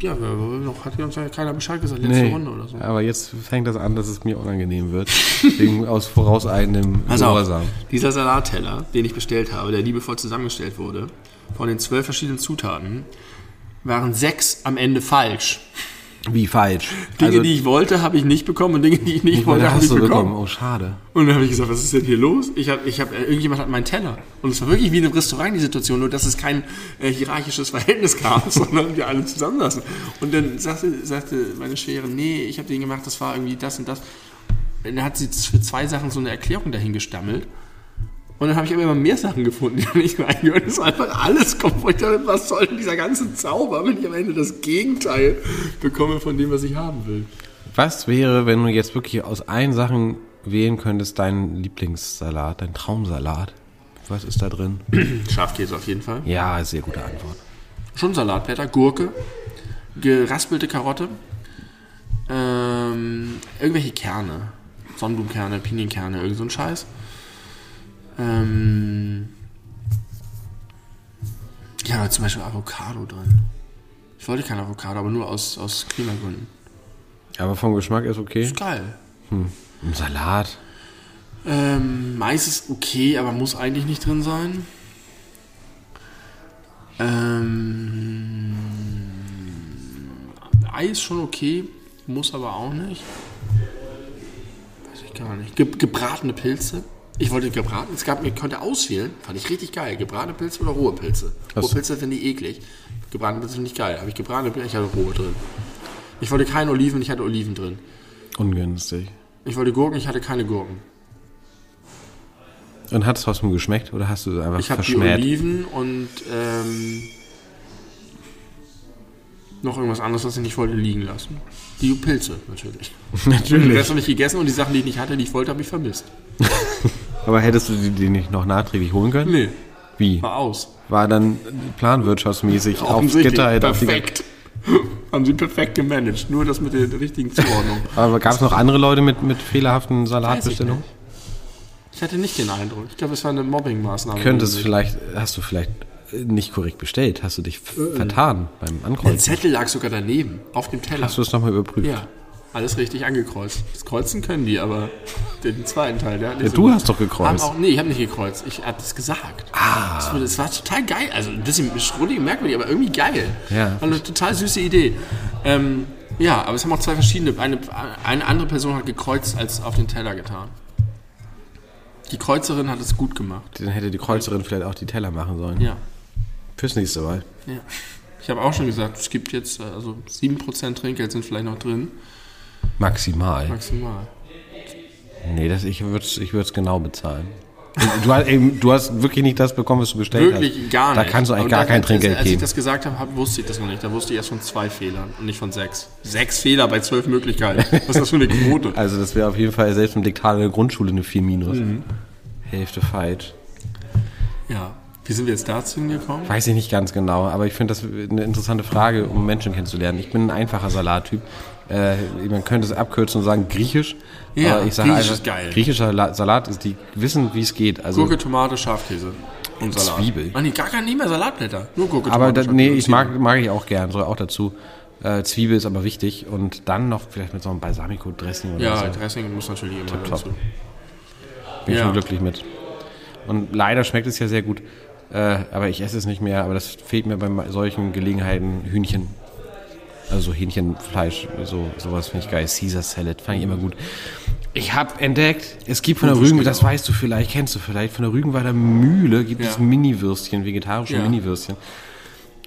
Ja, aber noch hat uns ja keiner Bescheid gesagt, letzte Runde oder so. aber jetzt fängt das an, dass es mir unangenehm wird. [laughs] Wegen aus vorauseilendem Gehorsam. dieser Salatteller, den ich bestellt habe, der liebevoll zusammengestellt wurde, von den zwölf verschiedenen Zutaten, waren sechs am Ende falsch. Wie falsch. Dinge, die ich wollte, habe ich nicht bekommen und Dinge, die ich nicht wollte, habe ich bekommen. bekommen. Oh, schade. Und dann habe ich gesagt, was ist denn hier los? Ich habe, ich habe, äh, irgendjemand hat meinen Teller. Und es war wirklich wie in einem Restaurant die Situation, nur dass es kein äh, hierarchisches Verhältnis gab, [laughs] sondern wir alle zusammensaßen. Und dann sagte, sagte meine Schwere, nee, ich habe den gemacht, das war irgendwie das und das. Und dann hat sie für zwei Sachen so eine Erklärung dahin gestammelt. Und dann habe ich aber immer mehr Sachen gefunden, [laughs] die nicht reingehören. Es war einfach alles dachte, was soll denn dieser ganze Zauber, wenn ich am Ende das Gegenteil bekomme von dem, was ich haben will? Was wäre, wenn du jetzt wirklich aus allen Sachen wählen könntest, deinen Lieblingssalat, dein Traumsalat? Was ist da drin? [clears throat] Schafkäse auf jeden Fall. Ja, sehr gute Antwort. Schon Salatblätter, Gurke, geraspelte Karotte, ähm, irgendwelche Kerne, Sonnenblumenkerne, Pinienkerne, irgend so ein Scheiß. Ähm, ja, zum Beispiel Avocado drin. Ich wollte kein Avocado, aber nur aus, aus Klimagründen. Aber vom Geschmack ist okay. Ist geil. Ein Salat. Ähm, Mais ist okay, aber muss eigentlich nicht drin sein. Ähm, Ei ist schon okay, muss aber auch nicht. Weiß ich gar nicht. Ge gebratene Pilze, Ich wollte gebraten, es gab, ich konnte auswählen, fand ich richtig geil. Gebratene Pilze oder rohe Pilze. Rohe Pilze finde ich eklig. Gebratene Pilze finde ich geil. Habe ich gebratene Pilze, ich hatte rohe drin. Ich wollte keine Oliven, ich hatte Oliven drin. Ungünstig. Ich wollte Gurken, ich hatte keine Gurken. Und hat es trotzdem geschmeckt oder hast du es einfach Ich habe die verschmäht? Oliven und ähm, noch irgendwas anderes, was ich nicht wollte, liegen lassen. Die Pilze, natürlich. [laughs] Den Natürlich. Rest habe ich gegessen und die Sachen, die ich nicht hatte, die ich wollte, habe ich vermisst. [laughs] Aber hättest du die, die nicht noch nachträglich holen können? Nee, Wie? war aus. War dann planwirtschaftsmäßig aufs. Gitter Perfekt. [laughs] Haben sie perfekt gemanagt. Nur das mit der richtigen Zuordnung. [laughs] Aber gab es noch andere Leute mit, mit fehlerhaften Salatbestellungen? Ich hatte nicht den Eindruck. Ich glaube, es war eine Mobbing-Maßnahme. Könntest Nicht. vielleicht, hast du vielleicht äh, nicht korrekt bestellt? Hast du dich f- Äh, vertan beim Der Ankreuzen? Zettel lag sogar daneben, auf dem Teller. Hast du es nochmal überprüft? Ja, alles richtig angekreuzt. Das Kreuzen können die, aber den zweiten Teil, der hat nicht Ja, du hast doch gekreuzt. Haben auch, nee, ich habe nicht gekreuzt. Ich habe das gesagt. Ah. Das, war, das war total geil. Also ein bisschen schrullig, merkwürdig, aber irgendwie geil. Ja. War eine total süße Idee. Ähm, ja, aber es haben auch zwei verschiedene. Eine, eine andere Person hat gekreuzt als auf den Teller getan. Die Kreuzerin hat es gut gemacht. Dann hätte die Kreuzerin vielleicht auch die Teller machen sollen. Ja. Fürs nächste Mal. ja. Ich habe auch schon gesagt, es gibt jetzt, äh, also 7% Trinkgeld sind vielleicht noch drin. Maximal. Maximal. Nee, das, ich würde es ich würd's genau bezahlen. Du hast, eben, du hast wirklich nicht das bekommen, was du bestellt hast. Wirklich gar nicht. Da kannst du eigentlich gar kein Trinkgeld Als ich geben. das gesagt habe, hab, wusste ich das noch nicht. Da wusste ich erst von zwei Fehlern und nicht von sechs. Sechs Fehler bei zwölf Möglichkeiten. Was ist das für eine Quote? [laughs] Also das wäre auf jeden Fall selbst im Diktat in der Grundschule eine 4 minus. Mhm. Hälfte falsch. Ja. Wie sind wir jetzt dazu hingekommen? Weiß ich nicht ganz genau, aber ich finde das eine interessante Frage, um Menschen kennenzulernen. Ich bin ein einfacher Salattyp. Äh, man könnte es abkürzen und sagen griechisch. Ja, aber ich sage Griechisch einfach, ist geil. Griechischer La- Salat ist, die wissen, wie es geht. Also, Gurke, Tomate, Schafkäse und Salat. Zwiebel. Ah, nee, gar kein, nicht mehr Salatblätter. Nur Gurke, aber Tomate, da, nee, ich mag, mag ich auch gern, soll auch dazu. Äh, Zwiebel ist aber wichtig und dann noch vielleicht mit so einem Balsamico-Dressing oder Ja, so. Dressing muss natürlich immer top. dazu. Bin ich Ja. schon glücklich mit. Und leider schmeckt es ja sehr gut. Äh, aber ich esse es nicht mehr. Aber das fehlt mir bei solchen Gelegenheiten. Hühnchen. Also Hähnchenfleisch. So, sowas finde ich geil. Caesar Salad fand ich immer gut. Ich habe entdeckt, es gibt von der Rügen, das weißt du vielleicht, kennst du vielleicht, von der Rügenwalder Mühle gibt es Ja. Mini-Würstchen, vegetarische Ja. Mini-Würstchen.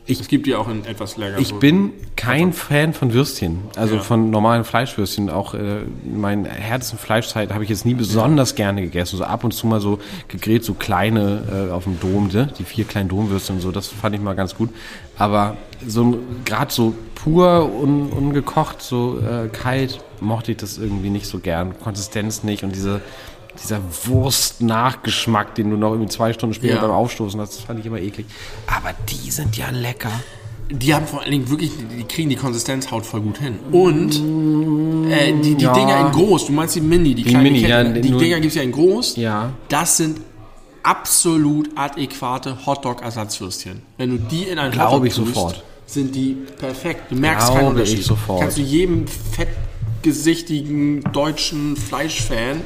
Es gibt die auch in etwas länger. Ich bin kein Fan von Würstchen, also Ja. von normalen Fleischwürstchen. Auch äh, meine härtesten Fleischzeit habe ich jetzt nie besonders gerne gegessen. So ab und zu mal so gegrillt, so kleine äh, auf dem Dom, ne? die vier kleinen Domwürstchen und so, das fand ich mal ganz gut. Aber so gerade so pur un, ungekocht, so äh, kalt, mochte ich das irgendwie nicht so gern. Konsistenz nicht und diese dieser Wurst-Nachgeschmack, den du noch irgendwie zwei Stunden später Ja. beim Aufstoßen hast, das fand ich immer eklig. Aber die sind ja lecker. Die haben vor allen Dingen wirklich, die kriegen die Konsistenzhaut voll gut hin. Und äh, die, die Ja. Dinger in groß, du meinst die Mini, die, kleinen Mini, Ketten, ja, die Dinger gibt es ja in groß. Ja. Das sind absolut adäquate Hotdog-Ersatzwürstchen. Wenn du die in einen Glaube Hotdog ich tust, sofort. sind die perfekt. Du merkst Glaube keinen ich Unterschied. sofort. Kannst du jedem fettgesichtigen deutschen Fleischfan,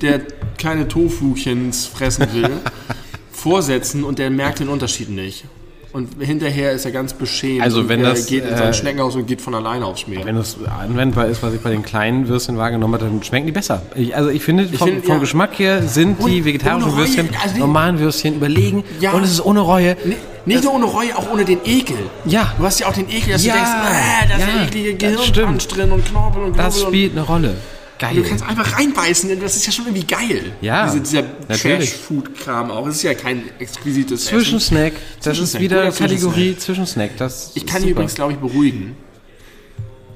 der keine Tofuchens fressen will, [laughs] vorsetzen und der merkt den Unterschied nicht. Und hinterher ist er ganz beschämt. Also und wenn er das, geht in äh, sein Schneckenhaus und geht von alleine aufs Meer. Wenn das anwendbar ist, was ich bei den kleinen Würstchen wahrgenommen habe, dann schmecken die besser. Ich, also ich finde, vom, finde, vom ja. Geschmack her sind die Und vegetarischen ohne Reue, Würstchen also die- normalen Würstchen überlegen Ja. und es ist ohne Reue. Ni- Nicht nur ohne Reue, auch ohne den Ekel. Ja. Du hast ja auch den Ekel, dass Ja, du denkst, äh, da ist ja, eklige das stimmt. drin und Knorpel und Das Knorpel und spielt eine Rolle. Geil. Du kannst einfach reinbeißen, denn das ist ja schon irgendwie geil. Ja, Diese, dieser. Trash-Food-Kram auch. Es ist ja kein exquisites Zwischensnack, das ist Zwischensnack, wieder guter Kategorie Zwischensnack. Das Ich ist kann dich übrigens, glaube ich, beruhigen.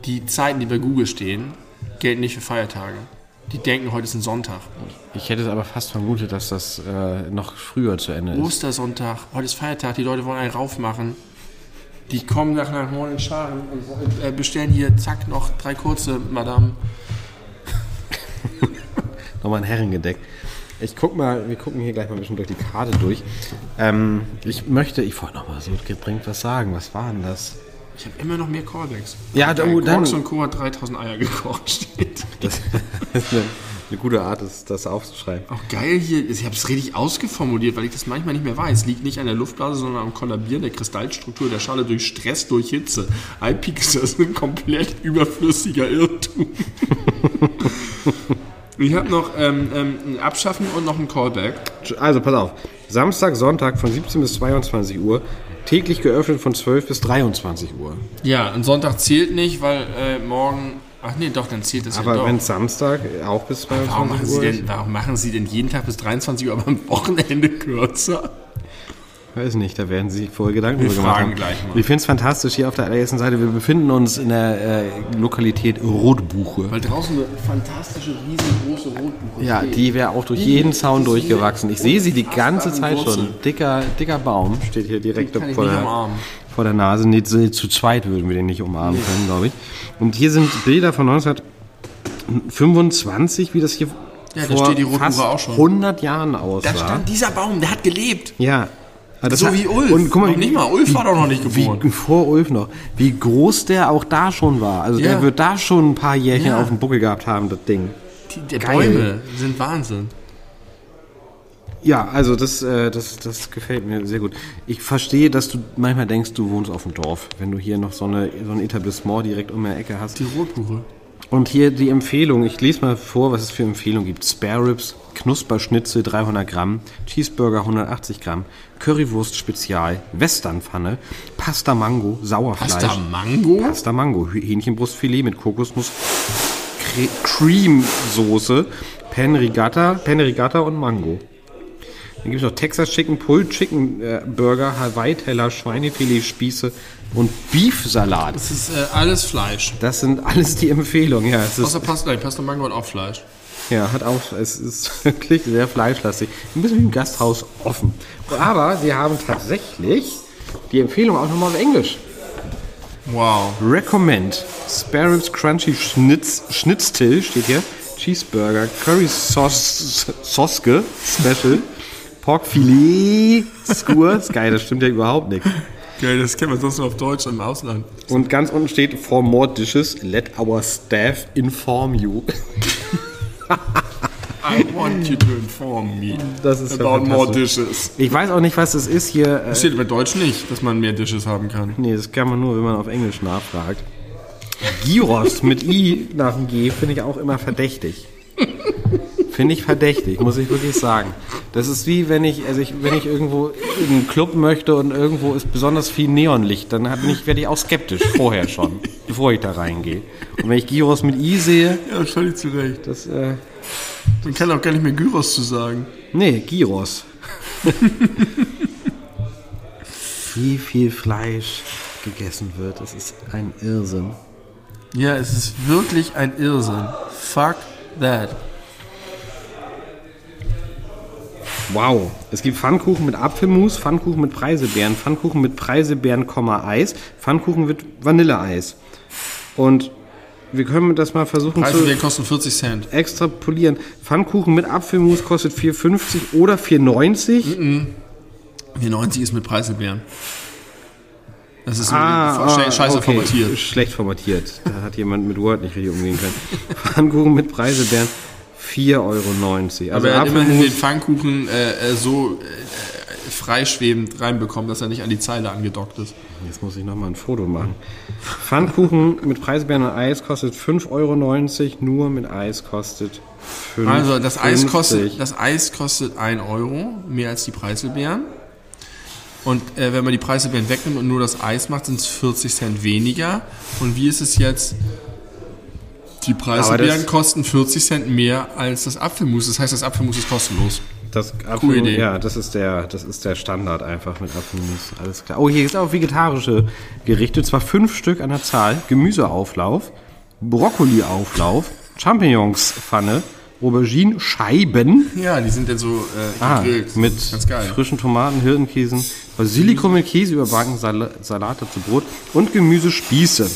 Die Zeiten, die bei Google stehen, gelten nicht für Feiertage. Die denken, heute ist ein Sonntag. Ich hätte es aber fast vermutet, dass das äh, noch früher zu Ende ist. Ostersonntag, heute ist Feiertag, die Leute wollen einen raufmachen. Die kommen nach nach neuen Scharen und äh, bestellen hier, zack, noch drei kurze, Madame. [laughs] Nochmal ein Herrengedeck. Ich guck mal, wir gucken hier gleich mal ein bisschen durch die Karte durch. Ähm, ich möchte, ich wollte noch mal so gedrängt was sagen. Was war denn das? Ich habe immer noch mehr Callbacks. Ja, da- Äh, dann- Quarks und Co. hat 3000 Eier gekocht, steht. Das [laughs] ist eine, eine gute Art, das, das aufzuschreiben. Auch geil hier, ich habe es richtig ausgeformuliert, weil ich das manchmal nicht mehr weiß. Liegt nicht an der Luftblase, sondern am Kollabieren der Kristallstruktur der Schale durch Stress, durch Hitze. iPix ist ein komplett überflüssiger Irrtum. [laughs] Ich habe noch ähm, ähm, ein Abschaffen und noch ein Callback. Also, pass auf. Samstag, Sonntag von 17 bis 22 Uhr. Täglich geöffnet von 12 bis 23 Uhr. Ja, und Sonntag zählt nicht, weil äh, morgen. Ach nee, doch, dann zählt das ja Aber doch. wenn Samstag auch bis Warum 22 machen, Sie Uhr ist? denn, warum machen Sie denn jeden Tag bis 23 Uhr, aber am Wochenende kürzer? Weiß nicht, da werden Sie sich vorher Gedanken Wir drüber gemacht fragen haben. gleich mal. Ich finde es fantastisch hier auf der allerersten Seite. Wir befinden uns in der äh, Lokalität Rotbuche. Weil draußen eine fantastische, riesengroße Rotbuche Ja, die wäre auch durch jeden Zaun durchgewachsen. Ich sehe sie die ganze Zeit schon. Dicker, dicker Baum steht hier direkt vor der. Vor der Nase. Nee, zu zweit würden wir den nicht umarmen können, glaube ich. Und hier sind Bilder von 1925, wie das hier Ja, da vor steht die fast auch schon. 100 Jahren aussah. Da stand dieser Baum, der hat gelebt. Ja. Aber das So hat- wie Ulf. Und guck mal, Noch nicht mal, Ulf war doch noch nicht geboren. Wie, vor Ulf noch. Wie groß der auch da schon war. Also Ja. der wird da schon ein paar Jährchen Ja. auf dem Buckel gehabt haben, das Ding. Die, die. Bäume sind Wahnsinn. Ja, also das, äh, das, das gefällt mir sehr gut. Ich verstehe, dass du manchmal denkst, du wohnst auf dem Dorf, wenn du hier noch so, eine, so ein Etablissement direkt um die Ecke hast. Die Rotbuche. Und hier die Empfehlung, ich lese mal vor, was es für Empfehlungen gibt. Spare Ribs, Knusperschnitzel 300 Gramm, Cheeseburger 180 Gramm, Currywurst Spezial, Westernpfanne, Pasta Mango, Sauerfleisch. Pasta Mango? Pasta Mango, Hähnchenbrustfilet mit Kokosnuss, Cre Cream-Soße, Pen Rigatta, Pen Rigatta und Mango. Dann gibt es noch Texas Chicken, Pulled Chicken äh, Burger, Hawaii-Teller, Schweinefilet, Spieße und Beef-Salat. Das ist äh, alles Fleisch. Das sind alles die Empfehlungen. Ja, es ist Außer Pasta, nein, Pasta Mango hat auch Fleisch. ja, hat auch, es ist [laughs] wirklich sehr fleischlastig. Ein bisschen wie im Gasthaus offen. Aber sie haben tatsächlich die Empfehlung auch nochmal auf Englisch. Wow. Recommend Spare Ribs Crunchy Schnitz, Schnitztil steht hier. Cheeseburger, Curry Sauce, Soske Special, Pork Filet Skur. Ist geil, das stimmt ja überhaupt nicht. Geil, das kennt man sonst nur auf Deutsch im Ausland. Und ganz unten steht, for more dishes, let our staff inform you. [laughs] I want you to inform me Das ist ja about more fantastisch. dishes. Ich weiß auch nicht, was das ist hier. Äh, Das steht bei Deutsch nicht, dass man mehr Dishes haben kann. Nee, das kann man nur, wenn man auf Englisch nachfragt. Gyros mit I nach dem G finde ich auch immer verdächtig. [laughs] Finde ich verdächtig, muss ich wirklich sagen. Das ist wie wenn ich, also ich, wenn ich irgendwo in einen Club möchte und irgendwo ist besonders viel Neonlicht, dann hab ich, werde ich auch skeptisch vorher schon, bevor ich da reingehe. Und wenn ich Gyros mit I sehe, Ja, völlig zu Recht. das, äh, Man kann auch gar nicht mehr Gyros zu sagen. nee, Gyros. [laughs] wie viel Fleisch gegessen wird, das ist ein Irrsinn. Ja, es ist wirklich ein Irrsinn. Fuck that. Wow. Es gibt Pfannkuchen mit Apfelmus, Pfannkuchen mit Preiselbeeren, Pfannkuchen mit Preiselbeeren, Komma, Eis, Pfannkuchen mit Vanilleeis. Und wir können das mal versuchen Preise, zu kosten 40 Cent. extrapolieren. Pfannkuchen mit Apfelmus kostet 4,50 oder 4,90. 4,90 ist mit Preiselbeeren. Das ist Ah, ah, scheiße okay. formatiert. Schlecht formatiert. Da hat jemand mit Word nicht richtig umgehen können. [laughs] Pfannkuchen mit Preiselbeeren 4,90 Euro. Also Aber er hat immerhin den Pfannkuchen äh, äh, so äh, freischwebend reinbekommen, dass er nicht an die Zeile angedockt ist. Jetzt muss ich nochmal ein Foto machen. Pfannkuchen mit Preiselbeeren und Eis kostet 5,90 Euro, nur mit Eis kostet 5 Also das Eis, 50. kostet, das Eis kostet 1 Euro, mehr als die Preiselbeeren. Und äh, wenn man die Preiselbeeren wegnimmt und nur das Eis macht, sind es 40 Cent weniger. Und wie ist es jetzt? Die Preiselbeeren das- kosten 40 Cent mehr als das Apfelmus. Das heißt, das Apfelmus ist kostenlos. Das Apfel, Coole Idee. Ja, das ist, der, das ist der Standard einfach mit Apfelmus. Alles klar. Oh, hier ist auch vegetarische Gerichte. Zwar fünf Stück an der Zahl. Gemüseauflauf, Brokkoliauflauf, Champignonspfanne, Aubergine-Scheiben. Ja, die sind dann so äh, Ah, mit frischen Tomaten, Hirtenkäsen, Basilikum mit Käse überbacken, Sal Salat dazu Brot und Gemüsespieße.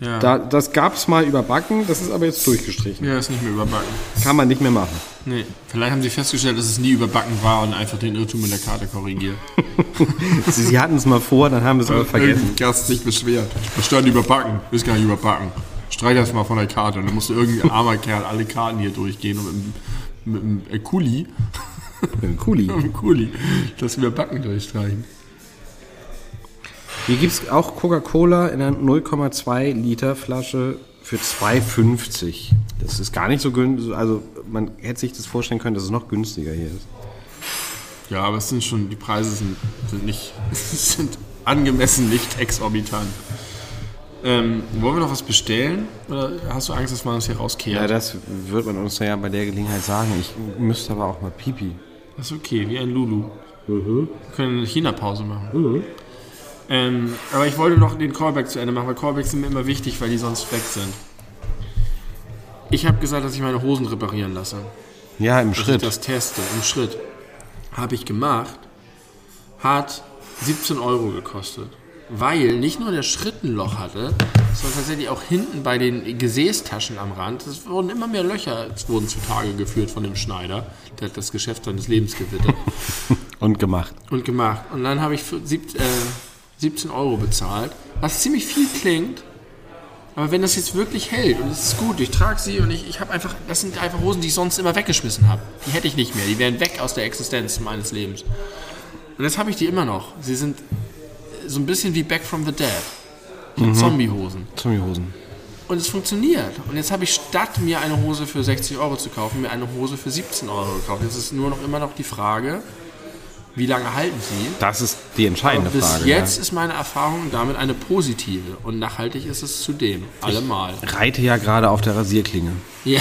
Ja. Da, das gab's mal überbacken, das ist aber jetzt durchgestrichen. ja, ist nicht mehr überbacken. Kann man nicht mehr machen. Nee. Vielleicht haben sie festgestellt, dass es nie überbacken war und einfach den Irrtum in der Karte korrigiert. [laughs] Sie, sie hatten es mal vor, dann haben sie es aber vergessen. Gast sich beschwert. Da stand überbacken. Ist gar nicht überbacken. Streich das mal von der Karte. Und dann musste irgendein armer Kerl alle Karten hier durchgehen und mit, dem- mit dem äh, Kuli, mit dem Kuli, [laughs] das Überbacken durchstreichen. Hier gibt es auch Coca-Cola in einer 0,2 Liter Flasche für 2,50. Das ist gar nicht so günstig. Also man hätte sich das vorstellen können, dass es noch günstiger hier ist. Ja, aber es sind schon, die Preise sind, sind nicht, [laughs] sind angemessen nicht exorbitant. Ähm, wollen wir noch was bestellen? Oder hast du Angst, dass man uns hier rauskehrt? Ja, das wird man uns ja bei der Gelegenheit sagen. Ich müsste aber auch mal pipi. Das ist okay, wie ein Lulu. Wir können eine China-Pause machen. Ähm, aber ich wollte noch den Callback zu Ende machen, weil Callbacks sind mir immer wichtig, weil die sonst weg sind. Ich habe gesagt, dass ich meine Hosen reparieren lasse. Ja, im Dass ich Schritt. das teste, im Schritt. Habe ich gemacht. Hat 17 Euro gekostet. Weil nicht nur der Schritt ein Loch hatte, sondern tatsächlich auch hinten bei den Gesäßtaschen am Rand. Es wurden immer mehr Löcher, es wurden zutage geführt von dem Schneider. Der hat das Geschäft seines Lebens gewittert [laughs] Und gemacht. und gemacht. Und dann habe ich für sieb, äh, 17 Euro bezahlt, was ziemlich viel klingt. Aber wenn das jetzt wirklich hält und es ist gut, ich trage sie und ich, ich habe einfach, das sind einfach Hosen, die ich sonst immer weggeschmissen habe. Die hätte ich nicht mehr, die wären weg aus der Existenz meines Lebens. Und jetzt habe ich die immer noch. Sie sind so ein bisschen wie Back from the Dead. Hab Zombiehosen. Zombiehosen. Und es funktioniert. Und jetzt habe ich statt mir eine Hose für 60 Euro zu kaufen, mir eine Hose für 17 Euro gekauft. Jetzt ist nur noch immer noch die Frage, wie lange halten sie? Das ist die entscheidende Bis Frage. jetzt ist meine Erfahrung damit eine positive und nachhaltig ist es zudem. Allemal. Ja. Reite ja gerade auf der Rasierklinge. Ja.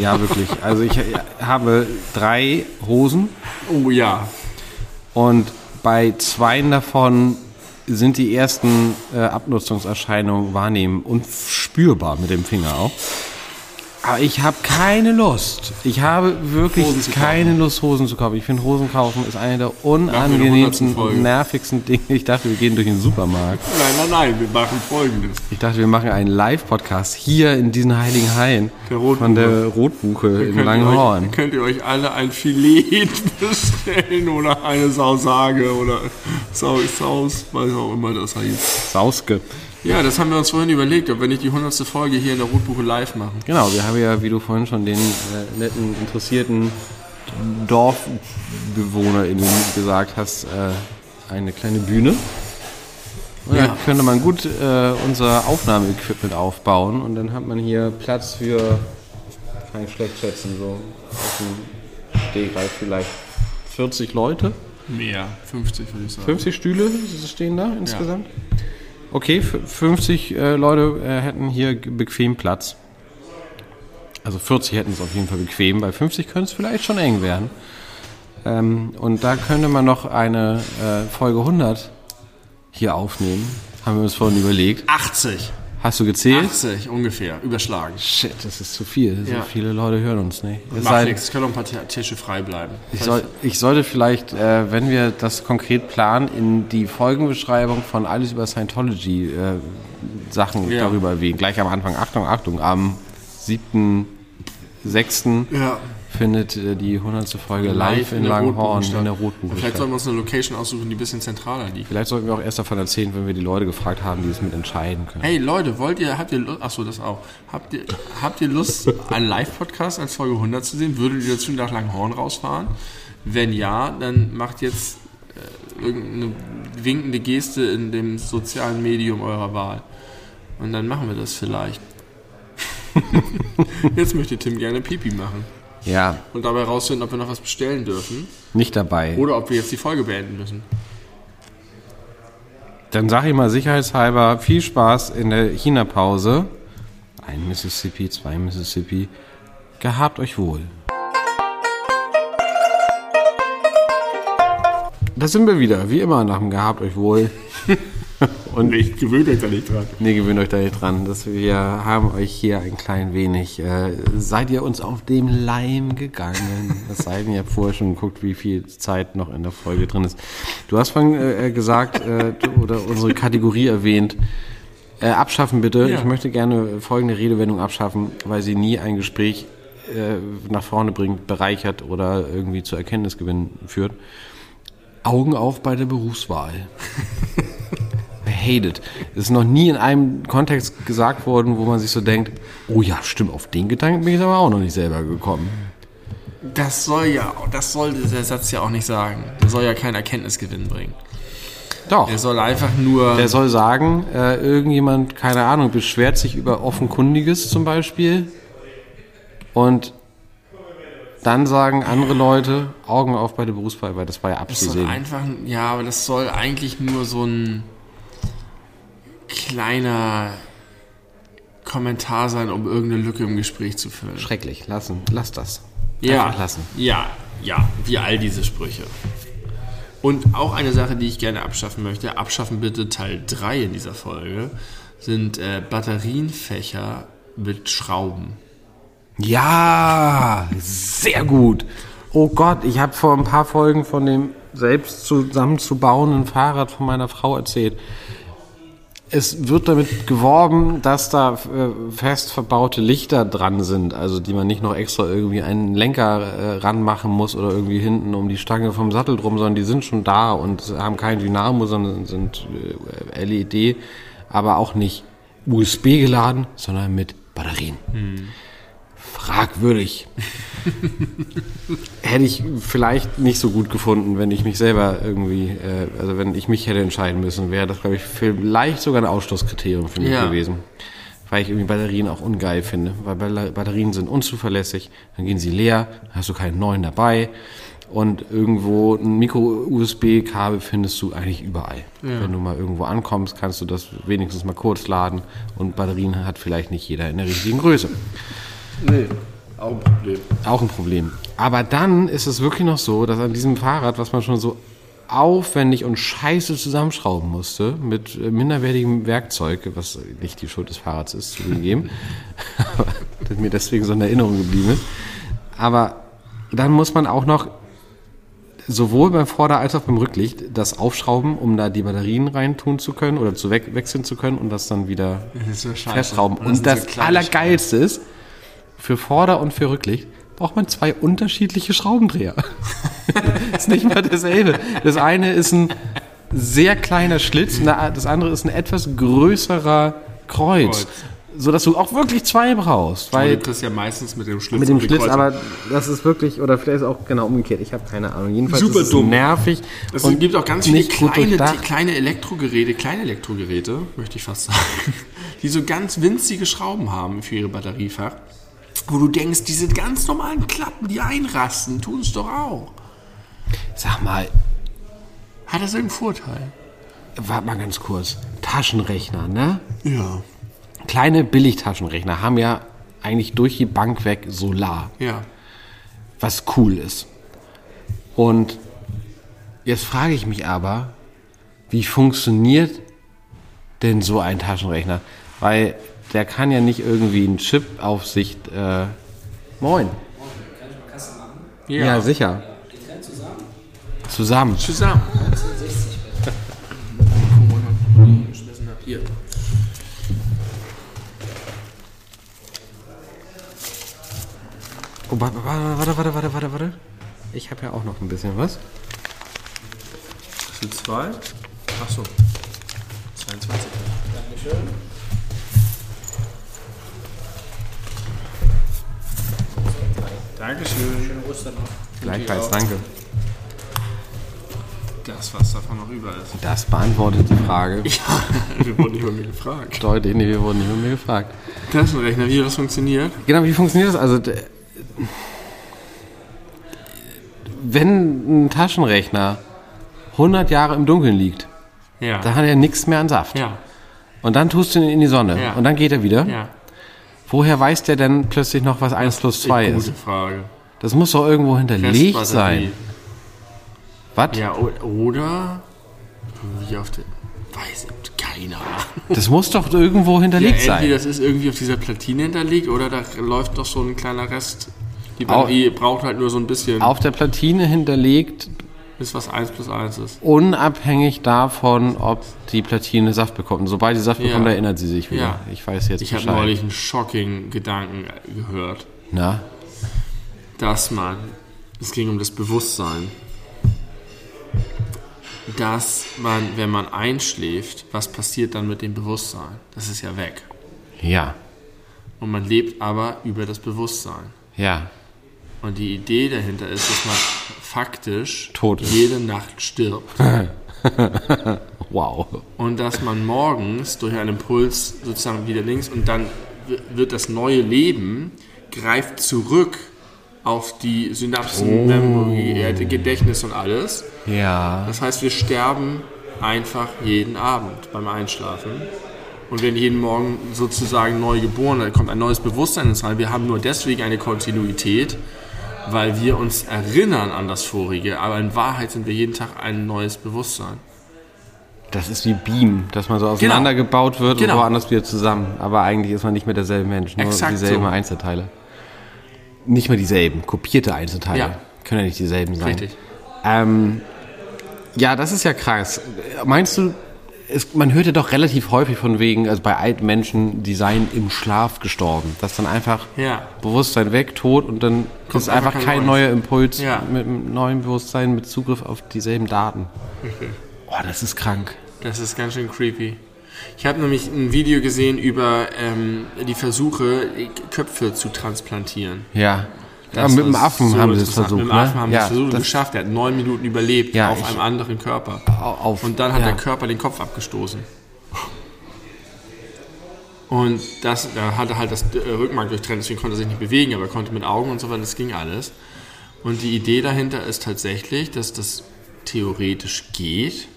Ja, wirklich. Also ich habe drei Hosen Oh ja. und bei zweien davon sind die ersten äh, Abnutzungserscheinungen wahrnehmen und spürbar mit dem Finger auch. Aber ich habe keine Lust. Ich habe wirklich keine Lust, Hosen zu kaufen. Ich finde, Hosen kaufen ist eine der Nach der 100. unangenehmsten, nervigsten Dinge. Ich dachte, wir gehen durch den Supermarkt. Nein, nein, nein, wir machen folgendes. Ich dachte, wir machen einen Live-Podcast hier in diesen heiligen Hain Der von der Rotbuche in Langenhorn. euch, könnt ihr euch alle ein Filet [laughs] bestellen oder eine Sausage oder Sau, Saus, weiß auch immer das heißt. Sauske. Ja, das haben wir uns vorhin überlegt, ob wir nicht die 100. Folge hier in der Rotbuche live machen. Genau, wir haben ja, wie du vorhin schon den äh, netten, interessierten DorfbewohnerInnen gesagt hast, äh, eine kleine Bühne. Und Ja. da könnte man gut äh, unser Aufnahmeequipment aufbauen und dann hat man hier Platz für, kann ich schlecht schätzen, so auf dem Stegreif vielleicht 40 Leute. Mehr, 50 würde ich sagen. 50 Stühle stehen da insgesamt? Okay, f- 50 äh, Leute äh, hätten hier bequem Platz. Also 40 hätten es auf jeden Fall bequem, bei 50 könnte es vielleicht schon eng werden. Ähm, und da könnte man noch eine äh, Folge 100 hier aufnehmen. Haben wir uns vorhin überlegt. 80. Hast du gezählt? 80 ungefähr, überschlagen. Shit, das ist zu viel. So Ja. viele Leute hören uns nicht. Es Macht nichts, es können noch ein paar Tische frei bleiben. Ich, soll, ich sollte vielleicht, äh, wenn wir das konkret planen, in die Folgenbeschreibung von alles über Scientology äh, Sachen Ja. darüber erwähnen. Gleich am Anfang, Achtung, Achtung, am 7.6. Ja. Findet äh, die 100. Folge live, in der Langhorn in der. Rotbuche Vielleicht sollten wir uns eine Location aussuchen, die ein bisschen zentraler liegt. Vielleicht sollten wir auch erst davon erzählen, wenn wir die Leute gefragt haben, die es mit entscheiden können. Hey Leute, wollt ihr, habt ihr Lust, achso, das auch. Habt ihr, habt ihr Lust, einen Live-Podcast als Folge 100 zu sehen? Würdet ihr dazu nach Langhorn rausfahren? Wenn ja, dann macht jetzt äh, irgendeine winkende Geste in dem sozialen Medium eurer Wahl. Und dann machen wir das vielleicht. [laughs] jetzt möchte Tim gerne Pipi machen. Ja, Und dabei rausfinden, ob wir noch was bestellen dürfen. nicht dabei. Oder ob wir jetzt die Folge beenden müssen. Dann sage ich mal sicherheitshalber viel Spaß in der China-Pause. Ein Mississippi, zwei Mississippi. Gehabt euch wohl. Da sind wir wieder, wie immer nach dem Gehabt euch wohl. [laughs] Und Ich gewöhnt euch da nicht dran. Nee, gewöhnt euch da nicht dran. Dass wir haben euch hier ein klein wenig. Äh, seid ihr uns auf dem Leim gegangen? [laughs] Das sei denn, ihr habt vorher schon geguckt, wie viel Zeit noch in der Folge drin ist. Du hast vorhin äh, gesagt, äh, du, oder unsere Kategorie erwähnt. Äh, abschaffen bitte. Ja. Ich möchte gerne folgende Redewendung abschaffen, weil sie nie ein Gespräch äh, nach vorne bringt, bereichert oder irgendwie zu Erkenntnisgewinn führt. Augen auf bei der Berufswahl. [laughs] I hate it. Es ist noch nie in einem Kontext gesagt worden, wo man sich so denkt, oh ja, stimmt, auf den Gedanken bin ich aber auch noch nicht selber gekommen. Das soll ja, das soll der Satz ja auch nicht sagen. Der soll ja keinen Erkenntnisgewinn bringen. Doch. Er soll einfach nur. Der soll sagen, äh, irgendjemand, keine Ahnung, beschwert sich über Offenkundiges zum Beispiel. Und dann sagen andere Leute, Augen auf bei der Berufswahl, weil das war ja Das soll abzusehen. einfach, ja, aber das soll eigentlich nur so ein kleiner Kommentar sein, um irgendeine Lücke im Gespräch zu füllen. Schrecklich, lassen, lass das. Ja, Einfach lassen. ja, ja, wie all diese Sprüche. Und auch eine Sache, die ich gerne abschaffen möchte, abschaffen bitte Teil 3 in dieser Folge, sind äh, Batterienfächer mit Schrauben. Ja, sehr gut. Oh Gott, ich habe vor ein paar Folgen von dem selbst zusammenzubauenden Fahrrad von meiner Frau erzählt. Es wird damit geworben, dass da äh, fest verbaute Lichter dran sind, also die man nicht noch extra irgendwie einen Lenker äh, ranmachen muss oder irgendwie hinten um die Stange vom Sattel drum, sondern die sind schon da und haben kein Dynamo, sondern sind äh, LED, aber auch nicht USB geladen, sondern mit Batterien fragwürdig. [laughs] hätte ich vielleicht nicht so gut gefunden, wenn ich mich selber irgendwie, äh, also wenn ich mich hätte entscheiden müssen, wäre das, glaube ich, vielleicht sogar ein Ausschlusskriterium für mich Ja. gewesen. Weil ich irgendwie Batterien auch ungeil finde. Weil Ba- Batterien sind unzuverlässig, dann gehen sie leer, dann hast du keinen neuen dabei. Und irgendwo ein Micro-USB-Kabel findest du eigentlich überall. Wenn du mal irgendwo ankommst, kannst du das wenigstens mal kurz laden. Und Batterien hat vielleicht nicht jeder in der richtigen Größe. Nee, auch ein Problem. Auch ein Problem. Aber dann ist es wirklich noch so, dass an diesem Fahrrad, was man schon so aufwendig und scheiße zusammenschrauben musste, mit minderwertigem Werkzeug, was nicht die Schuld des Fahrrads ist, zugegeben, [laughs] aber das mir deswegen so in Erinnerung geblieben ist. Aber dann muss man auch noch sowohl beim Vorder- als auch beim Rücklicht das aufschrauben, um da die Batterien reintun zu können oder zu we wechseln zu können und das dann wieder Das ist so scheiße. festschrauben. Und Und das, so kleine Allergeilste ist, für Vorder- und für Rücklicht braucht man zwei unterschiedliche Schraubendreher. [laughs] ist nicht mal dasselbe. Das eine ist ein sehr kleiner Schlitz, das andere ist ein etwas größerer Kreuz. Kreuz. Sodass du auch wirklich zwei brauchst. Weil du kriegst ja meistens mit dem Schlitz. mit dem Schlitz, aber das ist wirklich, oder vielleicht ist auch genau umgekehrt, ich habe keine Ahnung. Jedenfalls Super ist es dumm. nervig. Es und gibt auch ganz viele kleine, kleine Elektrogeräte, kleine Elektrogeräte, möchte ich fast sagen, [laughs] die so ganz winzige Schrauben haben für ihre Batteriefach, wo du denkst, diese ganz normalen Klappen, die einrasten, tun es doch auch. Sag mal, Hat das irgendeinen Vorteil? warte mal ganz kurz. Taschenrechner, ne? Ja. Kleine Billigtaschenrechner haben ja eigentlich durch die Bank weg Solar, Ja. was cool ist. Und jetzt frage ich mich aber, wie funktioniert denn so ein Taschenrechner? Weil der kann ja nicht irgendwie einen Chip auf sich. Äh, moin. Ja, sicher. Zusammen. Zusammen. Hier. Oh, warte, warte, warte, warte, warte, warte. Ich habe ja auch noch ein bisschen was. Das sind zwei. Achso. 22. Dankeschön. Schöne Ostern noch. Gleichfalls, danke. Das, was davon noch über ist. Das beantwortet die Frage. [laughs] Wir wurden nicht bei mir gefragt. Deutlich, nee, wir wurden nicht mit mir gefragt. Taschenrechner, wie das funktioniert? Genau, wie funktioniert das? Also, wenn ein Taschenrechner 100 Jahre im Dunkeln liegt, Ja. dann hat er nichts mehr an Saft. Ja. Und dann tust du ihn in die Sonne. Ja. Und dann geht er wieder. Ja. Woher weiß der denn plötzlich noch, was 1 plus 2 Gute ist? Frage. Das muss doch irgendwo hinterlegt sein. Was? Ja, oder wie auf der. Weiß ich, keine Ahnung. Das muss doch irgendwo Ja, hinterlegt entweder sein. das ist irgendwie auf dieser Platine hinterlegt oder da läuft doch so ein kleiner Rest. Die Batterie braucht halt nur so ein bisschen, Auf der Platine hinterlegt, bis was 1 plus 1 ist. unabhängig davon, ob die Platine Saft bekommt. Und sobald sie Saft Ja. bekommt, erinnert sie sich wieder. Ja. Ich weiß jetzt Ich habe neulich einen shocking Gedanken gehört, Na? dass man, es ging um das Bewusstsein, dass man, wenn man einschläft, was passiert dann mit dem Bewusstsein? Das ist ja weg. Ja. Und man lebt aber über das Bewusstsein. Ja. Und die Idee dahinter ist, dass man faktisch Tot ist. jede Nacht stirbt. [laughs] Wow. und dass man morgens durch einen Impuls sozusagen wieder links und dann wird das neue Leben greift zurück auf die Synapsen, Memory, äh, Gedächtnis und alles. Ja. Das heißt, wir sterben einfach jeden Abend beim Einschlafen und werden jeden Morgen sozusagen neu geboren. Da kommt ein neues Bewusstsein ins Rein. Wir haben nur deswegen eine Kontinuität, weil wir uns erinnern an das Vorige. Aber in Wahrheit sind wir jeden Tag ein neues Bewusstsein. Das ist wie Beam, dass man so auseinandergebaut wird Genau. und woanders wieder zusammen. Aber eigentlich ist man nicht mehr derselbe Mensch, nur Exakt dieselben so. Einzelteile. Nicht mehr dieselben, kopierte Einzelteile. Ja. Können ja nicht dieselben sein. Richtig. Ähm, ja, das ist ja krass. Meinst du, es, man hört ja doch relativ häufig von wegen, also bei alten Menschen, die seien im Schlaf gestorben. Dass dann einfach Ja. Bewusstsein weg, tot und dann Kommt ist einfach kein kein neuer Impuls Ja. mit einem neuen Bewusstsein, mit Zugriff auf dieselben Daten. Boah, das ist krank. Das ist ganz schön creepy. Ich habe nämlich ein Video gesehen über ähm, die Versuche, Köpfe zu transplantieren. Ja. Ja mit dem Affen so haben sie es versucht. Mit dem Affen ne? haben sie ja, es versucht und geschafft. Er hat neun Minuten überlebt Ja, auf ich- einem anderen Körper. auf, Und dann hat der Körper den Kopf abgestoßen. Und das, da hatte halt das äh, Rückenmark durchtrennt, deswegen konnte er sich nicht bewegen, aber er konnte mit Augen und so weiter, das ging alles. Und die Idee dahinter ist tatsächlich, dass das theoretisch geht,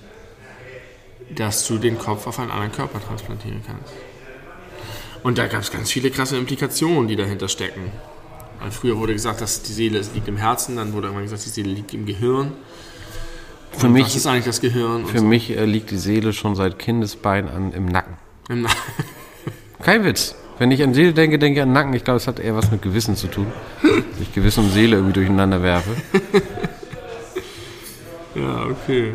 dass du den Kopf auf einen anderen Körper transplantieren kannst. Und da gab es ganz viele krasse Implikationen, die dahinter stecken. Weil früher wurde gesagt, dass die Seele liegt im Herzen, dann wurde irgendwann gesagt, die Seele liegt im Gehirn. Für Und mich, was ist eigentlich das Gehirn? Für mich äh, liegt die Seele schon seit Kindesbein an im Nacken. Im Na- [laughs] Kein Witz. Wenn ich an Seele denke, denke ich an Nacken. Ich glaube, es hat eher was mit Gewissen zu tun. Dass ich Gewissen und Seele irgendwie durcheinander werfe. [laughs] Ja, okay.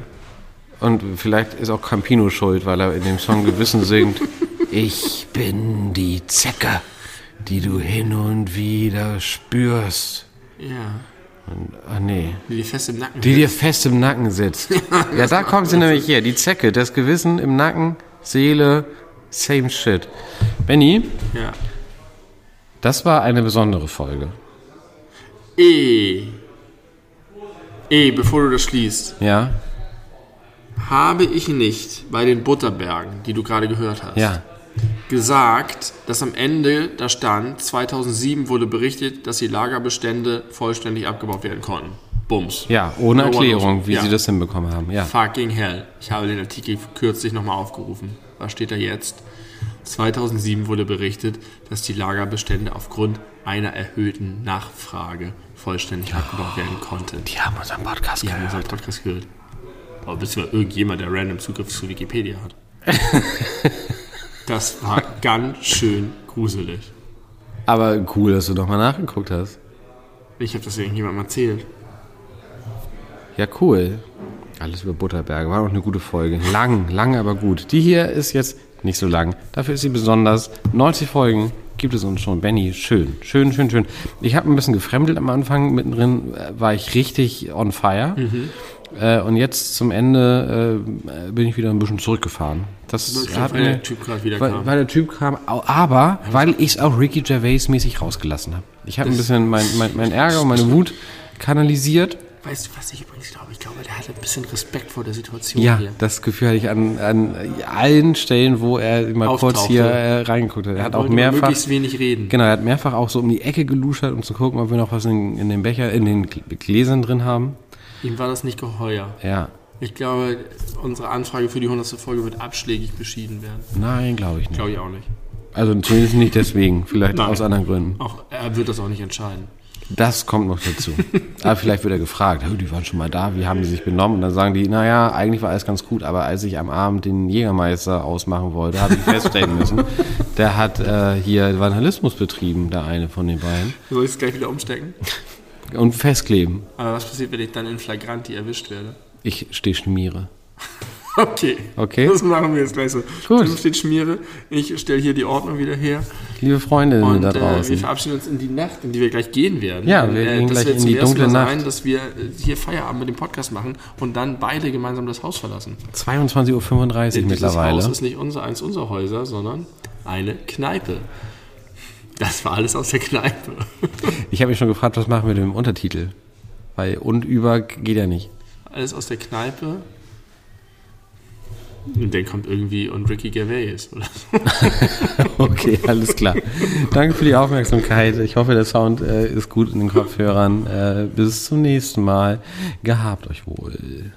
Und vielleicht ist auch Campino schuld, weil er in dem Song Gewissen singt. [laughs] Ich bin die Zecke, die du hin und wieder spürst. Ja. Ah nee. Die die fest im Nacken. Die dir fest im Nacken sitzt. [laughs] Ja, da kommt sie nämlich her. Die Zecke, das Gewissen im Nacken, Seele, same shit. Benny, Ja. das war eine besondere Folge. E. E, bevor du das schließt. Ja? Habe ich nicht bei den Butterbergen, die du gerade gehört hast, Ja. Gesagt, dass am Ende da stand, 2007 wurde berichtet, dass die Lagerbestände vollständig abgebaut werden konnten. Bums. Ja, ohne No Erklärung, wie Ja. sie das hinbekommen haben. Ja. Fucking hell. Ich habe den Artikel kürzlich nochmal aufgerufen. Was steht da jetzt? 2007 wurde berichtet, dass die Lagerbestände aufgrund einer erhöhten Nachfrage vollständig abgebaut werden konnten. Die haben unseren Podcast Die haben unseren Podcast gehört. Aber bist du mal irgendjemand, der random Zugriff zu Wikipedia hat? [laughs] das war ganz schön gruselig. Aber cool, dass du doch mal nachgeguckt hast. Ich habe das irgendjemandem erzählt. Ja, cool. Alles über Butterberge. War auch eine gute Folge. Lang, lang, aber gut. Die hier ist jetzt nicht so lang. Dafür ist sie besonders. 90 Folgen gibt es uns schon. Benny, schön. Schön, schön, schön. Ich habe ein bisschen gefremdelt am Anfang. Mittendrin äh, war ich richtig on fire. Äh, und jetzt zum Ende äh, bin ich wieder ein bisschen zurückgefahren. Das hat weil der mir, Typ gerade wieder weil, kam. weil der Typ kam, aber weil ich es auch Ricky Gervais mäßig rausgelassen habe. Ich habe ein bisschen mein, mein, mein Ärger und meine Wut kanalisiert. Weißt du, was ich übrigens glaube? Ich glaube, der hatte ein bisschen Respekt vor der Situation Ja, hier. das Gefühl hatte ich an, an allen Stellen, wo er mal kurz Auftauchte. hier äh, reingeguckt hat. Er hat auch mehrfach, möglichst wenig reden. genau, er hat mehrfach auch so um die Ecke geluschert, um zu gucken, ob wir noch was in, in den Becher, in den Gläsern drin haben. Ihm war das nicht geheuer. Ja, Ich glaube, unsere Anfrage für die 100. Folge wird abschlägig beschieden werden. nein, glaube ich nicht. Glaube ich auch nicht. Also zumindest nicht deswegen, vielleicht Nein. aus anderen Gründen. Auch, er wird das auch nicht entscheiden. Das kommt noch dazu. [laughs] aber vielleicht wird er gefragt, "Oh, die waren schon mal da, wie haben die sich benommen? Und dann sagen die, naja, eigentlich war alles ganz gut, aber als ich am Abend den Jägermeister ausmachen wollte, habe ich feststellen müssen, der hat äh, hier Vandalismus betrieben, der eine von den beiden. Soll ich es gleich wieder umstecken? [laughs] Und festkleben. Aber was passiert, wenn ich dann in Flagranti erwischt werde? Ich stehe schmiere. [laughs] Okay. Okay. Das machen wir jetzt gleich so. Gut. Tim steht Schmiere. Ich stelle hier die Ordnung wieder her. Liebe Freundinnen Und da äh, wir draußen. verabschieden uns in die Nacht, in die wir gleich gehen werden. Ja, wir gehen das gleich wird in die dunkle Nacht. sein, dass wir äh, hier Feierabend mit dem Podcast machen und dann beide gemeinsam das Haus verlassen. 22.35 Uhr mittlerweile. Haus ist nicht unser, eins unserer Häuser, sondern eine Kneipe. Das war alles aus der Kneipe. Ich habe mich schon gefragt, was machen wir mit dem Untertitel? Weil und über geht ja nicht. Alles aus der Kneipe. Und dann kommt irgendwie und Ricky Gervais oder so. [laughs] Okay, alles klar. Danke für die Aufmerksamkeit. Ich hoffe, der Sound äh, ist gut in den Kopfhörern. Äh, bis zum nächsten Mal. Gehabt euch wohl.